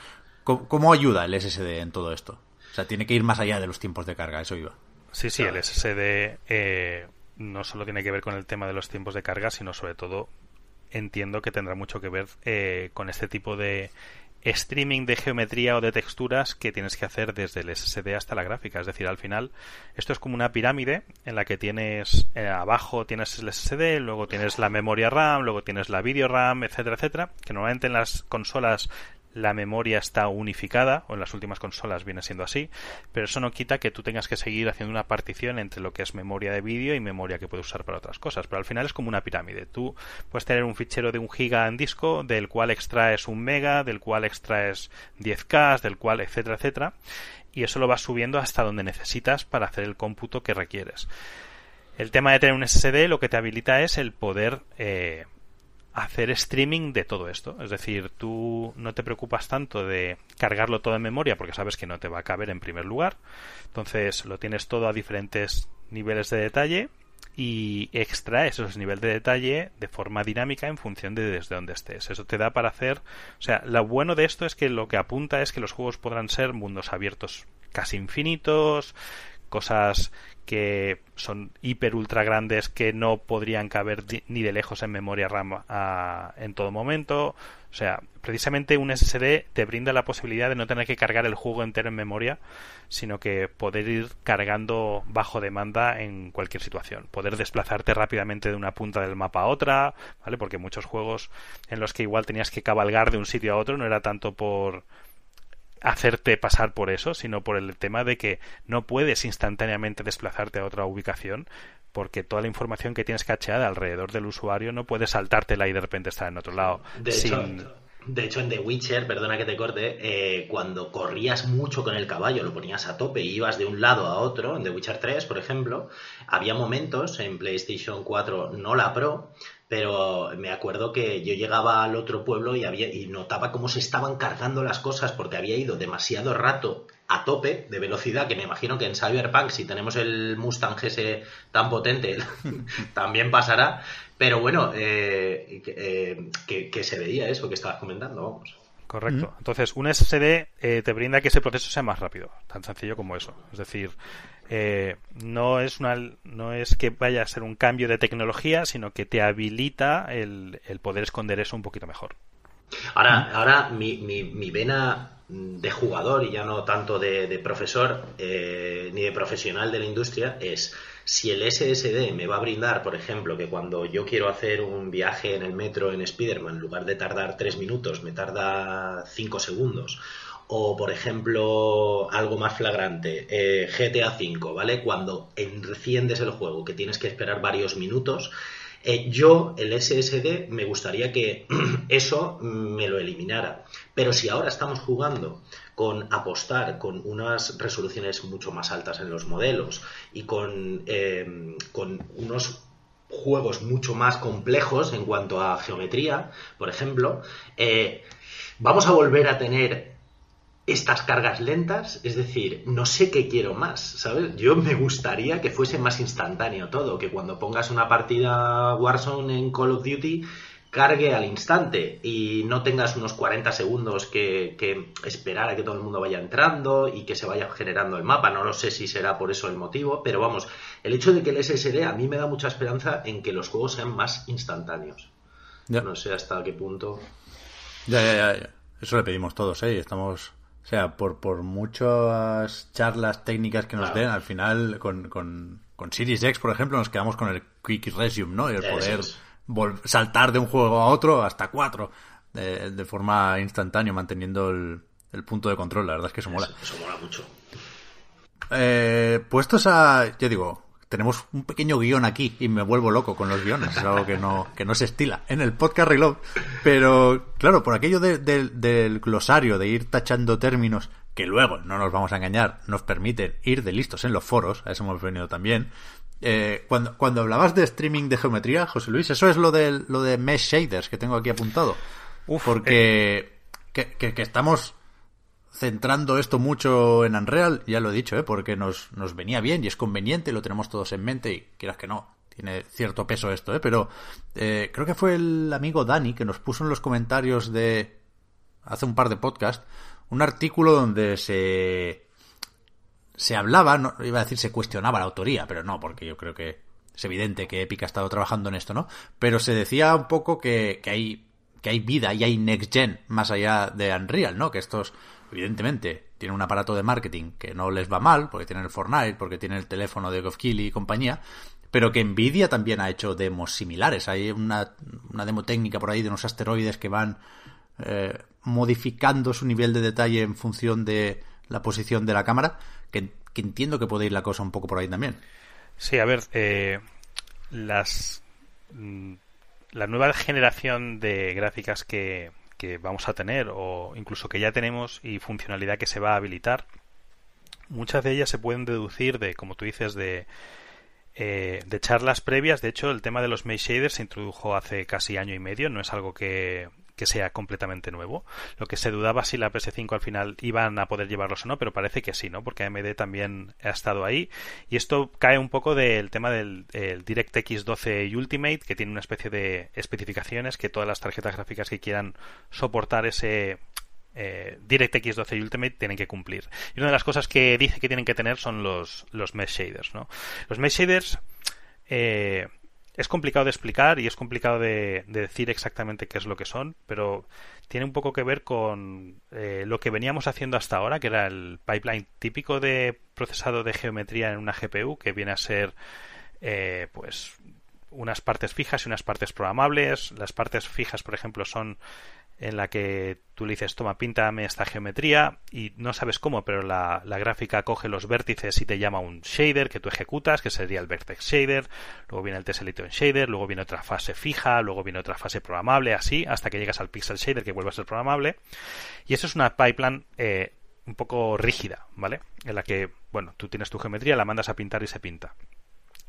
¿Cómo, ¿Cómo, ayuda el SSD en todo esto? O sea, tiene que ir más allá de los tiempos de carga, eso iba. Sí, sí, el SSD eh, no solo tiene que ver con el tema de los tiempos de carga, sino sobre todo entiendo que tendrá mucho que ver eh, con este tipo de streaming de geometría o de texturas que tienes que hacer desde el SSD hasta la gráfica. Es decir, al final esto es como una pirámide en la que tienes eh, abajo tienes el SSD, luego tienes la memoria RAM, luego tienes la video RAM, etcétera, etcétera, que normalmente en las consolas la memoria está unificada, o en las últimas consolas viene siendo así, pero eso no quita que tú tengas que seguir haciendo una partición entre lo que es memoria de vídeo y memoria que puedes usar para otras cosas. Pero al final es como una pirámide. Tú puedes tener un fichero de un giga en disco, del cual extraes un mega, del cual extraes 10K, del cual, etcétera, etcétera, y eso lo vas subiendo hasta donde necesitas para hacer el cómputo que requieres. El tema de tener un SSD lo que te habilita es el poder eh, hacer streaming de todo esto. Es decir, tú no te preocupas tanto de cargarlo todo en memoria porque sabes que no te va a caber en primer lugar. Entonces lo tienes todo a diferentes niveles de detalle y extraes esos niveles de detalle de forma dinámica en función de desde dónde estés. Eso te da para hacer... O sea, lo bueno de esto es que lo que apunta es que los juegos podrán ser mundos abiertos casi infinitos, cosas que son hiper ultra grandes que no podrían caber ni de lejos en memoria RAM a, en todo momento. O sea, precisamente un SSD te brinda la posibilidad de no tener que cargar el juego entero en memoria, sino que poder ir cargando bajo demanda en cualquier situación. Poder desplazarte rápidamente de una punta del mapa a otra, ¿vale? Porque muchos juegos en los que igual tenías que cabalgar de un sitio a otro no era tanto por hacerte pasar por eso, sino por el tema de que no puedes instantáneamente desplazarte a otra ubicación porque toda la información que tienes cacheada alrededor del usuario no puedes saltártela y de repente estar en otro lado. De sin... hecho, de hecho, en The Witcher, perdona que te corte, eh, cuando corrías mucho con el caballo, lo ponías a tope y ibas de un lado a otro, en The Witcher 3, por ejemplo, había momentos en PlayStation 4, no la Pro, pero me acuerdo que yo llegaba al otro pueblo y, había, y notaba cómo se estaban cargando las cosas porque había ido demasiado rato a tope de velocidad, que me imagino que en Cyberpunk, si tenemos el Mustang GS tan potente, también pasará. Pero bueno, eh, eh, que, que, se veía eso que estabas comentando, vamos. Correcto. Entonces, un SSD eh, te brinda que ese proceso sea más rápido, tan sencillo como eso. Es decir, eh, no es una no es que vaya a ser un cambio de tecnología, sino que te habilita el, el poder esconder eso un poquito mejor. Ahora, ahora mi, mi, mi, vena de jugador y ya no tanto de, profesor eh, ni de profesional de la industria es si el SSD me va a brindar, por ejemplo, que cuando yo quiero hacer un viaje en el metro en Spider-Man, en lugar de tardar tres minutos, me tarda cinco segundos. O, por ejemplo, algo más flagrante, eh, GTA V, ¿vale? Cuando enciendes el juego, que tienes que esperar varios minutos, eh, yo, el SSD, me gustaría que eso me lo eliminara. Pero si ahora estamos jugando con apostar con unas resoluciones mucho más altas en los modelos y con, eh, con unos juegos mucho más complejos en cuanto a geometría, por ejemplo, eh, vamos a volver a tener estas cargas lentas, es decir, no sé qué quiero más, ¿sabes? Yo me gustaría que fuese más instantáneo todo, que cuando pongas una partida Warzone en Call of Duty cargue al instante y no tengas unos 40 segundos que, que, esperar a que todo el mundo vaya entrando y que se vaya generando el mapa. No lo sé si será por eso el motivo, pero vamos, el hecho de que el SSD a mí me da mucha esperanza en que los juegos sean más instantáneos. Ya. No sé hasta qué punto. Ya, ya, ya, ya. Eso le pedimos todos, ¿eh? Estamos o sea, por, por muchas charlas técnicas que nos claro. den, al final con, con, con, Series X, por ejemplo, nos quedamos con el Quick Resume, ¿no? Y el poder es. saltar de un juego a otro hasta cuatro de, de forma instantánea, manteniendo el, el, punto de control. La verdad es que eso mola. Eso, eso mola mucho. eh, puestos a, yo digo, tenemos un pequeño guion aquí y me vuelvo loco con los guiones, es algo que no, que no se estila en el podcast Reload, pero claro, por aquello de- de- del glosario, de ir tachando términos que luego, no nos vamos a engañar, nos permiten ir de listos en los foros, a eso hemos venido también. Eh, cuando, cuando hablabas de streaming de geometría, José Luis, eso es lo de, lo de mesh shaders que tengo aquí apuntado. Uf, porque que, que- que estamos centrando esto mucho en Unreal, ya lo he dicho, ¿eh? porque nos, nos venía bien y es conveniente, lo tenemos todos en mente y quieras que no, tiene cierto peso esto, ¿eh? pero eh, creo que fue el amigo Dani que nos puso en los comentarios de hace un par de podcasts un artículo donde se se hablaba, no, iba a decir se cuestionaba la autoría, pero no, porque yo creo que es evidente que Epic ha estado trabajando en esto, ¿no? Pero se decía un poco que, que hay que hay vida y hay next gen más allá de Unreal, ¿no? Que estos, evidentemente, tienen un aparato de marketing que no les va mal, porque tienen el Fortnite, porque tienen el teléfono de Keighley y compañía, pero que Nvidia también ha hecho demos similares. Hay una, una demo técnica por ahí de unos asteroides que van eh, modificando su nivel de detalle en función de la posición de la cámara, que, que entiendo que puede ir la cosa un poco por ahí también. Sí, a ver, eh, las mm, la nueva generación de gráficas que, que vamos a tener o incluso que ya tenemos y funcionalidad que se va a habilitar, muchas de ellas se pueden deducir de, como tú dices, de eh, de charlas previas. De hecho, el tema de los mesh shaders se introdujo hace casi año y medio. No es algo que, que sea completamente nuevo. Lo que se dudaba si la PS5 al final iban a poder llevarlos o no, pero parece que sí, ¿no? Porque AMD también ha estado ahí. Y esto cae un poco del tema del el DirectX 12 Ultimate, que tiene una especie de especificaciones que todas las tarjetas gráficas que quieran soportar ese eh, DirectX 12 Ultimate tienen que cumplir. Y una de las cosas que dice que tienen que tener son los, los mesh shaders, ¿no? Los mesh shaders eh, es complicado de explicar y es complicado de, de, decir exactamente qué es lo que son, pero tiene un poco que ver con eh, lo que veníamos haciendo hasta ahora, que era el pipeline típico de procesado de geometría en una GPU, que viene a ser eh, pues unas partes fijas y unas partes programables. Las partes fijas, por ejemplo, son en la que tú le dices, toma, píntame esta geometría y no sabes cómo, pero la, la, gráfica coge los vértices y te llama un shader que tú ejecutas, que sería el vertex shader, luego viene el tessellation shader, luego viene otra fase fija, luego viene otra fase programable, así, hasta que llegas al pixel shader que vuelve a ser programable. Y eso es una pipeline eh, un poco rígida, ¿vale? En la que, bueno, tú tienes tu geometría, la mandas a pintar y se pinta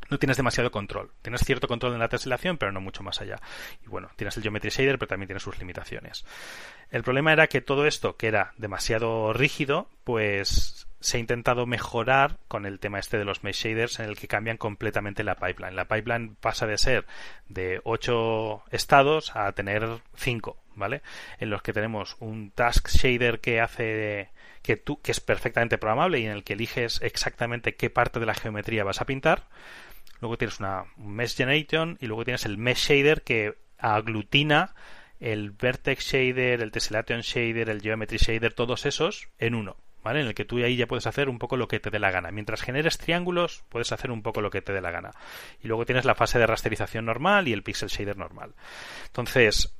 no tienes demasiado control. Tienes cierto control en la teselación, pero no mucho más allá. Y bueno, tienes el Geometry Shader, pero también tiene sus limitaciones. El problema era que todo esto, que era demasiado rígido, pues se ha intentado mejorar con el tema este de los mesh shaders en el que cambian completamente la pipeline. La pipeline pasa de ser de 8 estados a tener 5, ¿vale? En los que tenemos un task shader que hace que tú que es perfectamente programable y en el que eliges exactamente qué parte de la geometría vas a pintar. Luego tienes una un mesh generation y luego tienes el mesh shader que aglutina el vertex shader, el tessellation shader, el geometry shader, todos esos en uno. ¿Vale? En el que tú ahí ya puedes hacer un poco lo que te dé la gana. Mientras generes triángulos, puedes hacer un poco lo que te dé la gana. Y luego tienes la fase de rasterización normal y el pixel shader normal. Entonces,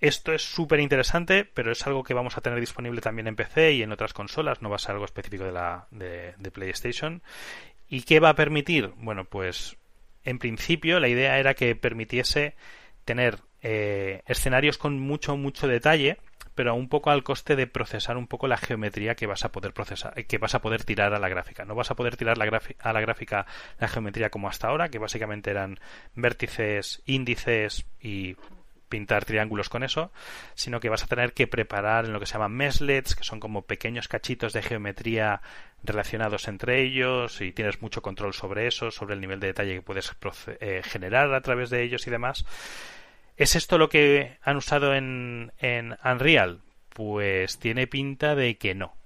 esto es súper interesante, pero es algo que vamos a tener disponible también en PC y en otras consolas, no va a ser algo específico de, la, de PlayStation. ¿Y qué va a permitir? Bueno, pues en principio la idea era que permitiese tener eh, escenarios con mucho, mucho detalle, pero un poco al coste de procesar un poco la geometría que vas a poder procesar, que vas a poder tirar a la gráfica. No vas a poder tirar la a la gráfica la geometría como hasta ahora, que básicamente eran vértices, índices y pintar triángulos con eso, sino que vas a tener que preparar en lo que se llaman meshlets, que son como pequeños cachitos de geometría relacionados entre ellos y tienes mucho control sobre eso, sobre el nivel de detalle que puedes eh, generar a través de ellos y demás. ¿Es esto lo que han usado en, en Unreal? Pues tiene pinta de que no.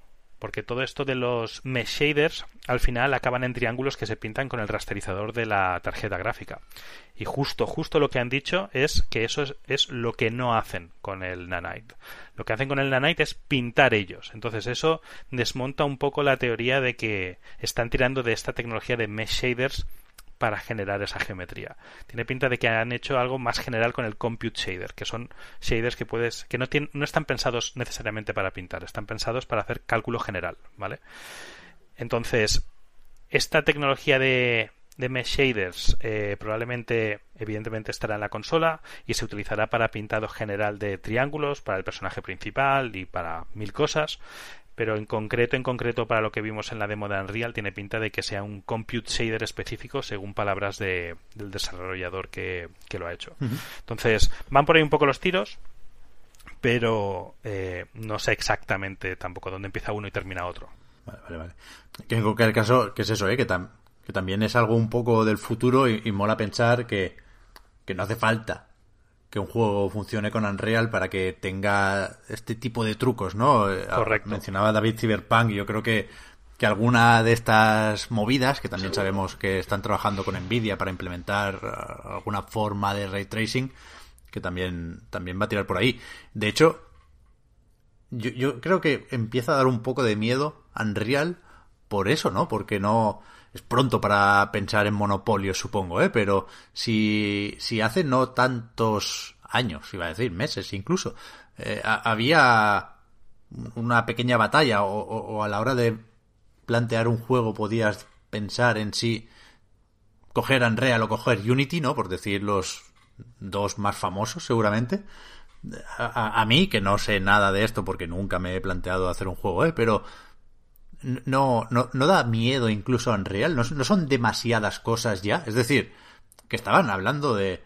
Porque todo esto de los mesh shaders al final acaban en triángulos que se pintan con el rasterizador de la tarjeta gráfica. Y justo, justo lo que han dicho es que eso es, es lo que no hacen con el Nanite. Lo que hacen con el Nanite es pintar ellos. Entonces eso desmonta un poco la teoría de que están tirando de esta tecnología de mesh shaders para generar esa geometría. Tiene pinta de que han hecho algo más general con el compute shader, que son shaders que puedes que no están pensados necesariamente para pintar, están pensados para hacer cálculo general, ¿vale? Entonces, esta tecnología de, de mesh shaders eh, probablemente, evidentemente, estará en la consola y se utilizará para pintado general de triángulos, para el personaje principal y para mil cosas. Pero en concreto, en concreto, para lo que vimos en la demo de Unreal, tiene pinta de que sea un compute shader específico, según palabras de, del desarrollador que, que lo ha hecho. Entonces, van por ahí un poco los tiros, pero eh, no sé exactamente tampoco dónde empieza uno y termina otro. Vale, vale, vale. Que en cualquier caso, que es eso, ¿eh? que, tam- que también es algo un poco del futuro y, y mola pensar que, que no hace falta que un juego funcione con Unreal para que tenga este tipo de trucos, ¿no? Eh, Correcto. Mencionaba David Cyberpunk y yo creo que, que alguna de estas movidas, que también sabemos que están trabajando con Nvidia para implementar eh, alguna forma de ray tracing, que también, también va a tirar por ahí. De hecho, yo, yo creo que empieza a dar un poco de miedo Unreal por eso, ¿no? Porque no es pronto para pensar en monopolios, supongo, ¿eh? Pero si, si hace no tantos años, iba a decir meses incluso, eh, ha- había una pequeña batalla o, a la hora de plantear un juego podías pensar en si coger Unreal o coger Unity, ¿no? Por decir los dos más famosos, seguramente. A, a- a mí, que no sé nada de esto porque nunca me he planteado hacer un juego, ¿eh? Pero no, no, no da miedo incluso a Unreal. No, no son demasiadas cosas ya. Es decir, que estaban hablando de...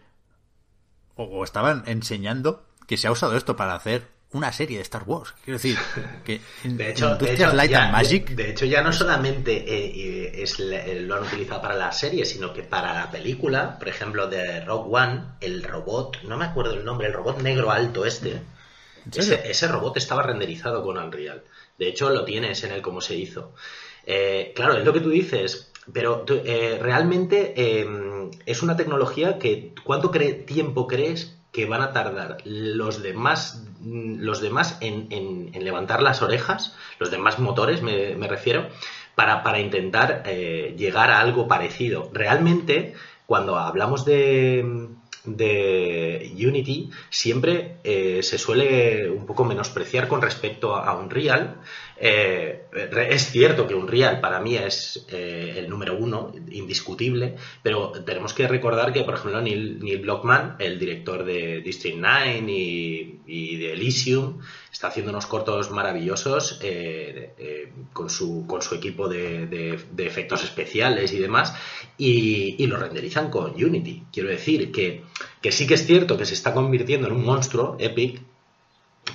O, o estaban enseñando que se ha usado esto para hacer una serie de Star Wars. Quiero decir, que en De hecho, de Industrias hecho, Light ya, and Magic... de hecho, ya no solamente eh, es eh, lo han utilizado para la serie, sino que para la película, por ejemplo, de Rogue One, el robot, no me acuerdo el nombre, el robot negro alto este, ese, ese robot estaba renderizado con Unreal. De hecho, lo tienes en el cómo se hizo. Eh, claro, es lo que tú dices, pero eh, realmente eh, es una tecnología que ¿cuánto tiempo crees que van a tardar los demás, mm, los demás en levantar las orejas, los demás motores me, me refiero, para, para intentar eh, llegar a algo parecido? Realmente, cuando hablamos de, de Unity, siempre eh, se suele un poco menospreciar con respecto a, Unreal. Eh, es cierto que Unreal para mí es eh, el número uno, indiscutible, pero tenemos que recordar que, por ejemplo, Neil, Neil Blockman, el director de District 9 y, de Elysium, está haciendo unos cortos maravillosos eh, con, su, con su equipo de, efectos especiales y demás, y, y lo renderizan con Unity. Quiero decir que, que sí que es cierto que se está convirtiendo en un monstruo, Epic,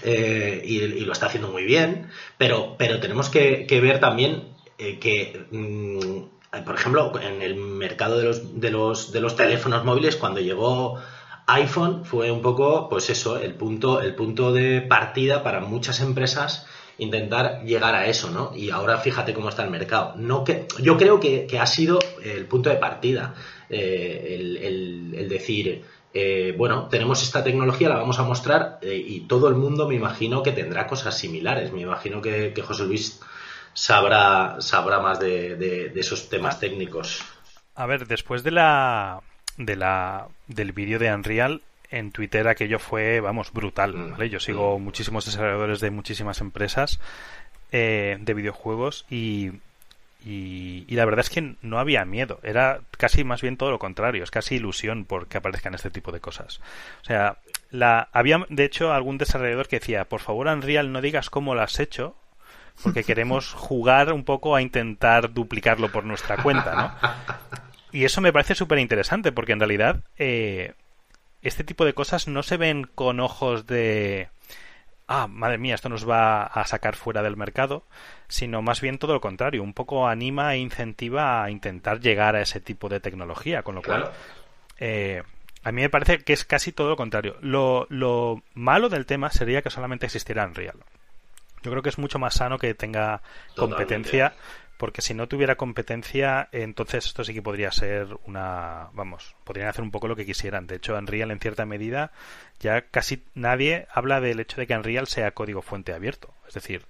eh, y, lo está haciendo muy bien, pero, pero tenemos que, ver también eh, que, mm, por ejemplo, en el mercado de los, de, los, de los teléfonos móviles, cuando llegó iPhone, fue un poco, pues eso, el punto, el punto de partida para muchas empresas intentar llegar a eso, ¿no? Y ahora fíjate cómo está el mercado. No que, yo creo que, que ha sido el punto de partida, eh, el- el decir, eh, bueno, tenemos esta tecnología, la vamos a mostrar eh, y todo el mundo me imagino que tendrá cosas similares. Me imagino que, que José Luis sabrá, sabrá más de, de- de esos temas técnicos. A ver, después de la, de la del vídeo de Unreal en Twitter aquello fue, vamos, brutal. Mm, ¿vale? Yo sigo muchísimos desarrolladores de muchísimas empresas eh, de videojuegos y, y, y la verdad es que no había miedo. Era casi más bien todo lo contrario. Es casi ilusión porque aparezcan este tipo de cosas. O sea, la, había de hecho algún desarrollador que decía, por favor Unreal no digas cómo lo has hecho porque queremos jugar un poco a intentar duplicarlo por nuestra cuenta, ¿no? Y eso me parece súper interesante porque en realidad eh, este tipo de cosas no se ven con ojos de ah, madre mía, esto nos va a sacar fuera del mercado, sino más bien todo lo contrario, un poco anima e incentiva a intentar llegar a ese tipo de tecnología, con lo Claro. cual eh, a mí me parece que es casi todo lo contrario. Lo, lo malo del tema sería que solamente existiera Unreal. Yo creo que es mucho más sano que tenga Totalmente. Porque si no tuviera competencia, entonces esto sí que podría ser una. Vamos, podrían hacer un poco lo que quisieran. De hecho, Unreal, en cierta medida, ya casi nadie habla del hecho de que Unreal sea código fuente abierto. Es decir,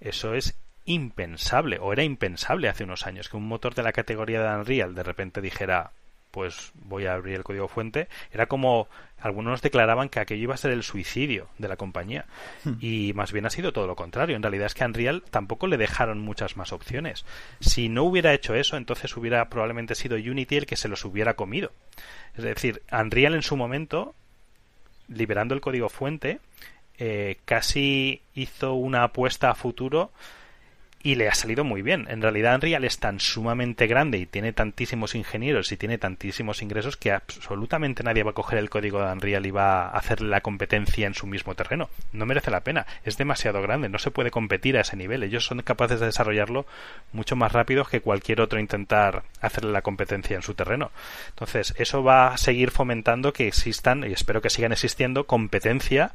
eso es impensable, o era impensable hace unos años, que un motor de la categoría de Unreal de repente dijera. Pues voy a abrir el código fuente, era como algunos declaraban que aquello iba a ser el suicidio de la compañía. Hmm. Y más bien ha sido todo lo contrario. En realidad es que a Unreal tampoco le dejaron muchas más opciones. Si no hubiera hecho eso, entonces hubiera probablemente sido Unity el que se los hubiera comido. Es decir, Unreal en su momento, liberando el código fuente, eh, casi hizo una apuesta a futuro y le ha salido muy bien. En realidad Unreal es tan sumamente grande y tiene tantísimos ingenieros y tiene tantísimos ingresos que absolutamente nadie va a coger el código de Unreal y va a hacerle la competencia en su mismo terreno. No merece la pena. Es demasiado grande. No se puede competir a ese nivel. Ellos son capaces de desarrollarlo mucho más rápido que cualquier otro intentar hacerle la competencia en su terreno. Entonces, eso va a seguir fomentando que existan, y espero que sigan existiendo, competencia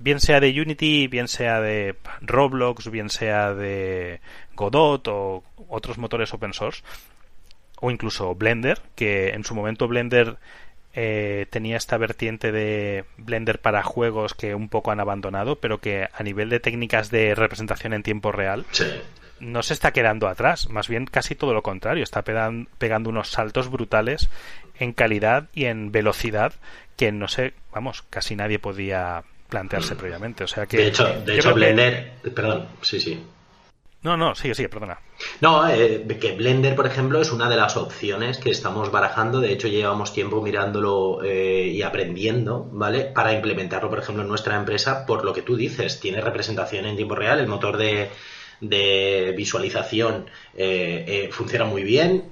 bien sea de Unity, bien sea de Roblox, bien sea de Godot o otros motores open source, o incluso Blender, que en su momento Blender eh, tenía esta vertiente de Blender para juegos que un poco han abandonado, pero que a nivel de técnicas de representación en tiempo real no se está quedando atrás, más bien casi todo lo contrario, está pegando unos saltos brutales en calidad y en velocidad que no sé, vamos, casi nadie podía plantearse mm. previamente. O sea que. De hecho, de hecho Blender. Perdón, sí, sí. No, no, sigue, sigue, perdona. No, eh, que Blender, por ejemplo, es una de las opciones que estamos barajando. De hecho, llevamos tiempo mirándolo eh, y aprendiendo, ¿vale? Para implementarlo, por ejemplo, en nuestra empresa, por lo que tú dices, tiene representación en tiempo real, el motor de, de visualización eh, funciona muy bien,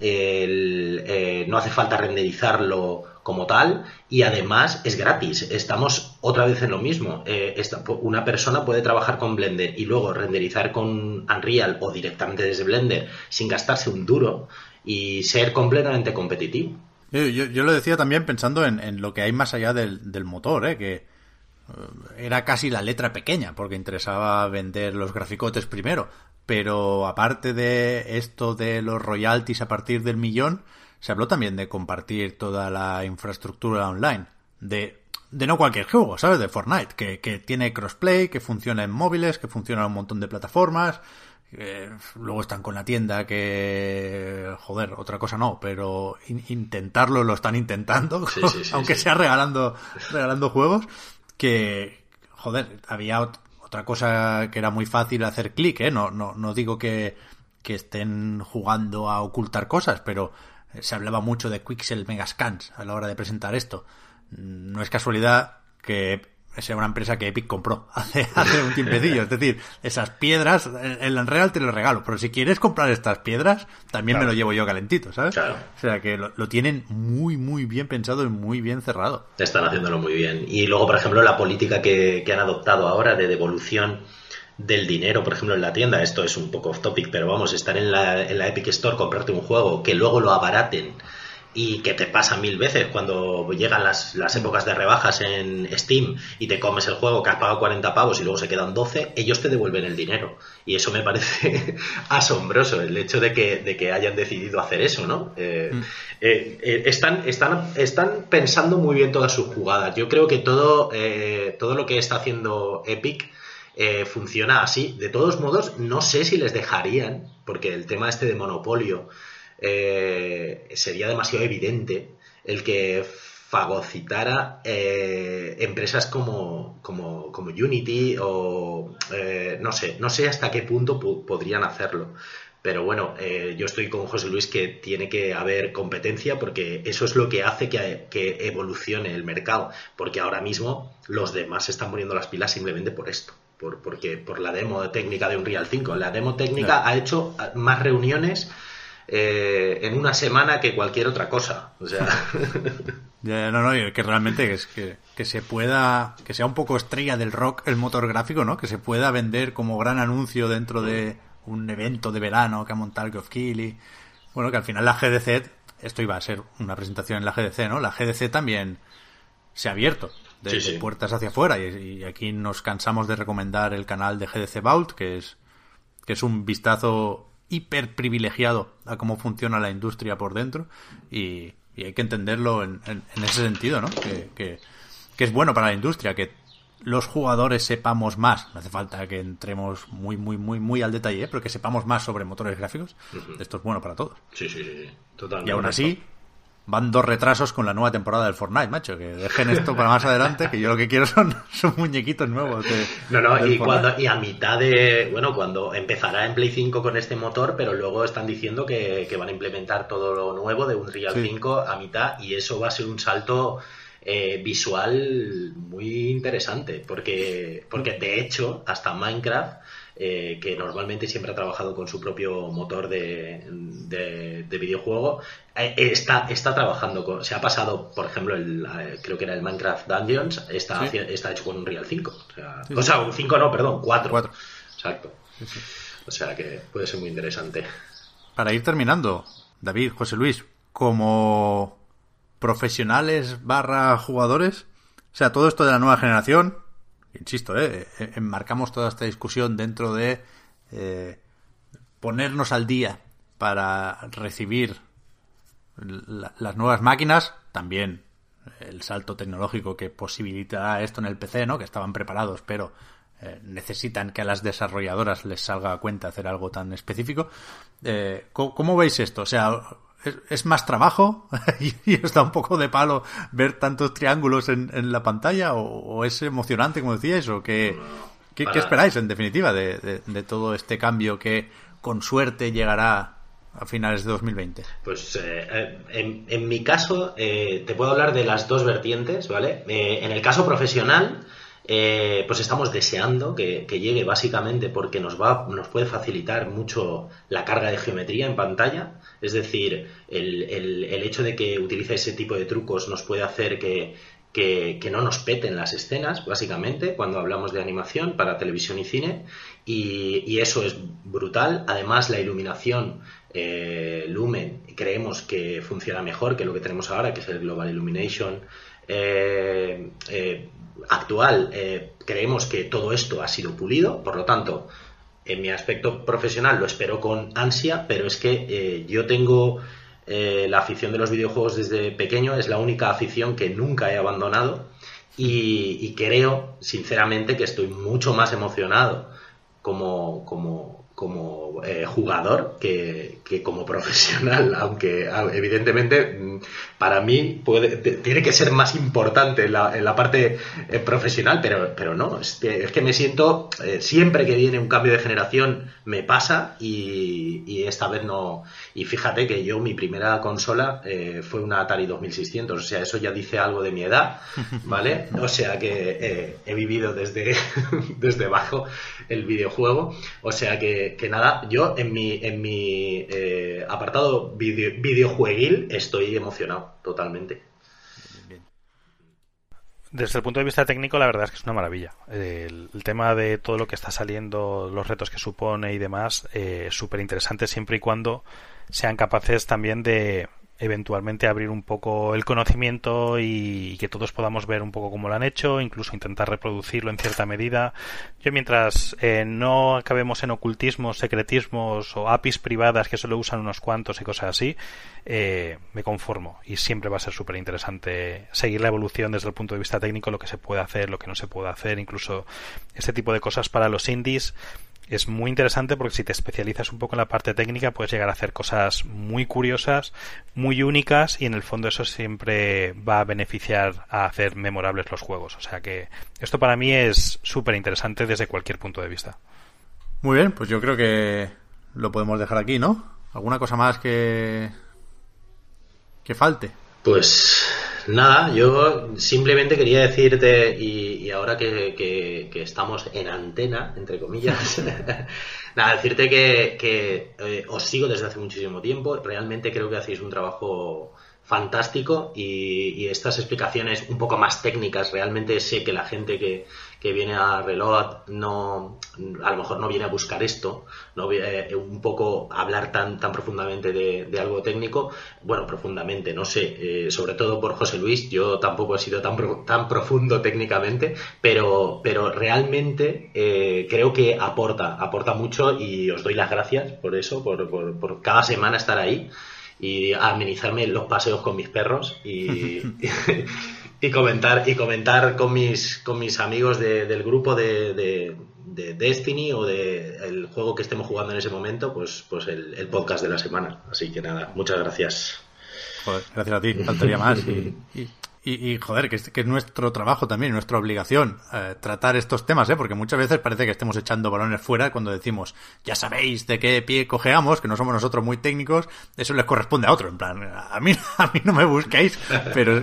no hace falta renderizarlo como tal y además es gratis. Estamos otra vez en lo mismo. Eh, una persona puede trabajar con Blender y luego renderizar con Unreal o directamente desde Blender sin gastarse un duro y ser completamente competitivo. Yo, lo decía también pensando en, lo que hay más allá del, motor, ¿eh? que eh, era casi la letra pequeña, porque interesaba vender los graficotes primero. Pero aparte de esto de los royalties a partir del millón, se habló también de compartir toda la infraestructura online, de, de no cualquier juego, ¿sabes? De Fortnite, que, que tiene crossplay, que funciona en móviles, que funciona en un montón de plataformas, luego están con la tienda que joder otra cosa no pero intentarlo lo están intentando aunque sea regalando regalando juegos que joder había otra cosa que era muy fácil hacer clic eh no no no digo que que estén jugando a ocultar cosas pero se hablaba mucho de Quixel Megascans a la hora de presentar esto. No es casualidad que sea una empresa que Epic compró hace, hace un tiempecillo. Es decir, esas piedras, el Unreal te lo regalo, pero si quieres comprar estas piedras, también me lo llevo yo calentito, ¿sabes? O sea que lo, tienen muy, muy bien pensado y muy bien cerrado. Están haciéndolo muy bien. Y luego, por ejemplo, la política que, que han adoptado ahora de devolución del dinero, por ejemplo, en la tienda, esto es un poco off topic, pero vamos, estar en la, en la Epic Store, comprarte un juego, que luego lo abaraten y que te pasa mil veces cuando llegan las, las, épocas de rebajas en Steam y te comes el juego que has pagado 40 pavos y luego se quedan 12, ellos te devuelven el dinero. Y eso me parece asombroso, el hecho de que, de que hayan decidido hacer eso, ¿no? Eh, mm. eh, eh, están, están, están pensando muy bien todas sus jugadas. Yo creo que todo, todo lo que está haciendo Epic eh, funciona así. De todos modos, no sé si les dejarían, porque el tema este de monopolio eh, sería demasiado evidente el que fagocitara eh, empresas como, como, como, Unity o no sé, no sé hasta qué punto podrían hacerlo. Pero bueno, yo estoy con José Luis que tiene que haber competencia porque eso es lo que hace que, que, evolucione el mercado. Porque ahora mismo los demás se están poniendo las pilas simplemente por esto por, porque, por la demo técnica de Unreal 5. La demo técnica ha hecho más reuniones eh, en una semana que cualquier otra cosa. O sea. no, no, que realmente es que, que, se pueda, que sea un poco estrella del rock el motor gráfico, ¿no? Que se pueda vender como gran anuncio dentro de un evento de verano que ha montado el Geoff Keighley. Bueno, que al final la GDC, esto iba a ser una presentación en la GDC, ¿no? La GDC también se ha abierto de, puertas hacia afuera. Y, aquí nos cansamos de recomendar el canal de GDC Vault, que es, que es un vistazo hiper privilegiado a cómo funciona la industria por dentro. Y, hay que entenderlo en, ese sentido, ¿no? Que, es bueno para la industria, que los jugadores sepamos más. No hace falta que entremos muy, muy, muy, muy al detalle, ¿eh? pero que sepamos más sobre motores gráficos. Esto es bueno para todos. Sí, sí, sí. Y aún así, van dos retrasos con la nueva temporada del Fortnite, macho. Que dejen esto para más adelante, que yo lo que quiero son, son muñequitos nuevos. De, no, no, y, cuando, y a mitad de. Bueno, cuando empezará en Play 5 con este motor, pero luego están diciendo que, que van a implementar todo lo nuevo de Unreal Sí. 5 a mitad, y eso va a ser un salto. eh, visual muy interesante porque porque de hecho hasta Minecraft eh, que normalmente siempre ha trabajado con su propio motor de, de- de videojuego, eh, está, está trabajando con. Se ha pasado, por ejemplo, el, eh, creo que era el Minecraft Dungeons, está, Sí. está hecho con un Real 5. O sea, Sí, o sí. sea, un 5 no, perdón, 4. Cuatro. Exacto. O sea que puede ser muy interesante. Para ir terminando, David, José Luis, como profesionales barra jugadores, o sea, todo esto de la nueva generación, insisto, eh, eh, enmarcamos toda esta discusión dentro de eh, ponernos al día para recibir la- las nuevas máquinas, también el salto tecnológico que posibilita esto en el PC, ¿no? Que estaban preparados, pero eh, necesitan que a las desarrolladoras les salga a cuenta hacer algo tan específico. Eh, ¿cómo, cómo veis esto? O sea, ¿es, es más trabajo y, y os da un poco de palo ver tantos triángulos en, en la pantalla? ¿O, o es emocionante, como decíais? ¿O qué, qué, esperáis, en definitiva, de, de- de todo este cambio que con suerte llegará a finales de 2020? Pues eh, eh, en, en mi caso, eh, te puedo hablar de las dos vertientes, ¿vale? Eh, en el caso profesional, eh, pues estamos deseando que, llegue básicamente porque nos va, nos puede facilitar mucho la carga de geometría en pantalla. Es decir, el, el- hecho de que utilice ese tipo de trucos nos puede hacer que, que, no nos peten las escenas, básicamente, cuando hablamos de animación para televisión y cine. Y, y eso es brutal. Además, la iluminación eh, Lumen creemos que funciona mejor que lo que tenemos ahora, que es el Global Illumination eh, eh, actual. Eh, creemos que todo esto ha sido pulido, por lo tanto, en mi aspecto profesional lo espero con ansia, pero es que eh, yo tengo eh, la afición de los videojuegos desde pequeño, es la única afición que nunca he abandonado y, y creo, sinceramente, que estoy mucho más emocionado como, como, como eh, jugador que, que como profesional, aunque evidentemente mm, para mí puede, tiene que ser más importante en la, en la parte eh, profesional, pero, pero no, es que, es que me siento, eh, siempre que viene un cambio de generación me pasa y, y esta vez no, y fíjate que yo mi primera consola fue una Atari 2600, o sea, eso ya dice algo de mi edad, ¿vale? O sea que he vivido desde, desde abajo el videojuego, o sea que, que nada, yo en mi, en mi eh, apartado video, videojueguil estoy emocionado totalmente. Desde el punto de vista técnico, la verdad es que es una maravilla. El, tema de todo lo que está saliendo, los retos que supone y demás, eh, súper interesante siempre y cuando sean capaces también de eventualmente abrir un poco el conocimiento y, que todos podamos ver un poco cómo lo han hecho, incluso intentar reproducirlo en cierta medida. Yo mientras eh, no acabemos en ocultismos, secretismos o APIs privadas que solo usan unos cuantos y cosas así, eh, me conformo y siempre va a ser súper interesante seguir la evolución desde el punto de vista técnico, lo que se puede hacer, lo que no se puede hacer, incluso este tipo de cosas para los indies es muy interesante porque si te especializas un poco en la parte técnica puedes llegar a hacer cosas muy curiosas, muy únicas y en el fondo eso siempre va a beneficiar a hacer memorables los juegos. O sea que esto para mí es súper interesante desde cualquier punto de vista. Muy bien, pues yo creo que lo podemos dejar aquí, ¿no? ¿Alguna cosa más que que falte? Pues nada, yo simplemente quería decirte, y, y ahora que, que- que estamos en antena, entre comillas, nada, decirte que, que, eh, os sigo desde hace muchísimo tiempo, realmente creo que hacéis un trabajo fantástico y, y estas explicaciones un poco más técnicas, realmente sé que la gente que, que viene a Reload no, a lo mejor no viene a buscar esto, no viene eh, un poco a hablar tan, tan profundamente de, de algo técnico, bueno, profundamente, no sé, eh, sobre todo por José Luis, yo tampoco he sido tan, tan profundo técnicamente, pero, pero realmente eh, creo que aporta, aporta mucho y os doy las gracias por eso, por, por, por cada semana estar ahí y amenizarme los paseos con mis perros y, y comentar y comentar con mis con mis amigos de- del grupo de, de- de Destiny o de el juego que estemos jugando en ese momento pues pues el, podcast de la semana así que nada muchas gracias gracias a ti, faltaría más. Y, joder, que es, que es nuestro trabajo también, nuestra obligación eh, tratar estos temas, ¿eh? porque muchas veces parece que estemos echando balones fuera cuando decimos, ya sabéis de qué pie cojeamos, que no somos nosotros muy técnicos, eso les corresponde a otro. En plan, a mí, a mí no me busquéis, pero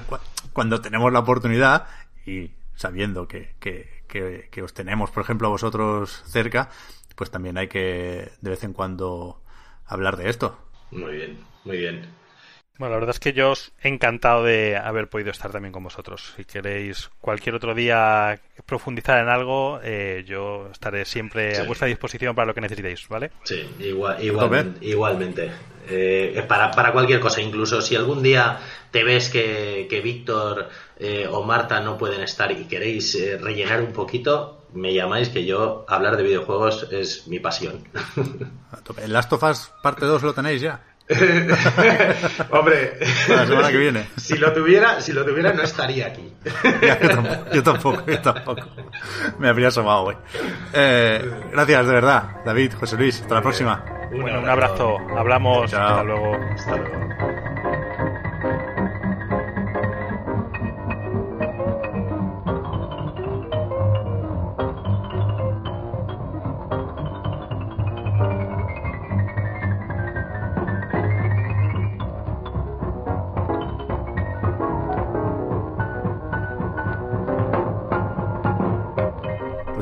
cuando tenemos la oportunidad y sabiendo que, que, que, os tenemos, por ejemplo, a vosotros cerca, pues también hay que de vez en cuando hablar de esto. Muy bien, muy bien. Bueno, la verdad es que yo os he encantado de haber podido estar también con vosotros. Si queréis cualquier otro día profundizar en algo, eh, yo estaré siempre Sí. a vuestra disposición para lo que necesitéis, ¿vale? Sí, igual, igualmente. igualmente. Eh, para, para cualquier cosa, incluso si algún día te ves que, que Víctor eh, o Marta no pueden estar y queréis eh, rellenar un poquito, me llamáis que yo hablar de videojuegos es mi pasión. Last of Us parte 2 lo tenéis ya. Hombre, La semana que viene. si lo tuviera, si lo tuviera no estaría aquí. Ya, yo, tampoco, yo tampoco, yo tampoco. Me habría asomado, güey. Eh, gracias, de verdad, David, José Luis. Hasta la próxima. Bueno, un abrazo. Hablamos. Chao. Hasta luego. Hasta luego.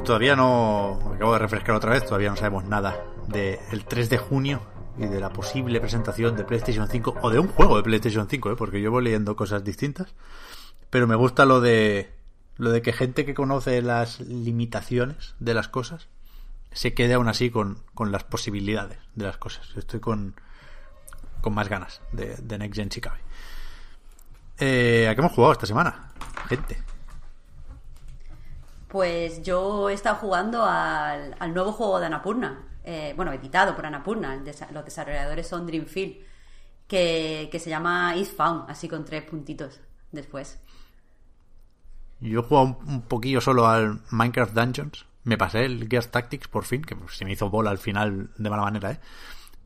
Todavía no. Acabo de refrescar otra vez, todavía no sabemos nada del 3 de junio y de la posible presentación de PlayStation 5 o de un juego de PlayStation 5, ¿eh? porque yo voy leyendo cosas distintas. Pero me gusta lo de lo de que gente que conoce las limitaciones de las cosas se quede aún así con, con las posibilidades de las cosas. Estoy con, con más ganas de, de Next Gen si cabe. Eh, ¿A qué hemos jugado esta semana? Gente. Pues yo he estado jugando al, nuevo juego de Anapurna, eh, bueno, editado por Anapurna, los desarrolladores son Dreamfield, que, se llama Is Found, así con tres puntitos después. Yo he jugado un, un poquillo solo al Minecraft Dungeons. Me pasé el Gears Tactics por fin, que se me hizo bola al final de mala manera, ¿eh?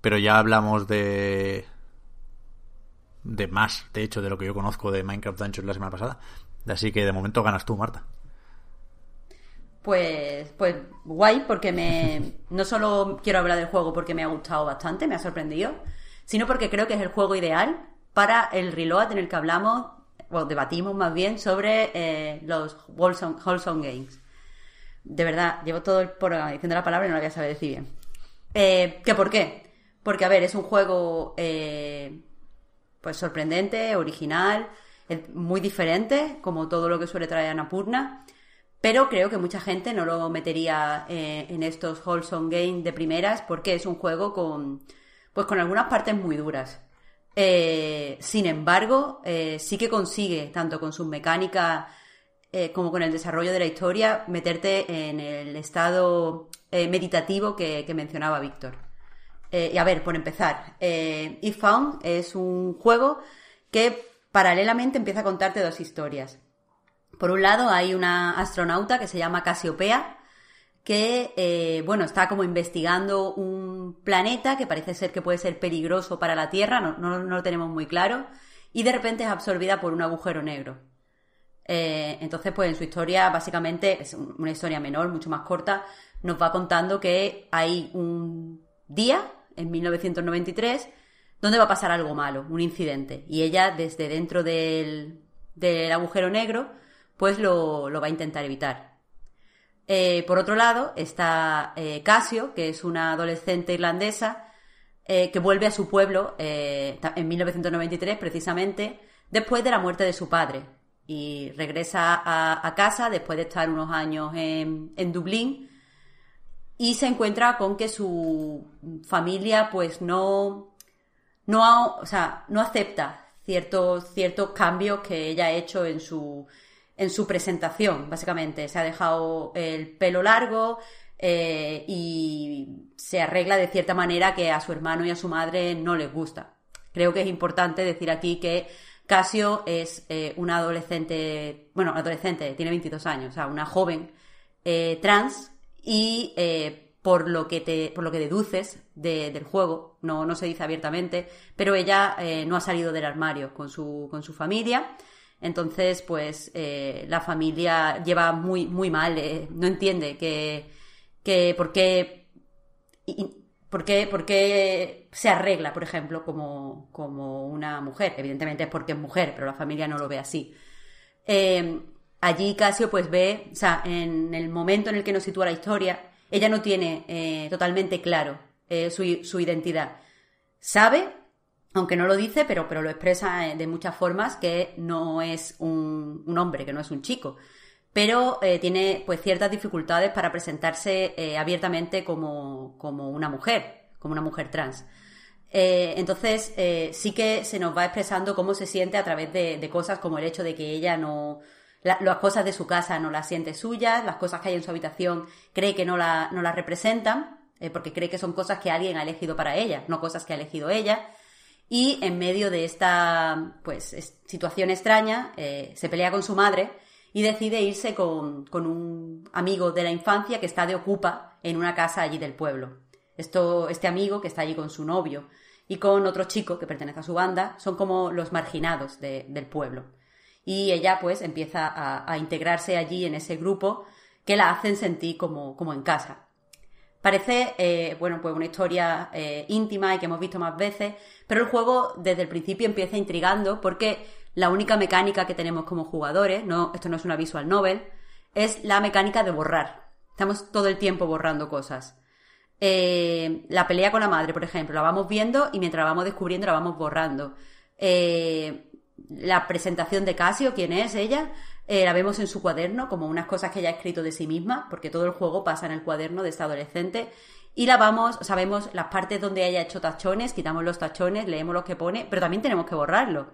Pero ya hablamos de. de más, de hecho, de lo que yo conozco de Minecraft Dungeons la semana pasada. Así que de momento ganas tú, Marta. Pues, pues guay, porque me no solo quiero hablar del juego porque me ha gustado bastante, me ha sorprendido, sino porque creo que es el juego ideal para el reload en el que hablamos, o debatimos más bien, sobre eh, los wholesome, wholesome games. De verdad, llevo todo el programa diciendo la palabra y no la voy a saber decir bien. Eh, ¿Que por qué? Porque, a ver, es un juego eh, pues sorprendente, original, es muy diferente, como todo lo que suele traer Annapurna, pero creo que mucha gente no lo metería eh, en estos wholesome games de primeras porque es un juego con pues con algunas partes muy duras. Eh, sin embargo, eh, sí que consigue, tanto con sus mecánicas como con el desarrollo de la historia, meterte en el estado meditativo que, que mencionaba Víctor. Y a ver, por empezar, If Found es un juego que paralelamente empieza a contarte dos historias. Por un lado, hay una astronauta que se llama Casiopea, que, eh, bueno, está como investigando un planeta que parece ser que puede ser peligroso para la Tierra, no, no- no lo tenemos muy claro, y de repente es absorbida por un agujero negro. Eh, entonces, pues en su historia, básicamente, es un- una historia menor, mucho más corta, nos va contando que hay un día, en 1993, donde va a pasar algo malo, un incidente. Y ella, desde dentro del, del agujero negro, pues lo, lo va a intentar evitar. Eh, por otro lado, está eh, Casio, que es una adolescente irlandesa eh, que vuelve a su pueblo en 1993, precisamente, después de la muerte de su padre. Y regresa a, casa después de estar unos años en, en Dublín y se encuentra con que su familia pues no, no, o sea, no acepta ciertos, ciertos cambios que ella ha hecho en su, en su presentación, básicamente. Se ha dejado el pelo largo eh, y se arregla de cierta manera que a su hermano y a su madre no les gusta. Creo que es importante decir aquí que Casio es eh, una adolescente, bueno, adolescente, tiene 22 años, o sea, una joven eh, trans y por lo que te, por lo que deduces de- del juego, no, no se dice abiertamente, pero ella no ha salido del armario con su, con su familia. Entonces, pues eh, la familia lleva muy, muy mal, eh, no entiende que, que por qué ¿Por qué, por qué se arregla, por ejemplo, como, como una mujer? Evidentemente es porque es mujer, pero la familia no lo ve así. Eh, allí Casio pues ve, o sea, en el momento en el que nos sitúa la historia, ella no tiene eh, totalmente claro su, su identidad. Sabe, aunque no lo dice, pero, pero lo expresa eh, de muchas formas, que no es un, hombre, que no es un chico pero eh, tiene pues ciertas dificultades para presentarse eh, abiertamente como, como una mujer, como una mujer trans. Entonces, sí que se nos va expresando cómo se siente a través de, cosas como el hecho de que ella no. la- las cosas de su casa no las siente suyas, las cosas que hay en su habitación cree que no, la, no las representan, porque cree que son cosas que alguien ha elegido para ella, no cosas que ha elegido ella. Y en medio de esta pues, es- situación extraña, eh, se pelea con su madre y decide irse con, con un amigo de la infancia que está de ocupa en una casa allí del pueblo. Esto, este amigo que está allí con su novio y con otro chico que pertenece a su banda son como los marginados de- del pueblo. Y ella pues empieza a, a integrarse allí en ese grupo que la hacen sentir como, como en casa. Parece, eh, bueno, pues una historia eh, íntima y que hemos visto más veces, pero el juego desde el principio empieza intrigando porque la única mecánica que tenemos como jugadores, no, esto no es una visual novel, es la mecánica de borrar. Estamos todo el tiempo borrando cosas. Eh, la pelea con la madre, por ejemplo, la vamos viendo y mientras la vamos descubriendo la vamos borrando. La presentación de Casio, quién es ella, eh, la vemos en su cuaderno como unas cosas que ella ha escrito de sí misma, porque todo el juego pasa en el cuaderno de esta adolescente. Y la vamos, sabemos las partes donde ella ha hecho tachones, quitamos los tachones, leemos lo que pone, pero también tenemos que borrarlo.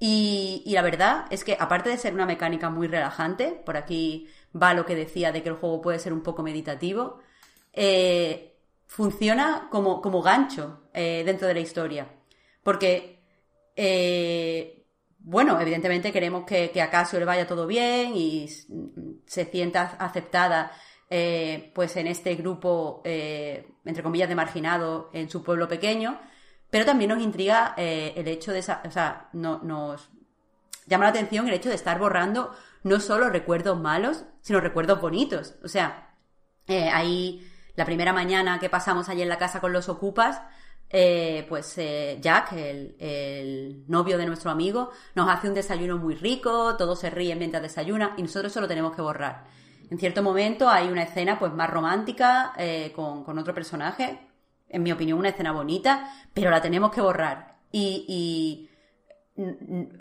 Y, y la verdad es que, aparte de ser una mecánica muy relajante, por aquí va lo que decía de que el juego puede ser un poco meditativo, eh, funciona como, como gancho eh, dentro de la historia. Porque, bueno, evidentemente queremos que, que a le vaya todo bien y se sienta aceptada eh, pues en este grupo, eh, entre comillas, de marginado en su pueblo pequeño, pero también nos intriga eh, el hecho de, esa, o sea, no, nos llama la atención el hecho de estar borrando no solo recuerdos malos, sino recuerdos bonitos. O sea, ahí la primera mañana que pasamos allí en la casa con los ocupas, eh, pues eh, Jack, el, el novio de nuestro amigo, nos hace un desayuno muy rico, todos se ríen mientras desayuna y nosotros eso lo tenemos que borrar. En cierto momento hay una escena pues más romántica eh, con, con otro personaje, en mi opinión una escena bonita, pero la tenemos que borrar. Y, y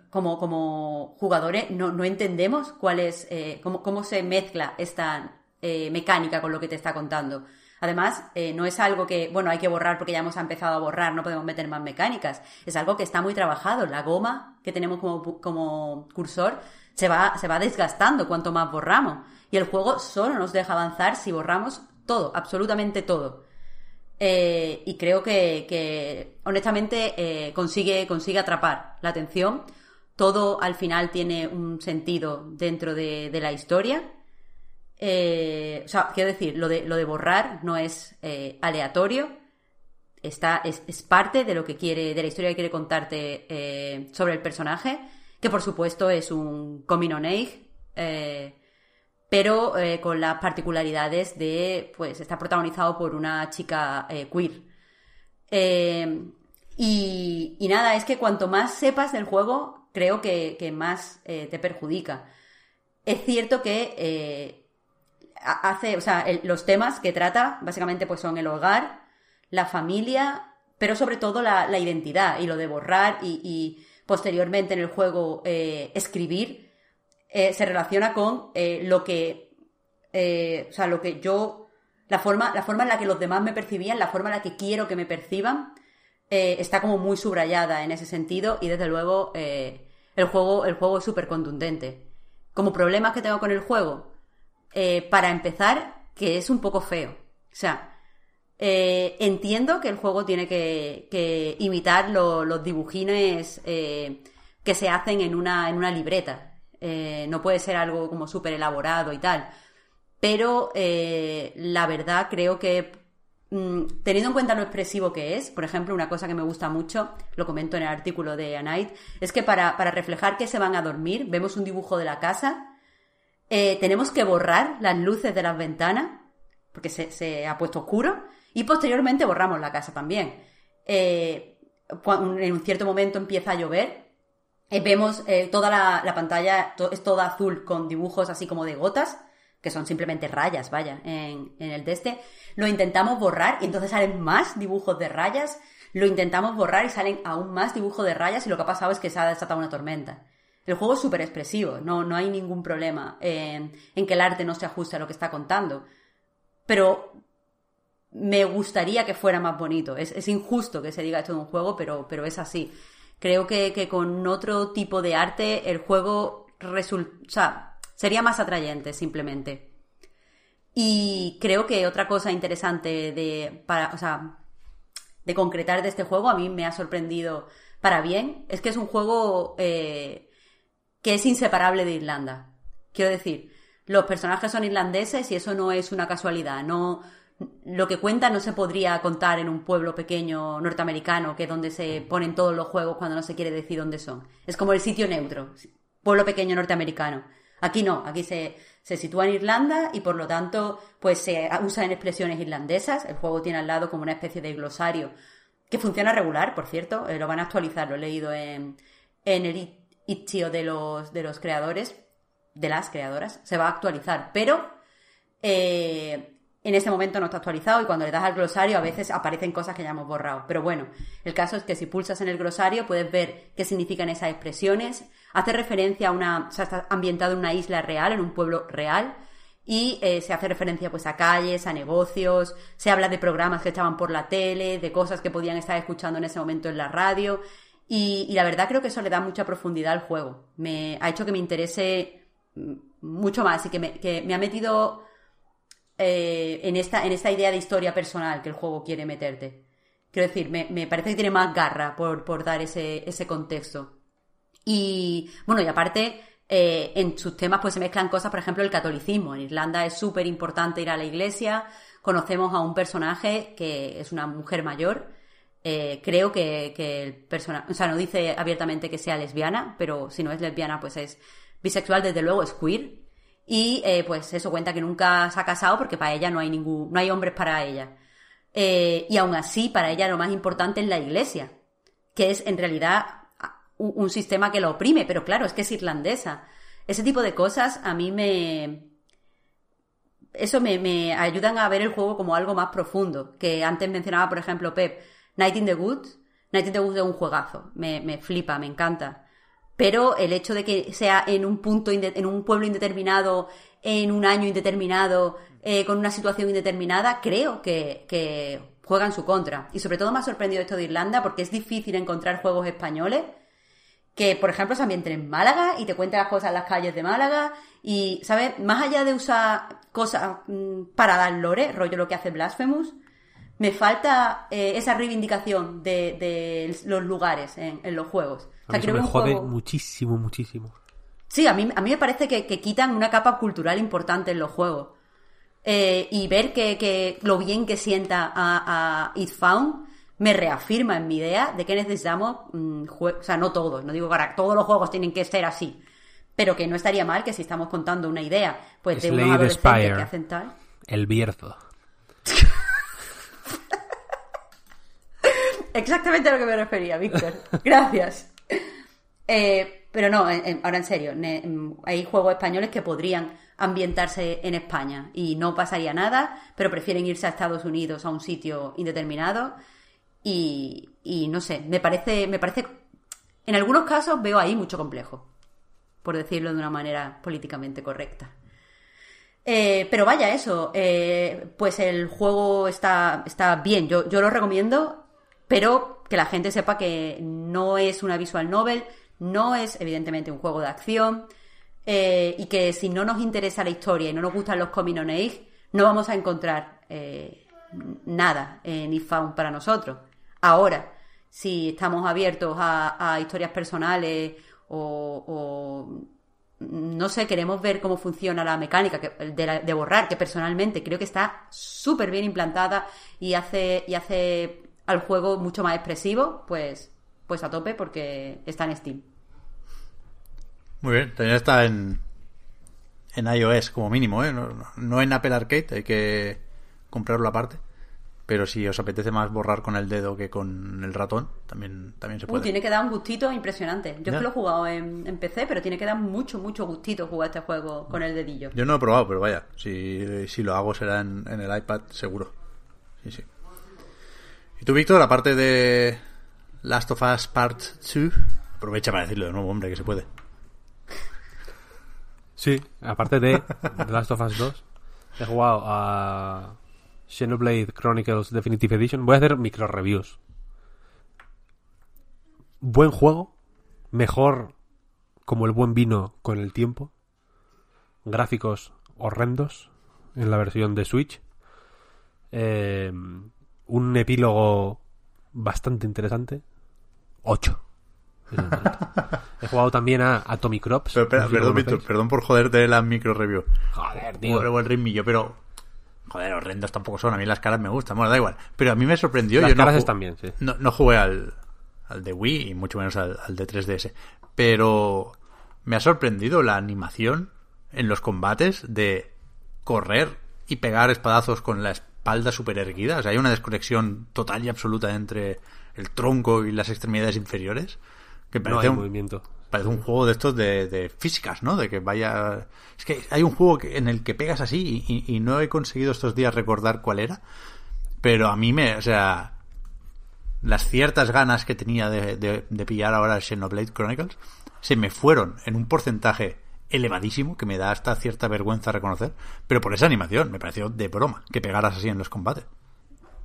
como, como jugadores no, no entendemos cuál es, cómo, cómo se mezcla esta mecánica con lo que te está contando. Además, eh, no es algo que, bueno, hay que borrar porque ya hemos empezado a borrar, no podemos meter más mecánicas. Es algo que está muy trabajado. La goma que tenemos como, como cursor se va, se va desgastando cuanto más borramos. Y el juego solo nos deja avanzar si borramos todo, absolutamente todo. Eh, y creo que, que, honestamente eh, consigue, consigue atrapar la atención. Todo al final tiene un sentido dentro de, de la historia. Eh, o sea, quiero decir, lo de, lo de borrar no es eh, aleatorio. Está, es, es parte de lo que quiere, de la historia que quiere contarte eh, sobre el personaje, que por supuesto es un coming on eh, pero con las particularidades de, pues, está protagonizado por una chica queer. Y, y nada, es que cuanto más sepas del juego, creo que, que más te perjudica. Es cierto que hace, o sea, los temas que trata básicamente pues son el hogar, la familia, pero sobre todo la, la identidad y lo de borrar y, posteriormente en el juego eh, escribir eh, se relaciona con eh, lo que, o sea, lo que yo, la forma, la forma en la que los demás me percibían, la forma en la que quiero que me perciban, está como muy subrayada en ese sentido y desde luego el juego, el juego es súper contundente. Como problemas que tengo con el juego, eh, para empezar, que es un poco feo. O sea, eh, entiendo que el juego tiene que, imitar lo- los dibujines eh, que se hacen en una, en una libreta. No puede ser algo como súper elaborado y tal. pero la verdad creo que mm, teniendo en cuenta lo expresivo que es, por ejemplo, una cosa que me gusta mucho, lo comento en el artículo de A Night, es que para, para reflejar que se van a dormir, vemos un dibujo de la casa, eh, tenemos que borrar las luces de las ventanas, porque se, se ha puesto oscuro, y posteriormente borramos la casa también. Eh, en un cierto momento empieza a llover, eh, vemos eh, toda la, la pantalla, es toda azul con dibujos así como de gotas, que son simplemente rayas, vaya, en, en el de este. Lo intentamos borrar y entonces salen más dibujos de rayas. Lo intentamos borrar y salen aún más dibujos de rayas y lo que ha pasado es que se ha desatado una tormenta. El juego es súper expresivo, no, no hay ningún problema en, que el arte no se ajuste a lo que está contando. Pero me gustaría que fuera más bonito. Es, injusto que se diga esto de un juego, pero, pero es así. Creo que, que con otro tipo de arte el juego resul- o sea, sería más atrayente simplemente. Y creo que otra cosa interesante de, para, o sea, de concretar de este juego, a mí me ha sorprendido para bien, es que es un juego eh, que es inseparable de Irlanda. Quiero decir, los personajes son irlandeses y eso no es una casualidad. No, lo que cuenta no se podría contar en un pueblo pequeño norteamericano, que es donde se ponen todos los juegos cuando no se quiere decir dónde son. Es como el sitio neutro, pueblo pequeño norteamericano. Aquí no, aquí se, se sitúa en Irlanda y por lo tanto pues se usan expresiones irlandesas. El juego tiene al lado como una especie de glosario que funciona regular, por cierto. eh, lo van a actualizar, lo he leído en, en el itch.io de los, de los creadores, de las creadoras. Se va a actualizar, pero eh, en este momento no está actualizado y cuando le das al glosario a veces aparecen cosas que ya hemos borrado. Pero bueno, el caso es que si pulsas en el glosario puedes ver qué significan esas expresiones. Hace referencia a una, o sea, está ambientado en una isla real, en un pueblo real. Y eh, se hace referencia pues a calles, a negocios, se habla de programas que estaban por la tele, de cosas que podían estar escuchando en ese momento en la radio. Y, la verdad creo que eso le da mucha profundidad al juego. Me ha hecho que me interese mm, mucho más y que me, que me ha metido eh, en, esta, en esta idea de historia personal que el juego quiere meterte. Quiero decir, me, me parece que tiene más garra por, por dar ese, ese contexto. Y bueno, y aparte, eh, en sus temas pues se mezclan cosas, por ejemplo, el catolicismo. En Irlanda es súper importante ir a la iglesia. Conocemos a un personaje que es una mujer mayor. Eh, creo que, que el personaje, o sea, no dice abiertamente que sea lesbiana, pero si no es lesbiana, pues es bisexual, desde luego es queer. Y eh, pues eso cuenta que nunca se ha casado porque para ella no hay ningún, no hay hombres para ella. Eh, y aún así, para ella lo más importante es la iglesia, que es en realidad un, un sistema que la oprime, pero claro, es que es irlandesa. Ese tipo de cosas a mí me. Eso me, me ayudan a ver el juego como algo más profundo. Que antes mencionaba, por ejemplo, Pep, Night in the Woods. Night in the Woods es un juegazo. Me, me flipa, me encanta. Pero el hecho de que sea en un punto, en un pueblo indeterminado, en un año indeterminado, eh, con una situación indeterminada, creo que, juega en su contra. Y sobre todo me ha sorprendido esto de Irlanda porque es difícil encontrar juegos españoles que, por ejemplo, se ambienten en Málaga y te cuenten las cosas en las calles de Málaga. Y, ¿sabes? Más allá de usar cosas mm, para dar lore, rollo lo que hace Blasphemous, me falta eh, esa reivindicación de, de los lugares en, en los juegos. O A eso me que un jode juego- muchísimo, muchísimo. Sí, a mí, a mí me parece que, que quitan una capa cultural importante en los juegos. Eh, y ver que, que lo bien que sienta a, a It Found me reafirma en mi idea de que necesitamos, mm, jue- o sea, no todos, no digo que todos los juegos tienen que ser así, pero que no estaría mal que si estamos contando una idea, pues de unos adolescentes Spire. que hacen tal. El Bierzo. Exactamente a lo que me refería, Víctor. Gracias. Eh, pero no, ahora en serio, hay juegos españoles que podrían ambientarse en España y no pasaría nada, pero prefieren irse a Estados Unidos a un sitio indeterminado y, y no sé, me parece, me parece, en algunos casos veo ahí mucho complejo, por decirlo de una manera políticamente correcta. Eh, pero vaya, eso, eh, pues el juego está, está bien, yo, yo lo recomiendo, pero que la gente sepa que no es una visual novel, no es evidentemente un juego de acción, eh, y que si no nos interesa la historia y no nos gustan los coming no vamos a encontrar eh, nada en If Found para nosotros. Ahora, si estamos abiertos a, historias personales o, no sé, queremos ver cómo funciona la mecánica de, de borrar, que personalmente creo que está súper bien implantada y hace, y hace al juego mucho más expresivo, pues, pues a tope porque está en Steam. Muy bien, también está en, en iOS como mínimo, ¿eh? No, no- en Apple Arcade, hay que comprarlo aparte. Pero si os apetece más borrar con el dedo que con el ratón, también, también se Uh, puede. tiene que dar un gustito impresionante. Yo es que lo he jugado en, en PC, pero tiene que dar mucho, mucho gustito jugar este juego con el dedillo. Yo no lo he probado, pero vaya, si, si lo hago será en, en el iPad seguro. Sí, sí. ¿Y tú, Víctor, aparte de Last of Us Part 2? Aprovecha para decirlo de nuevo, hombre, que se puede. Sí, aparte de Last of Us 2, he jugado a Xenoblade Chronicles Definitive Edition. Voy a hacer micro reviews. Buen juego, mejor como el buen vino con el tiempo. Gráficos horrendos en la versión de Switch. Eh, un epílogo bastante interesante. 8. He jugado también a Atomic Crops. Pero, espera, no sé perdón, Víctor, perdón por joderte la micro review. Joder, tío. Por el ritmillo, pero. Joder, horrendos tampoco son. A mí las caras me gustan. Bueno, da igual. Pero a mí me sorprendió. Las yo no caras ju- están bien, sí. No, no jugué al, al de Wii y mucho menos al, al de 3DS. Pero me ha sorprendido la animación en los combates de correr y pegar espadazos con la espalda super erguida. O sea, hay una desconexión total y absoluta entre el tronco y las extremidades inferiores. Que No parece hay un, movimiento. Parece un juego de estos de, de físicas, ¿no? De que vaya... Es que hay un juego en el que pegas así y, y- y no he conseguido estos días recordar cuál era. Pero a mí me... O sea... Las ciertas ganas que tenía de, de- de pillar ahora Xenoblade Chronicles se me fueron en un porcentaje elevadísimo que me da hasta cierta vergüenza reconocer. Pero por esa animación me pareció de broma que pegaras así en los combates.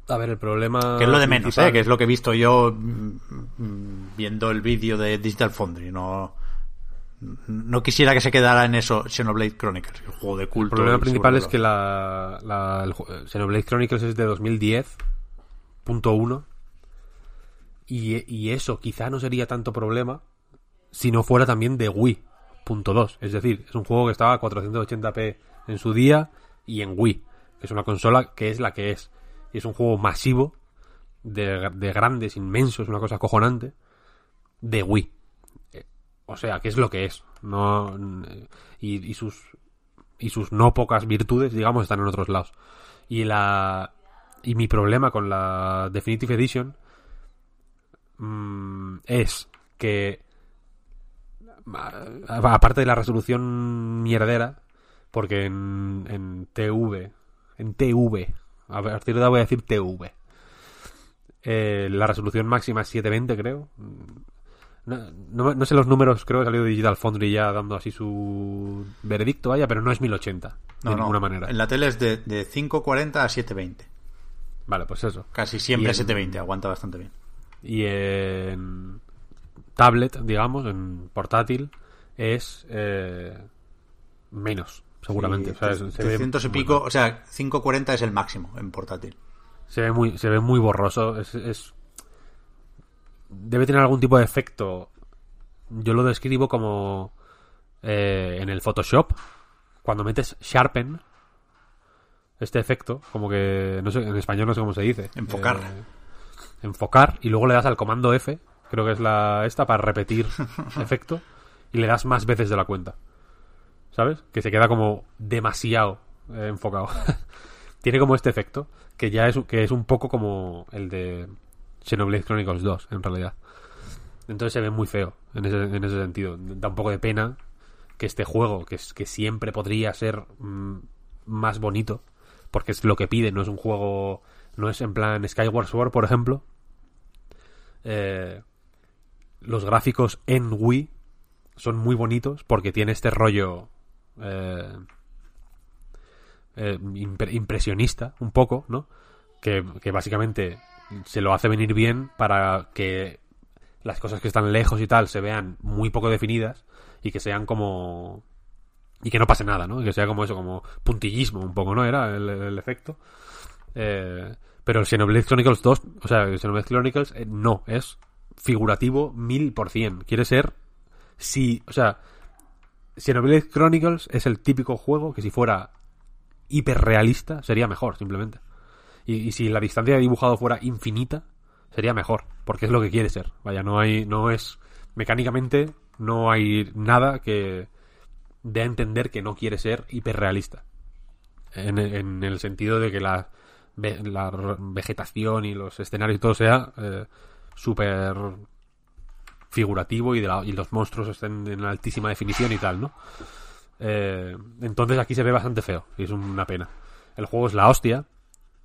A ver, el problema. Que es lo de menos, ¿eh? Que es lo que he visto yo mm, mm, viendo el vídeo de Digital Foundry. No, no quisiera que se quedara en eso Xenoblade Chronicles, el juego de El culto. problema y principal es que la, la el Xenoblade Chronicles es de 2010.1 y, y eso quizá no sería tanto problema si no fuera también de Wii.2. Es decir, es un juego que estaba a 480p en su día y en Wii, que es una consola que es la que es. Y es un juego masivo, de, de grandes, inmensos, una cosa acojonante, de Wii. Eh, O sea, que es lo que es. No, y, sus y sus no pocas virtudes, digamos, están en otros lados. Y la y mi problema con la Definitive Edition mm, es que aparte de la resolución mierdera, porque en, en TV, en TV, a partir de ahora voy a decir TV, eh, la resolución máxima es 720 creo. No, no- no sé los números, creo que ha salido Digital Foundry ya dando así su veredicto, vaya, pero no es 1080, No, de ninguna manera. En la tele es de, de 540 a 720. Vale, pues eso. Casi siempre Y en- 720, aguanta bastante bien. Y en tablet, digamos, en portátil, es eh, menos, seguramente. Sí, O sea, es- se ve 300 y pico, o sea, 540 es el máximo en portátil. Se ve muy, se ve muy borroso. Es, es- Debe tener algún tipo de efecto. Yo lo describo como eh, en el Photoshop. Cuando metes Sharpen. Este efecto, como que. No sé, en español no sé cómo se dice. Enfocar. Eh, enfocar. Y luego le das al comando F. Creo que es la esta para repetir efecto. Y le das más veces de la cuenta. ¿Sabes? Que se queda como demasiado eh, enfocado. Tiene como este efecto, que ya es, que es un poco como el de Xenoblade Chronicles 2, en realidad. Entonces se ve muy feo en ese, en ese sentido. Da un poco de pena que este juego, que, es, que siempre podría ser mm, más bonito, porque es lo que pide, no es un juego, no es en plan Skyward Sword, por ejemplo. Eh, los gráficos en Wii son muy bonitos porque tiene este rollo eh, eh, impre- impresionista, un poco, ¿no? Que, básicamente se lo hace venir bien para que las cosas que están lejos y tal se vean muy poco definidas y que sean como y que no pase nada, ¿no? Que sea como eso, como puntillismo un poco, ¿no? Era el, el efecto. Eh, pero el Xenoblade Chronicles 2, o sea, el Xenoblade Chronicles eh, no, es figurativo mil por cien. Quiere ser, si, o sea, Xenoblade Chronicles es el típico juego que si fuera hiperrealista sería mejor, simplemente. Y, y si la distancia de dibujado fuera infinita, sería mejor, porque es lo que quiere ser. Vaya, no hay, no es mecánicamente no hay nada que dé a entender que no quiere ser hiperrealista. En, en el sentido de que la, la vegetación y los escenarios y todo sea eh, súper figurativo y, de la- y los monstruos estén en altísima definición y tal, ¿no? Eh, entonces aquí se ve bastante feo y es una pena. El juego es la hostia.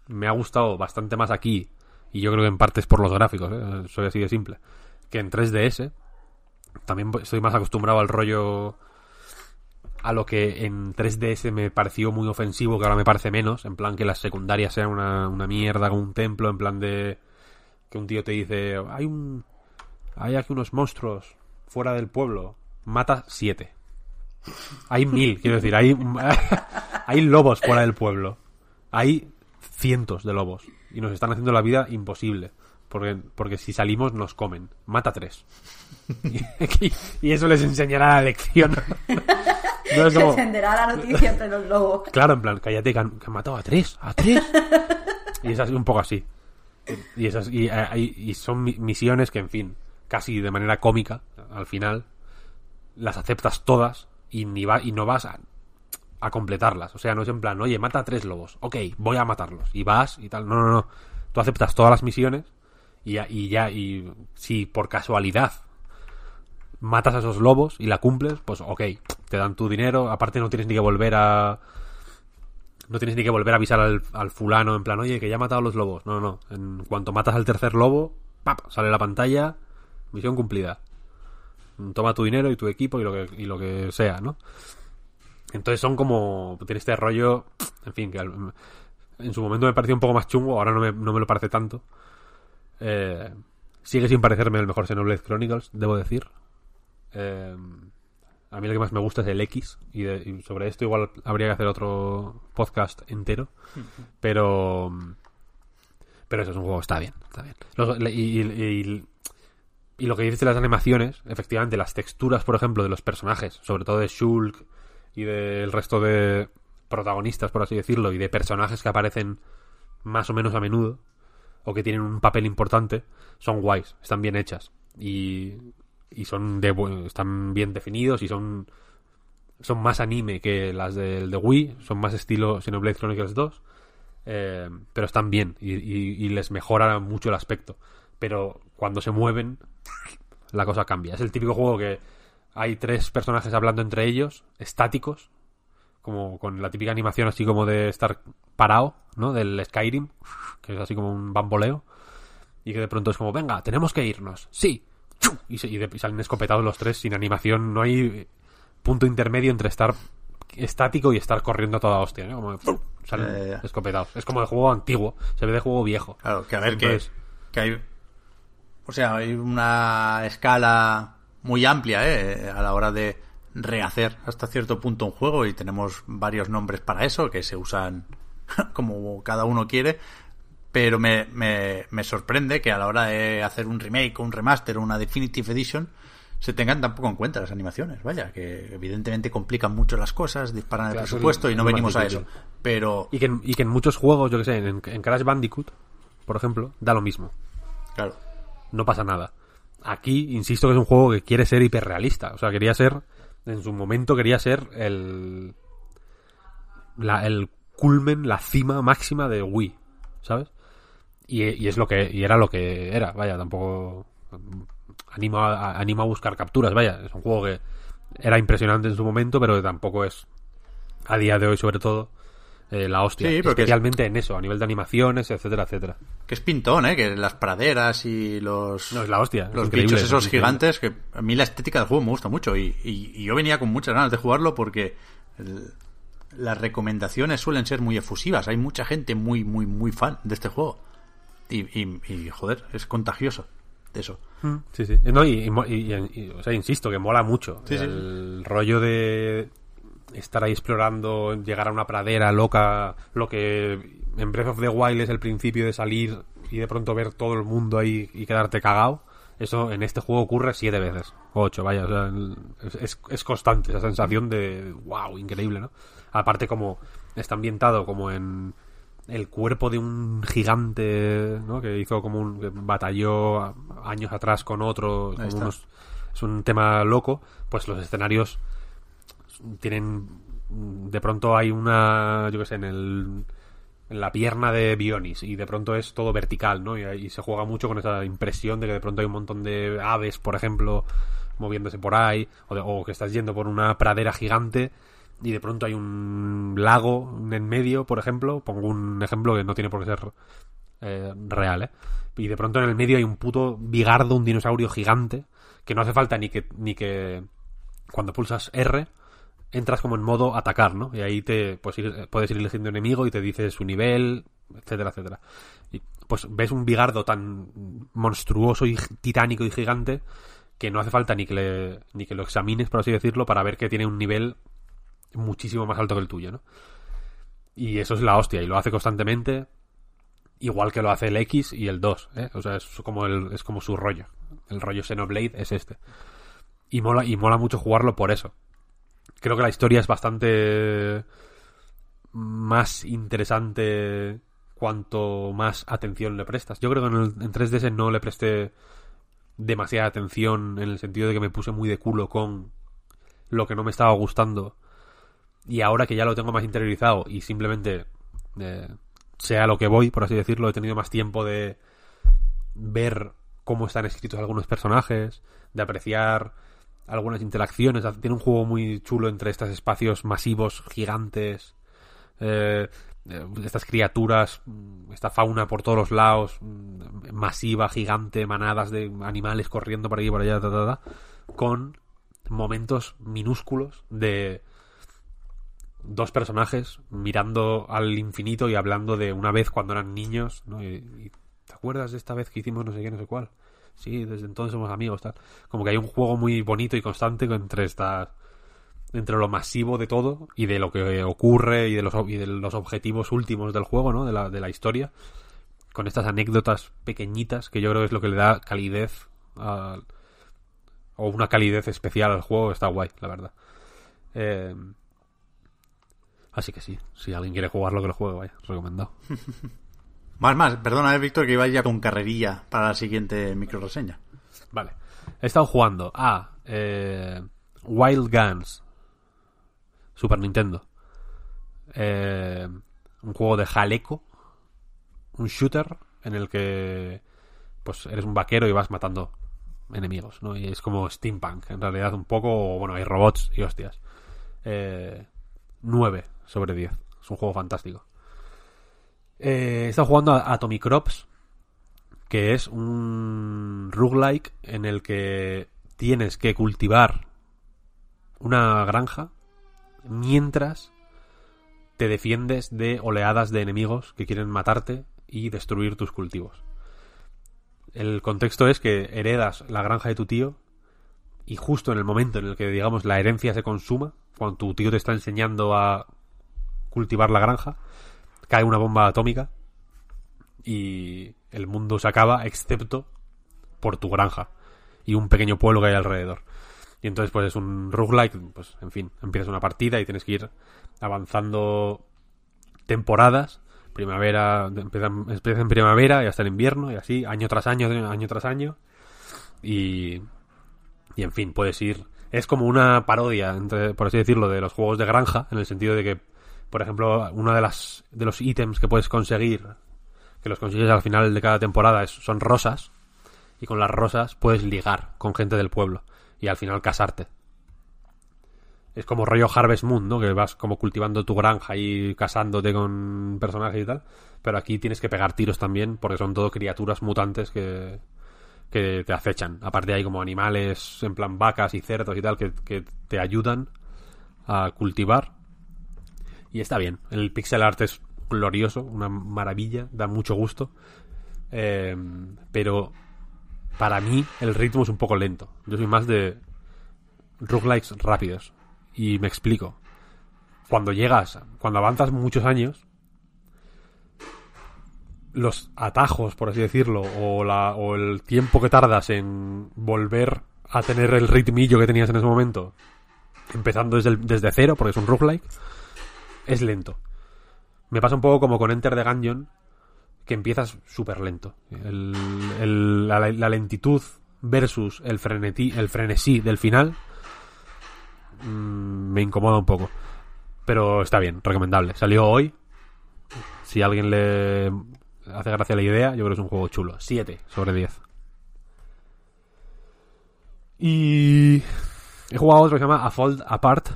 Me ha gustado bastante más aquí y yo creo que en parte es por los gráficos, ¿eh? soy así de simple, que en 3DS. También estoy más acostumbrado al rollo a lo que en 3DS me pareció muy ofensivo, que ahora me parece menos, en plan que las secundarias sean una, una mierda con un templo, en plan de que un tío te dice, hay un hay aquí unos monstruos fuera del pueblo, mata siete. Hay mil, quiero decir, hay hay lobos fuera del pueblo. Hay cientos de lobos y nos están haciendo la vida imposible. Porque, porque si salimos nos comen. Mata tres. Y, y eso les enseñará la lección. No es como- la noticia entre los lobos. Claro, en plan, cállate, que han, que han matado a tres, a tres. Y es así, un poco así. Y, esas, y, eh, y- son mi- misiones que, en fin, casi de manera cómica, al final, las aceptas todas y, ni va, y no vas a, a completarlas. O sea, no es en plan, oye, mata a tres lobos. Ok, voy a matarlos. Y vas y tal. No, no, no. Tú aceptas todas las misiones y ya, y ya, y si por casualidad matas a esos lobos y la cumples, pues ok, te dan tu dinero, aparte no tienes ni que volver a... No tienes ni que volver a avisar al, fulano en plan, oye, que ya he matado a los lobos. No, no, no. En cuanto matas al tercer lobo, ¡pap! sale la pantalla, misión cumplida. Toma tu dinero y tu equipo y lo que, y lo que sea, ¿no? Entonces son como... Tiene este rollo, en fin, que al- en su momento me pareció un poco más chungo, ahora no me, no me lo parece tanto. Eh, sigue sin parecerme el mejor Xenoblade Chronicles, debo decir. Eh, a mí lo que más me gusta es el X y, de- y sobre esto igual habría que hacer otro podcast entero. Pero pero eso es un juego está bien, está bien. Los- y, y- y- y lo que dices de las animaciones, efectivamente, las texturas, por ejemplo, de los personajes, sobre todo de Shulk y del resto de protagonistas, por así decirlo, y de personajes que aparecen más o menos a menudo, o que tienen un papel importante, son guays, están bien hechas. Y, y son de están bien definidos y son son más anime que las del de Wii, son más estilo Xenoblade Chronicles 2, eh, pero están bien y, les mejora mucho el aspecto. Pero cuando se mueven, la cosa cambia. Es el típico juego que hay tres personajes hablando entre ellos, estáticos, como con la típica animación así como de estar parado, ¿no? Del Skyrim, que es así como un bamboleo, y que de pronto es como, venga, tenemos que irnos, sí. Y, se- y de- y salen escopetados los tres sin animación, no hay punto intermedio entre estar estático y estar corriendo a toda hostia, ¿no? Como salen Ya, ya, ya. escopetados. Es como de juego antiguo, se ve de juego viejo. Claro, que a ver, que, Entonces, que hay. O sea, hay una escala muy amplia ¿eh? a la hora de rehacer hasta cierto punto un juego y tenemos varios nombres para eso que se usan como cada uno quiere. Pero me, me, me sorprende que a la hora de hacer un remake, un remaster o una Definitive Edition se tengan tampoco en cuenta las animaciones. Vaya, que evidentemente complican mucho las cosas, disparan Claro, el presupuesto y no venimos a eso. Pero, Y que, en, y que en muchos juegos, yo que sé, en, en Crash Bandicoot, por ejemplo, da lo mismo. claro. No pasa nada. Aquí, insisto que es un juego que quiere ser hiperrealista. O sea, quería ser, en su momento quería ser el, la, el culmen, la cima máxima de Wii, ¿sabes? Y, y es lo que, y era lo que era, vaya, tampoco animo a, animo a buscar capturas, vaya, es un juego que era impresionante en su momento, pero que tampoco es, a día de hoy sobre todo, eh, la hostia. Sí, porque es- Especialmente en eso, a nivel de animaciones, etcétera, etcétera. Que es pintón, ¿eh? Que las praderas y los... No, es la hostia. los bichos es esos gigantes, que a mí la estética del juego me gusta mucho y, y- y yo venía con muchas ganas de jugarlo porque el- las recomendaciones suelen ser muy efusivas. Hay mucha gente muy, muy, muy fan de este juego. Y, y- y, joder, es contagioso de eso. Sí, sí. No, y, y mo- y- y- o sea, insisto, que mola mucho. Sí, sí, el rollo de estar ahí explorando, llegar a una pradera loca, lo que en Breath of the Wild es el principio de salir y de pronto ver todo el mundo ahí y quedarte cagado. Eso en este juego ocurre siete veces, ocho, vaya, o sea, es- es constante esa sensación de wow, increíble, ¿no? Aparte como está ambientado como en el cuerpo de un gigante, ¿no? Que hizo como un que batalló años atrás con otro, como unos- es un tema loco, pues los escenarios tienen de pronto hay una yo qué sé en el en la pierna de Bionis y de pronto es todo vertical, ¿no? Y, y se juega mucho con esa impresión de que de pronto hay un montón de aves, por ejemplo, moviéndose por ahí, o, de- o que estás yendo por una pradera gigante y de pronto hay un lago en medio, por ejemplo, pongo un ejemplo que no tiene por qué ser eh, real, ¿eh? Y de pronto en el medio hay un puto bigardo, un dinosaurio gigante, que no hace falta ni que, ni que cuando pulsas R entras como en modo atacar, ¿no? Y ahí te pues, puedes ir eligiendo enemigo y te dice su nivel, etcétera, etcétera. Y pues ves un bigardo tan monstruoso y titánico y gigante que no hace falta ni que le, ni que lo examines, por así decirlo, para ver que tiene un nivel muchísimo más alto que el tuyo, ¿no? Y eso es la hostia, y lo hace constantemente, igual que lo hace el X y el 2, ¿eh? O sea, es como, es como su rollo. El rollo Xenoblade es este. Y mola, y mola mucho jugarlo por eso. Creo que la historia es bastante más interesante cuanto más atención le prestas. Yo creo que en, el, en 3DS no le presté demasiada atención en el sentido de que me puse muy de culo con lo que no me estaba gustando. Y ahora que ya lo tengo más interiorizado y simplemente eh, sea lo que voy, por así decirlo, he tenido más tiempo de ver cómo están escritos algunos personajes, de apreciar algunas interacciones. Tiene un juego muy chulo entre estos espacios masivos, gigantes, eh, eh, estas criaturas, mm, esta fauna por todos los lados, mm, masiva, gigante, manadas de animales corriendo por aquí y por allá, ta, ta, ta, con momentos minúsculos de dos personajes mirando al infinito y hablando de una vez cuando eran niños, ¿no? Y, ¿te acuerdas de esta vez que hicimos no sé qué, no sé cuál? Sí, desde entonces somos amigos, tal. Como que hay un juego muy bonito y constante entre estas entre lo masivo de todo y de lo que ocurre y de los, objetivos últimos del juego, ¿no? De la, de la historia. Con estas anécdotas pequeñitas que yo creo que es lo que le da calidez a, o una calidez especial al juego. Está guay, la verdad. Eh, así que sí, si alguien quiere jugarlo, que lo juegue, vaya, recomendado. Más, más, perdona, eh, Víctor, que iba ya con carrerilla para la siguiente micro reseña. Vale. He estado jugando a eh, Wild Guns, Super Nintendo. Eh, un juego de jaleco, un shooter en el que pues eres un vaquero y vas matando enemigos, ¿no? Y es como steampunk, en realidad un poco, bueno, hay robots y hostias. Eh, 9 sobre 10. Es un juego fantástico. Eh, he estado jugando a Atomic Crops, que es un roguelike en el que tienes que cultivar una granja mientras te defiendes de oleadas de enemigos que quieren matarte y destruir tus cultivos. El contexto es que heredas la granja de tu tío y justo en el momento en el que, digamos, la herencia se consuma, cuando tu tío te está enseñando a cultivar la granja, cae una bomba atómica y el mundo se acaba excepto por tu granja y un pequeño pueblo que hay alrededor. Y entonces pues es un roguelike, pues en fin, empiezas una partida y tienes que ir avanzando temporadas. Primavera, empieza, en primavera y hasta en invierno y así, año tras año, año tras año. Y, y en fin, puedes ir... Es como una parodia, entre, por así decirlo, de los juegos de granja, en el sentido de que, por ejemplo, uno de, las, de los ítems que puedes conseguir, que los consigues al final de cada temporada, es, son rosas. Y con las rosas puedes ligar con gente del pueblo y al final casarte. Es como rollo Harvest Moon, ¿no? Que vas como cultivando tu granja y casándote con personajes y tal. Pero aquí tienes que pegar tiros también porque son todo criaturas mutantes que, que te acechan. Aparte hay como animales en plan vacas y cerdos y tal que, que te ayudan a cultivar. Y está bien. El pixel art es glorioso, una maravilla, da mucho gusto. Eh, pero para mí el ritmo es un poco lento. Yo soy más de roguelikes rápidos. Y me explico. Cuando llegas, cuando avanzas muchos años, los atajos, por así decirlo, o, el tiempo que tardas en volver a tener el ritmillo que tenías en ese momento, empezando desde, desde cero, porque es un roguelike, es lento. Me pasa un poco como con Enter the Gungeon, que empiezas súper lento. La, lentitud versus el, el frenesí del final mm, me incomoda un poco. Pero está bien, recomendable. Salió hoy. Si a alguien le hace gracia la idea, yo creo que es un juego chulo. 7 sobre 10. Y he jugado otro que se llama A Fold Apart,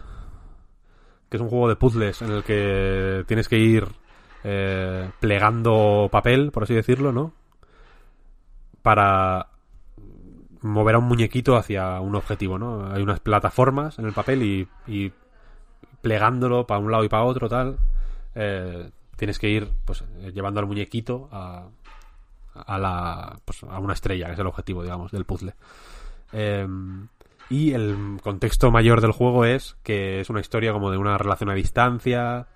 que es un juego de puzzles en el que tienes que ir eh, plegando papel, por así decirlo, ¿no? Para mover a un muñequito hacia un objetivo, ¿no? Hay unas plataformas en el papel y, plegándolo para un lado y para otro, tal, eh, tienes que ir pues llevando al muñequito a, a la pues, a una estrella, que es el objetivo, digamos, del puzzle. Eh, y el contexto mayor del juego es que es una historia como de una relación a distancia,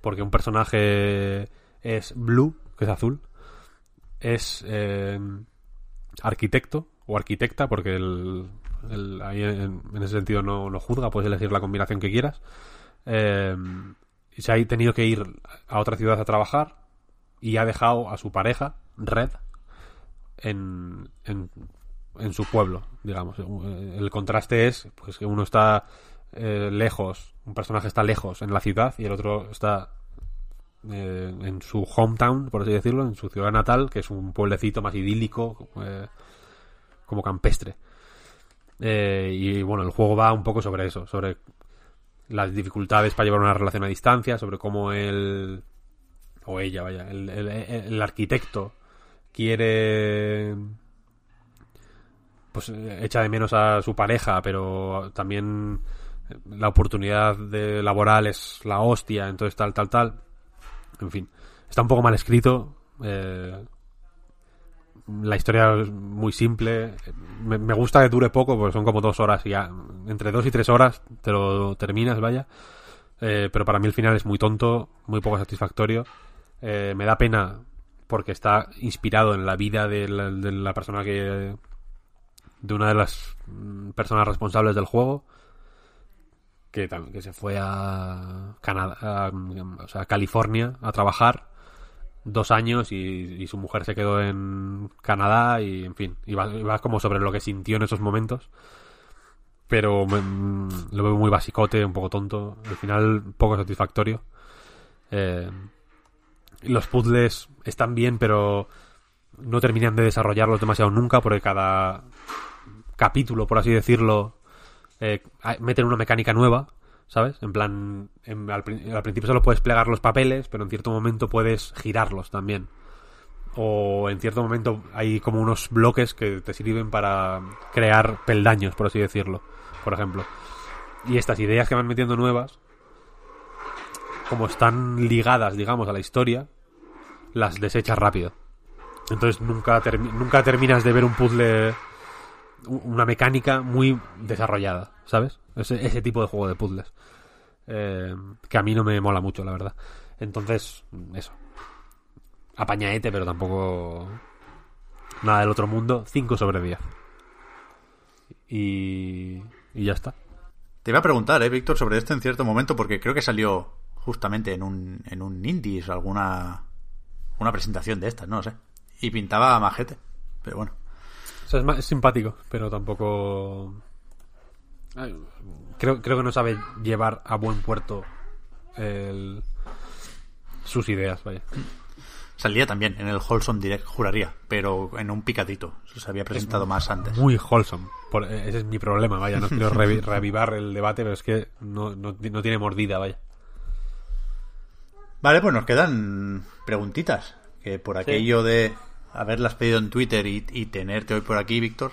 porque un personaje es Blue, que es azul, es eh, arquitecto o arquitecta, porque el, ahí en, en ese sentido no, no juzga, puedes elegir la combinación que quieras. Eh, y se ha tenido que ir a otra ciudad a trabajar y ha dejado a su pareja, Red, en, en su pueblo, digamos. El contraste es pues, que uno está eh, lejos, un personaje está lejos en la ciudad y el otro está eh, en su hometown, por así decirlo, en su ciudad natal, que es un pueblecito más idílico, eh, como campestre. Eh, y bueno, el juego va un poco sobre eso, sobre las dificultades para llevar una relación a distancia, sobre cómo él, o ella, vaya, el arquitecto quiere pues eh, echa de menos a su pareja, pero también la oportunidad de laboral es la hostia, entonces tal, tal, tal. En fin, está un poco mal escrito. eh, la historia es muy simple. Me, gusta que dure poco, porque son como dos horas y ya. Entre dos y tres horas te lo terminas, vaya. Eh, pero para mí el final es muy tonto, muy poco satisfactorio. Eh, me da pena porque está inspirado en la vida de la persona que. De una de las mm, personas responsables del juego. Que, que se fue a Canadá, a, o sea, a California a trabajar dos años y, y su mujer se quedó en Canadá y en fin, iba, iba como sobre lo que sintió en esos momentos. Pero me- mm, lo veo muy basicote, un poco tonto. Al final, poco satisfactorio. Eh, los puzzles están bien, pero no terminan de desarrollarlos demasiado nunca, porque cada capítulo, por así decirlo, eh, meten una mecánica nueva, ¿sabes? En plan, en- al, prin- al principio solo puedes plegar los papeles, pero en cierto momento puedes girarlos también. O en cierto momento hay como unos bloques que te sirven para crear peldaños, por así decirlo, por ejemplo. Y estas ideas que van metiendo nuevas, como están ligadas, digamos, a la historia, las desechas rápido. Entonces nunca, nunca terminas de ver un puzzle, una mecánica muy desarrollada, ¿sabes? Ese, ese tipo de juego de puzzles. Eh, que a mí no me mola mucho, la verdad. Entonces, eso. Apañaete, pero tampoco nada del otro mundo. 5 sobre 10. Y, y ya está. Te iba a preguntar, eh, Víctor, sobre esto en cierto momento, porque creo que salió justamente en un, en un Indies alguna una presentación de estas, no lo sé. Y pintaba majete. Pero bueno. O sea, es, ma- es simpático, pero tampoco. Creo, creo que no sabe llevar a buen puerto el- sus ideas, vaya. Salía también en el Wholesome Direct, juraría, pero en un picadito. Se había presentado más antes. Muy wholesome. Por- ese es mi problema, vaya. No quiero revi- reavivar el debate, pero es que no, no, no tiene mordida, vaya. Vale, pues nos quedan preguntitas. Que por aquello de haberlas pedido en Twitter y, tenerte hoy por aquí, Víctor.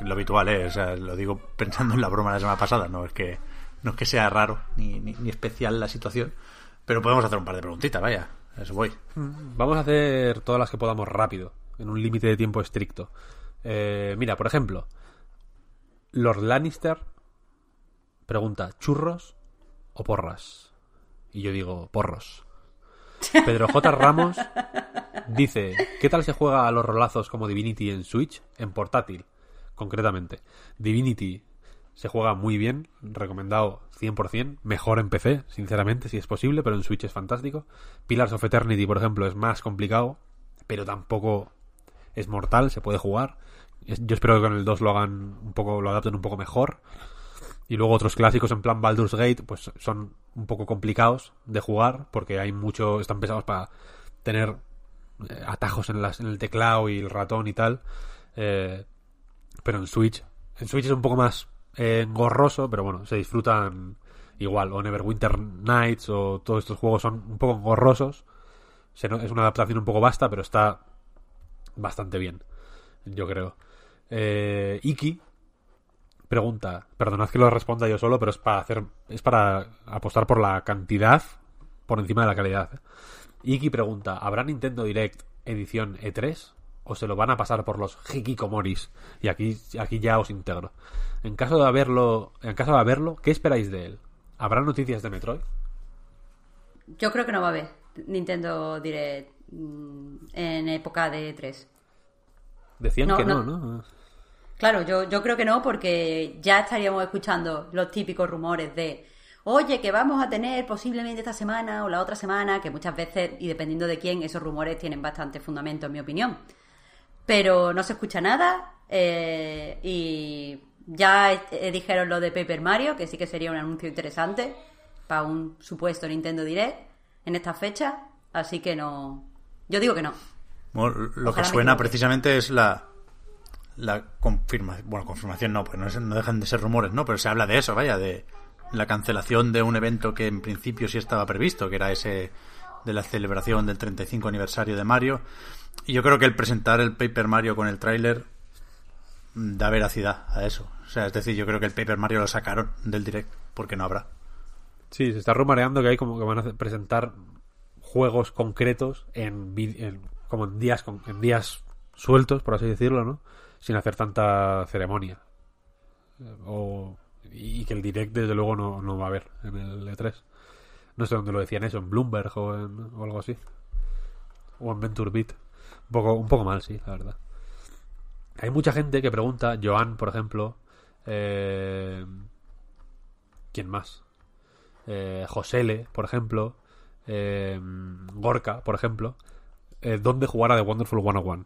Lo habitual, ¿eh? O sea, lo digo pensando en la broma de la semana pasada. No es que, no es que sea raro ni, ni, especial la situación. Pero podemos hacer un par de preguntitas, vaya. Eso voy. Vamos a hacer todas las que podamos rápido, en un límite de tiempo estricto. Eh, mira, por ejemplo, Lord Lannister pregunta, ¿churros o porras? Y yo digo, porros. Pedro J. Ramos dice, ¿qué tal se juega a los rolazos como Divinity en Switch? En portátil, concretamente. Divinity se juega muy bien, recomendado 100%, mejor en PC, sinceramente, si es posible, pero en Switch es fantástico. Pillars of Eternity, por ejemplo, es más complicado, pero tampoco es mortal, se puede jugar. Yo espero que con el 2 lo hagan un poco, lo adapten un poco mejor. Y luego otros clásicos en plan Baldur's Gate, pues son un poco complicados de jugar, porque hay mucho, están pensados para tener eh, atajos en, el teclado y el ratón y tal. Eh, pero en Switch, en Switch es un poco más eh, engorroso, pero bueno, se disfrutan igual. O Neverwinter Nights o todos estos juegos son un poco engorrosos. Se no- es una adaptación un poco vasta, pero está bastante bien, yo creo. Eh, Iki pregunta, perdonad que lo responda yo solo, pero es para hacer, es para apostar por la cantidad por encima de la calidad. Iki pregunta, ¿habrá Nintendo Direct edición E3? ¿O se lo van a pasar por los hikikomoris? Y aquí, aquí ya os integro. En caso de haberlo, en caso de haberlo, ¿qué esperáis de él? ¿Habrá noticias de Metroid? Yo creo que no va a haber Nintendo Direct mm, en época de 3. Decían No, que no, no. ¿no? Claro, yo, yo creo que no, porque ya estaríamos escuchando los típicos rumores de, oye, que vamos a tener posiblemente esta semana o la otra semana, que muchas veces, y dependiendo de quién, esos rumores tienen bastante fundamento, en mi opinión. Pero no se escucha nada, eh, y ya eh, dijeron lo de Paper Mario, que sí que sería un anuncio interesante para un supuesto Nintendo Direct en esta fecha, así que no. Yo digo que no. Bueno, lo que Ojalá suena precisamente es la la confirmación, bueno, confirmación no, pues no, no dejan de ser rumores, ¿no? Pero se habla de eso, vaya, de la cancelación de un evento que en principio sí estaba previsto, que era ese de la celebración del 35 aniversario de Mario. Y yo creo que el presentar el Paper Mario con el tráiler da veracidad a eso. O sea, es decir, yo creo que el Paper Mario lo sacaron del direct porque no habrá. Sí, se está rumoreando que hay como que van a presentar juegos concretos en, en- como en días en días sueltos, por así decirlo, ¿no? Sin hacer tanta ceremonia. Eh, O, y que el direct desde luego no, no va a haber en el E3. No sé dónde lo decían eso, en Bloomberg o, en, o algo así. O en Venture Beat. Un poco, un poco mal, sí, la verdad. Hay mucha gente que pregunta, Joan, por ejemplo, eh, ¿quién más? eh, Josele, por ejemplo, eh, Gorka, por ejemplo, eh, ¿dónde jugar a The Wonderful 101?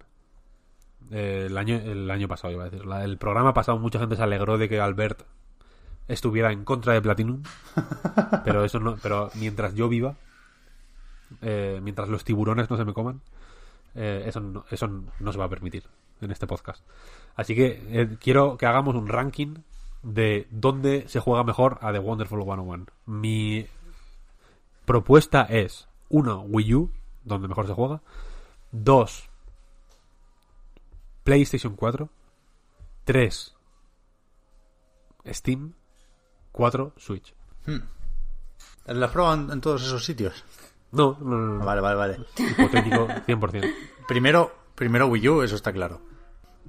Eh, el, año, el año pasado, iba a decir. La- el programa pasado mucha gente se alegró de que Albert estuviera en contra de Platinum, pero eso no, pero mientras yo viva, eh, mientras los tiburones no se me coman, eh, eso, no, eso no se va a permitir en este podcast. Así que eh, quiero que hagamos un ranking de dónde se juega mejor a The Wonderful 101. Mi propuesta es, uno, Wii U, donde mejor se juega. Dos, PlayStation 4. Tres, Steam. Cuatro, Switch. ¿La has probado en, en todos esos sitios? No, no, no, no. Vale, vale, vale. Hipotético 100%. Primero, primero Wii U, eso está claro.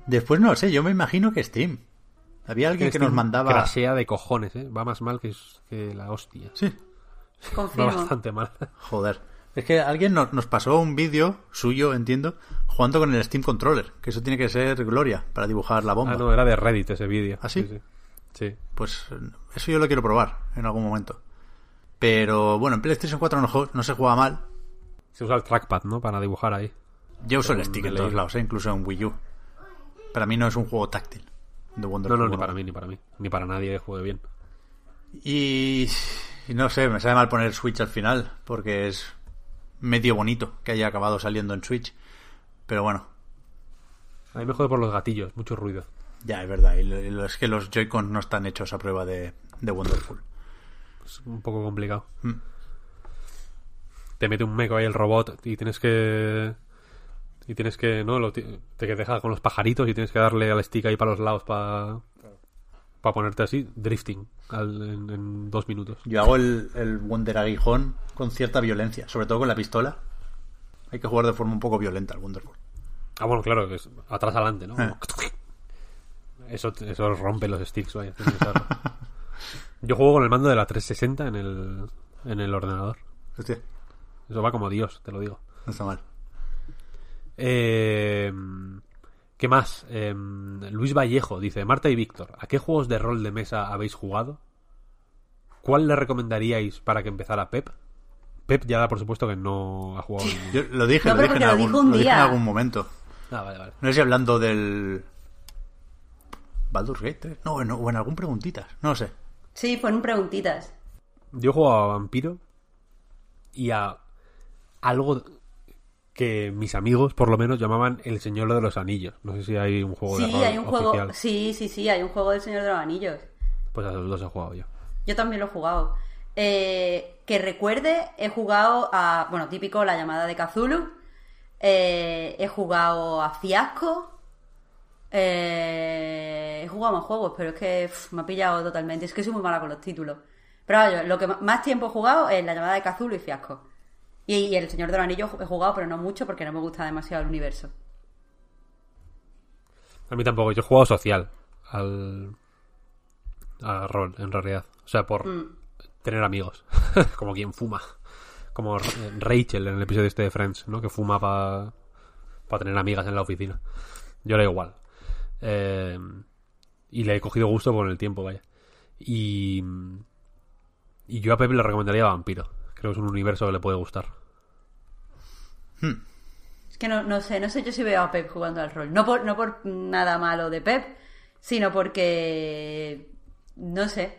Después no lo sé, yo me imagino que Steam. Había alguien que nos mandaba. Crashea de cojones, ¿eh? Va más mal que, que la hostia. Sí, Va Confirmo. bastante mal. joder. Es que alguien nos, nos pasó un vídeo suyo, entiendo, jugando con el Steam Controller. Que eso tiene que ser gloria para dibujar la bomba. Ah, no, era de Reddit ese vídeo. ¿Ah, sí? Sí, sí. Sí. Pues eso yo lo quiero probar en algún momento. Pero bueno, en PlayStation 4 no, no se juega mal. Se usa el trackpad, ¿no? Para dibujar ahí. Yo uso el stick en todos lados, ¿eh? incluso en Wii U. Para mí no es un juego táctil. De No, Wonderful no, ni 101. para mí, ni para mí. Ni para nadie que juegue bien. Y, y no sé, me sabe mal poner Switch al final, porque es medio bonito que haya acabado saliendo en Switch. Pero bueno, A mí me jode por los gatillos, mucho ruido. ya es verdad. Y es que los Joy-Con no están hechos a prueba de, de Wonderful. Es un poco complicado. Mm. Te mete un meco ahí el robot y tienes que... Y tienes que, ¿no? Lo, te deja con los pajaritos y tienes que darle al stick ahí para los lados para... Para ponerte así, drifting al- en, en dos minutos. Yo hago el, el Wonder Aguijón con cierta violencia, sobre todo con la pistola. Hay que jugar de forma un poco violenta al Wonderful. Ah, bueno, claro, que es atrás adelante, ¿no? Eh. Eso, eso rompe los sticks, vaya. Yo juego con el mando de la 360 en el, en el ordenador. Hostia. Eso va como Dios, te lo digo. No está mal. Eh, ¿Qué más? Eh, Luis Vallejo dice, Marta y Víctor, ¿a qué juegos de rol de mesa habéis jugado? ¿Cuál le recomendaríais para que empezara Pep? Pep ya da por supuesto que no ha jugado. Yo lo dije, No, lo dije, en lo algún, lo dije en algún momento. Ah, vale, vale. No sé si hablando del... Baldur's Gate 3. No, en- o en algún preguntitas. No lo sé. Sí, fueron preguntitas. Yo he jugado a Vampiro y a algo que mis amigos, por lo menos, llamaban El Señor de los Anillos. No sé si hay un juego de Sí, rol hay un juego. Sí, sí, sí, hay un juego del Señor de los Anillos. Pues a los dos he jugado yo. Yo también lo he jugado. Eh, que recuerde, he jugado a. Bueno, típico, la llamada de Cthulhu. Eh, he jugado a Fiasco. Eh, he jugado más juegos, pero es que me ha pillado totalmente. Es que soy muy mala con los títulos. Pero vaya, lo que más tiempo he jugado es la llamada de Cthulhu y Fiasco. Y, y el Señor de los Anillos he jugado, pero no mucho porque no me gusta demasiado el universo. A mí tampoco. Yo he jugado social al, al rol, en realidad. O sea, por Mm. tener amigos. Como quien fuma. Como R- Rachel en el episodio este de Friends, ¿no? Que fuma para tener amigas en la oficina. Yo era igual. Eh, y le he cogido gusto con el tiempo, vaya. Y, y yo a Pepe le recomendaría Vampiro. Creo que es un universo que le puede gustar. Es que no, no sé, no sé yo si veo a Pep jugando al rol. No por, no por nada malo de Pep, sino porque. No sé.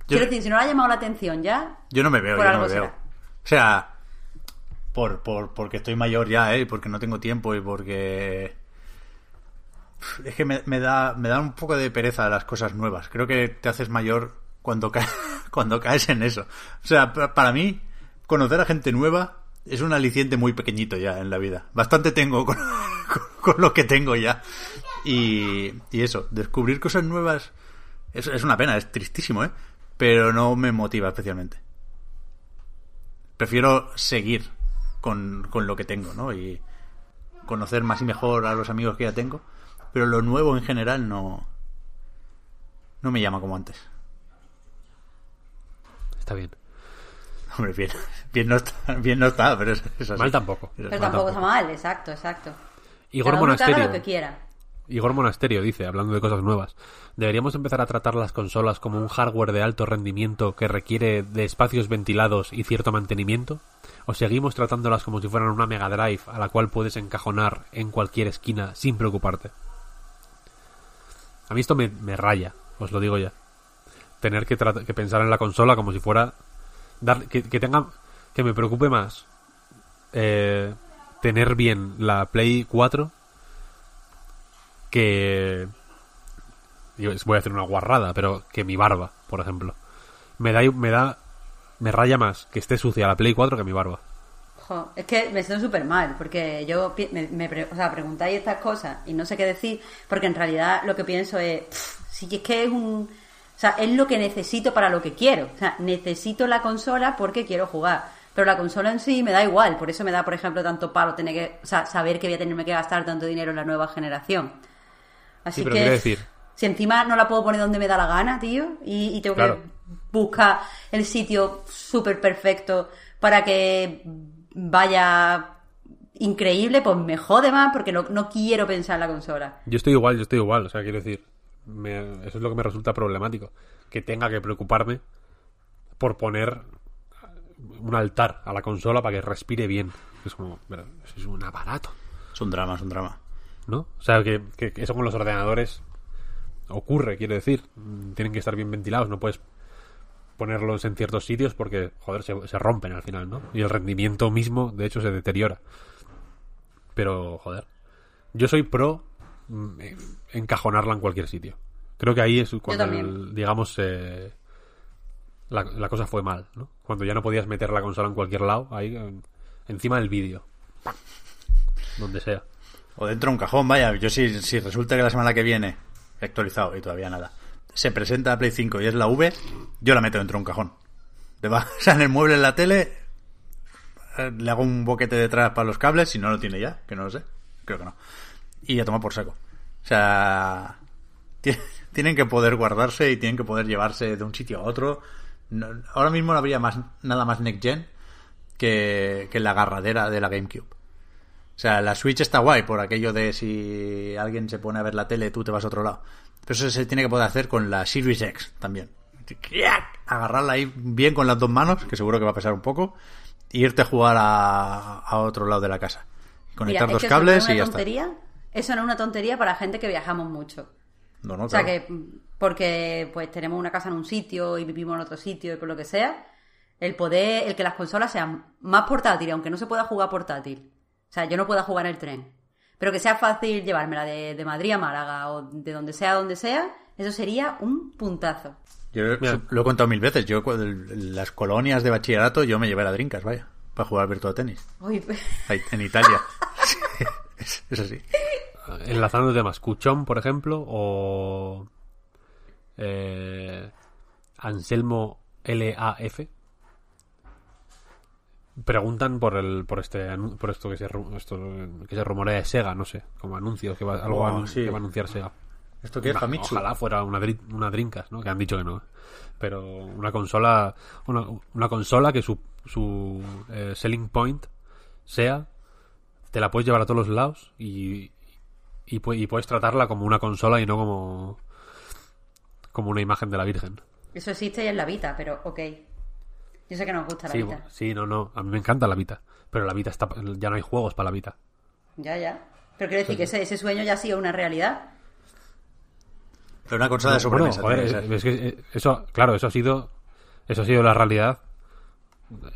Yo- Quiero decir, si no le ha llamado la atención ya. Yo no me veo, Por yo no algo me veo. será. O sea, por, por, porque estoy mayor ya, ¿eh? Porque no tengo tiempo y porque... Es que me, me da, me da un poco de pereza las cosas nuevas. Creo que te haces mayor cuando, ca- cuando caes en eso. O sea, pa- para mí, conocer a gente nueva es un aliciente muy pequeñito ya en la vida. Bastante tengo con, con- con lo que tengo ya. Y, y eso, descubrir cosas nuevas es, es una pena, es tristísimo, ¿eh? Pero no me motiva especialmente prefiero seguir con, con lo que tengo, ¿no? Y conocer más y mejor a los amigos que ya tengo. Pero lo nuevo en general no. No me llama como antes. Está bien. Hombre, bien, bien no está, bien no está pero es, es así. Mal tampoco. Pero tampoco está mal, exacto, exacto. Igor Cada haga Monasterio. lo que quiera. Igor Monasterio dice, hablando de cosas nuevas, ¿deberíamos empezar a tratar las consolas como un hardware de alto rendimiento que requiere de espacios ventilados y cierto mantenimiento? ¿O seguimos tratándolas como si fueran una Mega Drive a la cual puedes encajonar en cualquier esquina sin preocuparte? A mí esto me, me raya, os lo digo ya. Tener que, que pensar en la consola como si fuera... Dar, que, tenga... Que me preocupe más eh, tener bien la Play 4 que voy a hacer una guarrada, pero que mi barba, por ejemplo. Me da me da me raya más que esté sucia la Play 4 que mi barba. Es que me siento súper mal, porque yo me, me o sea, preguntáis estas cosas y no sé qué decir, porque en realidad lo que pienso es, si es que es un... O sea, es lo que necesito para lo que quiero. O sea, necesito la consola porque quiero jugar. Pero la consola en sí me da igual, por eso me da, por ejemplo, tanto palo tener que, o sea, saber que voy a tenerme que gastar tanto dinero en la nueva generación. Así Sí, pero que, quiero decir- si encima no la puedo poner donde me da la gana, tío, y, y tengo Claro. que buscar el sitio súper perfecto para que vaya increíble, pues me jode más porque no, no quiero pensar en la consola. Yo estoy igual, yo estoy igual, o sea, quiero decir, me- eso es lo que me resulta problemático, que tenga que preocuparme por poner un altar a la consola para que respire bien. Es como, es un aparato. Es un drama, es un drama. ¿no? O sea, que, eso con los ordenadores ocurre, quiero decir. Tienen que estar bien ventilados, no puedes ponerlos en ciertos sitios porque, joder, se, se rompen al final, ¿no? Y el rendimiento mismo, de hecho, se deteriora. Pero, joder, yo soy pro encajonarla en cualquier sitio. Creo que ahí es cuando, el- digamos, eh, la, la cosa fue mal, ¿no? Cuando ya no podías meter la consola en cualquier lado, ahí, en- encima del vídeo. Donde sea. O dentro de un cajón, vaya. Yo si, si resulta que la semana que viene, he actualizado y todavía nada, se presenta la Play 5 y es la V, yo la meto dentro de un cajón. Va, o sea, en el mueble en la tele, eh, le hago un boquete detrás para los cables, si no lo tiene ya, que no lo sé, creo que no. Y ya toma por saco. O sea, ti- tienen que poder guardarse y tienen que poder llevarse de un sitio a otro. No- ahora mismo no habría más, nada más next gen que, que la agarradera de la GameCube. O sea, la Switch está guay por aquello de si alguien se pone a ver la tele, tú te vas a otro lado. Pero eso se tiene que poder hacer con la Series X también. Agarrarla ahí bien con las dos manos, que seguro que va a pesar un poco, e irte a jugar a, a otro lado de la casa. Conectar Mira, dos cables y ya está. Eso no es una tontería para gente que viajamos mucho. No, no, O sea claro. que, porque pues tenemos una casa en un sitio y vivimos en otro sitio y por lo que sea, el poder, el que las consolas sean más portátiles, aunque no se pueda jugar portátil. O sea, yo no pueda jugar en el tren. Pero que sea fácil llevármela de, de Madrid a Málaga o de donde sea, donde sea, eso sería un puntazo. Yo Mira. lo he contado mil veces. Yo en las colonias de bachillerato yo me llevé la Drinkas, vaya, para jugar virtual tenis. Uy, Ahí, en Italia. Sí, es, es así. Enlazando temas, Cuchón, por ejemplo, o eh, Anselmo LAF. Preguntan por el por este por esto que se esto que se rumorea de Sega, no sé, como anuncios que va algo Oh, sí. que va a anunciar Sega. ¿Esto qué es? Ojalá fuera una, una Dreamcast, ¿no? Que han dicho que no. Pero una consola, una, una consola que su, su eh, selling point sea, te la puedes llevar a todos los lados y, y, pu- y puedes tratarla como una consola y no como, como una imagen de la Virgen. eso existe y en la Vita, pero ok. Yo sé que nos gusta la Sí, Vita. sí, no, no. A mí me encanta la Vita. Pero la Vita está, ya no hay juegos para la Vita. Ya, ya. Pero quiero decir que ese, ese sueño ya ha sido una realidad. Pero una consola de Bueno, sobremesa. joder, tiene que es, es que eh, eso, claro, eso ha sido, eso ha sido la realidad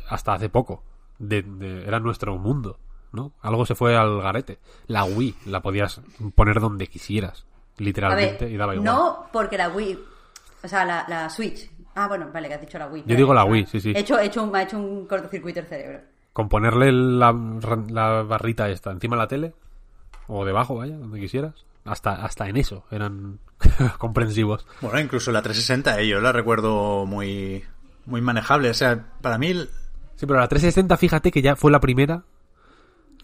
hasta hace poco. De, de- era nuestro mundo, ¿no? Algo se fue al garete. La Wii la podías poner donde quisieras, A literalmente, ver, y daba igual. no porque la Wii, o sea, la, la Switch. Ah, bueno, vale, que has dicho la Wii. Yo digo la Wii, sí, sí. He hecho, he hecho un, me ha hecho un cortocircuito el cerebro. Con ponerle la, la barrita esta encima de la tele, o debajo, vaya, donde quisieras. Hasta, hasta en eso eran comprensivos. Bueno, incluso la 360, eh, yo la recuerdo muy, muy manejable. O sea, para mí, Sí, pero la 360, fíjate que ya fue la primera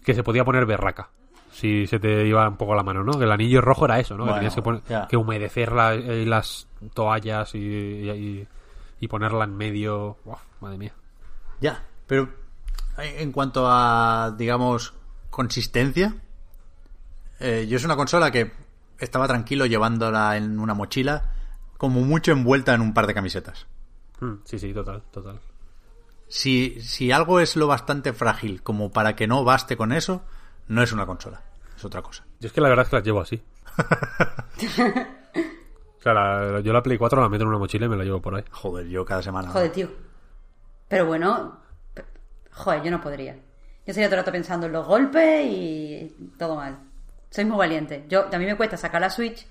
que se podía poner berraca. Si se te iba un poco la mano, ¿no? Que el anillo rojo era eso, ¿no? Bueno, que tenías que, poner- ya. que humedecer la- eh, las toallas y, y- y ponerla en medio. Uf, madre mía. ya. Pero en cuanto a, digamos, consistencia, eh, yo es una consola que estaba tranquilo llevándola en una mochila, como mucho envuelta en un par de camisetas. Mm, sí, sí, total, total. Si, si algo es lo bastante frágil como para que no baste con eso, no es una consola, es otra cosa. Yo es que la verdad es que las llevo así. o sea, la- yo la Play 4 la meto en una mochila y me la llevo por ahí. Joder, yo cada semana. Joder, tío. Pero bueno, joder, yo no podría. Yo sería todo el rato pensando en los golpes y todo mal. Soy muy valiente. Yo, a mí me cuesta sacar la Switch.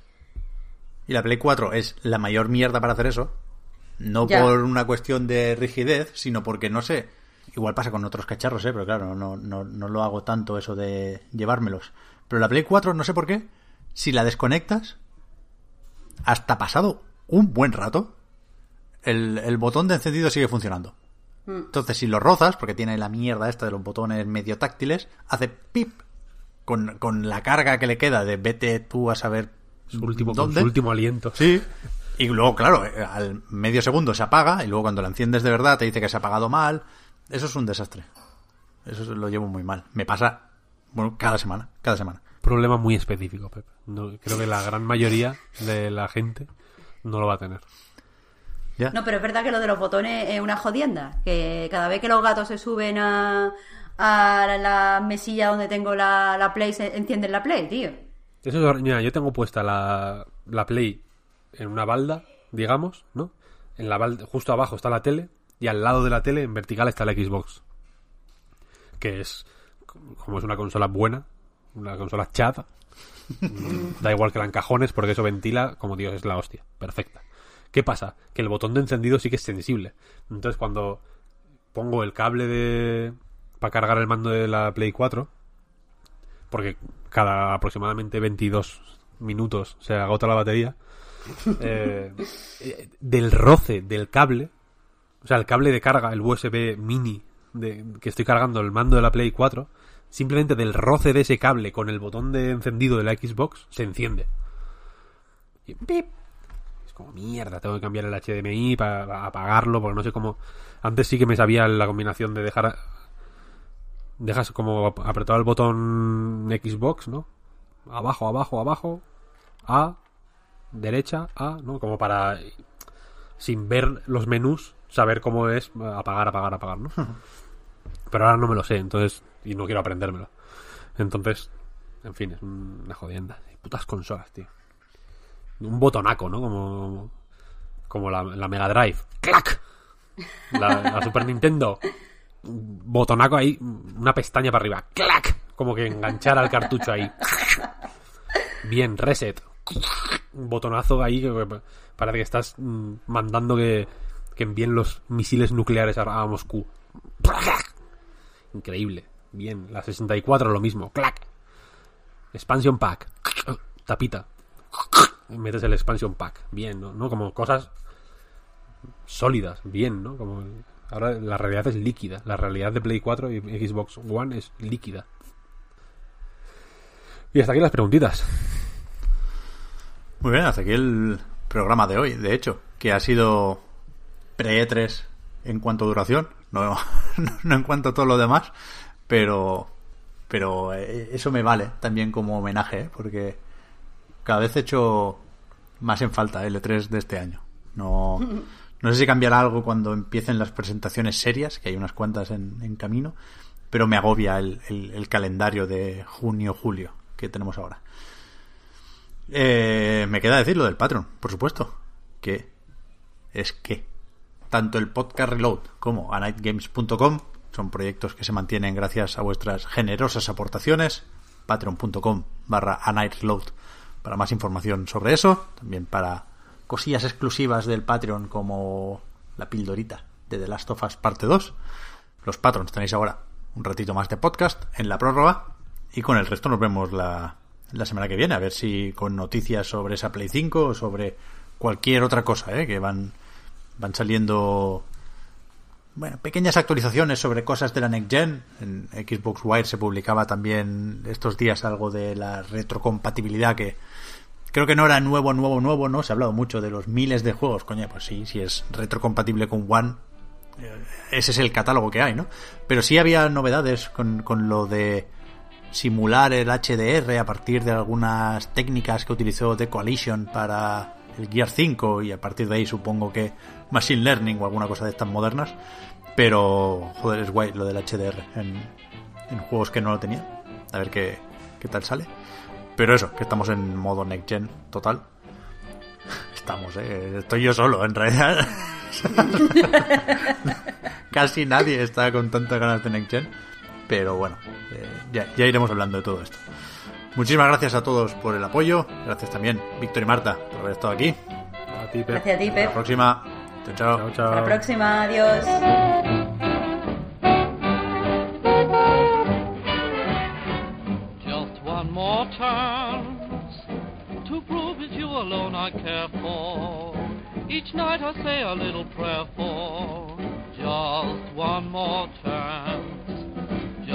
Y la Play 4 es la mayor mierda para hacer eso. No Ya. por una cuestión de rigidez, sino porque, no sé, igual pasa con otros cacharros, ¿eh? pero claro, no, no, no lo hago tanto eso de llevármelos. Pero la Play 4, no sé por qué, si la desconectas, hasta pasado un buen rato, el, el botón de encendido sigue funcionando. Entonces, si lo rozas, porque tiene la mierda esta de los botones medio táctiles, hace pip con, con la carga que le queda de vete tú a saber Su último, con dónde. su último aliento. Sí. Y luego, claro, eh, al medio segundo se apaga y luego cuando la enciendes de verdad te dice que se ha apagado mal. Eso es un desastre. Eso lo llevo muy mal. Me pasa, bueno, cada semana, cada semana. Problema muy específico, Pep. No, creo que la gran mayoría de la gente no lo va a tener. ¿Ya? No, pero es verdad que lo de los botones es una jodienda. Que cada vez que los gatos se suben a, a la, la mesilla donde tengo la, la Play, se encienden la Play, tío. Eso es, mira, yo tengo puesta la, la Play en una balda, digamos, ¿no? En la balda, justo abajo está la tele y al lado de la tele, en vertical, está la Xbox. Que es, como es una consola buena, una consola chata, da igual que la encajones porque eso ventila como Dios es la hostia. Perfecta. ¿Qué pasa? Que el botón de encendido sí que es sensible. Entonces cuando pongo el cable de... para cargar el mando de la Play 4, porque cada aproximadamente 22 minutos se agota la batería, eh, del roce del cable, o sea, el cable de carga, el USB mini que estoy cargando el mando de la Play 4, simplemente del roce de ese cable con el botón de encendido de la Xbox, se enciende. Y ¡pip! Es como mierda, tengo que cambiar el HDMI para apagarlo, porque no sé cómo... Antes sí que me sabía la combinación de dejar dejas como apretado el botón Xbox, ¿no? Abajo, abajo, abajo, A, derecha, A, ¿no? Como para, sin ver los menús, saber cómo es apagar, apagar, apagar, ¿no? Pero ahora no me lo sé, entonces, y no quiero aprendérmelo. Entonces, en fin, es una jodienda. Putas consolas, tío. Un botonaco, ¿no? Como, como la, la Mega Drive. ¡Clac! La, la Super Nintendo. Botonaco ahí, una pestaña para arriba. ¡Clac! Como que enganchar al cartucho ahí. Bien, reset. Un botonazo ahí que parece que estás mm, mandando que, que envíen los misiles nucleares a, Moscú. Increíble. Bien, la 64 lo mismo. ¡Clac! Expansion Pack. Tapita. Metes el Expansion Pack. Bien, ¿no? ¿no? Como cosas sólidas. Bien, ¿no? Como ahora la realidad es líquida. La realidad de Play 4 y Xbox One es líquida. Y hasta aquí las preguntitas. Muy bien, hasta aquí el programa de hoy, de hecho, que ha sido pre-E3 en cuanto a duración, no, en cuanto a todo lo demás, pero pero eh, eso me vale también como homenaje, ¿eh? porque cada vez he hecho más en falta el E3 de este año. No, no sé si cambiará algo cuando empiecen las presentaciones serias, que hay unas cuantas en, en camino, pero me agobia el calendario de junio-julio que tenemos ahora. Eh, me queda decir lo del Patreon, por supuesto, que es que tanto el podcast Reload como a nightgames.com son proyectos que se mantienen gracias a vuestras generosas aportaciones. Patreon.com barra Reload para más información sobre eso. También para cosillas exclusivas del Patreon como la pildorita de The Last of Us parte 2. Los patrons tenéis ahora un ratito más de podcast en la prórroga. Y con el resto nos vemos la, la semana que viene. A ver si con noticias sobre esa Play 5 o sobre cualquier otra cosa, ¿eh? que van, van saliendo bueno, pequeñas actualizaciones sobre cosas de la Next Gen. En Xbox Wire se publicaba también estos días algo de la retrocompatibilidad que creo que no era nuevo, nuevo, nuevo, ¿no? Se ha hablado mucho de los miles de juegos. Coño, pues sí, si es retrocompatible con One, eh, ese es el catálogo que hay, ¿no? Pero sí había novedades con, con lo de simular el HDR a partir de algunas técnicas que utilizó The Coalition para el Gear 5 y a partir de ahí supongo que Machine Learning o alguna cosa de estas modernas. Pero, joder, es guay lo del HDR en, en juegos que no lo tenía. A ver qué, qué tal sale. Pero eso, que estamos en modo Next Gen total. Estamos, ¿eh? Estoy yo solo, en realidad. Casi nadie está con tantas ganas de Next Gen. Pero bueno, eh, ya, ya iremos hablando de todo esto. Muchísimas gracias a todos por el apoyo. Gracias también, Víctor y Marta, por haber estado aquí. A ti, Pep. Gracias a ti, Hasta Pep. la próxima. Chao, chao. Chao, chao. Hasta la próxima. Adiós. Just one more chance to prove it's you alone I care for. Each night I say a little prayer for. Just one more chance,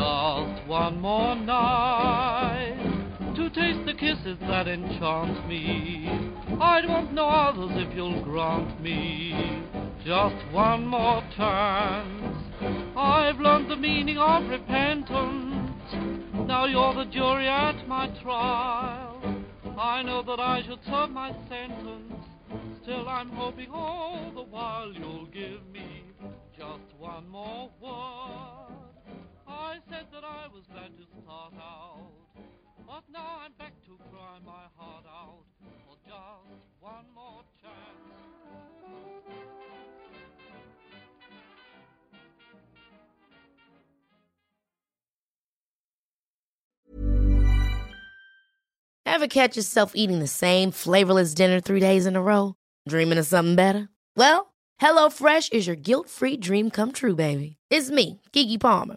just one more night to taste the kisses that enchant me. I'd want no others if you'll grant me just one more chance. I've learned the meaning of repentance. Now you're the jury at my trial. I know that I should serve my sentence. Still, I'm hoping all the while you'll give me just one more word. I said that I was glad to start out, but now I'm back to cry my heart out for just one more chance. Ever catch yourself eating the same flavorless dinner three days in a row? Dreaming of something better? Well, HelloFresh is your guilt free dream come true, baby. It's me, Kiki Palmer.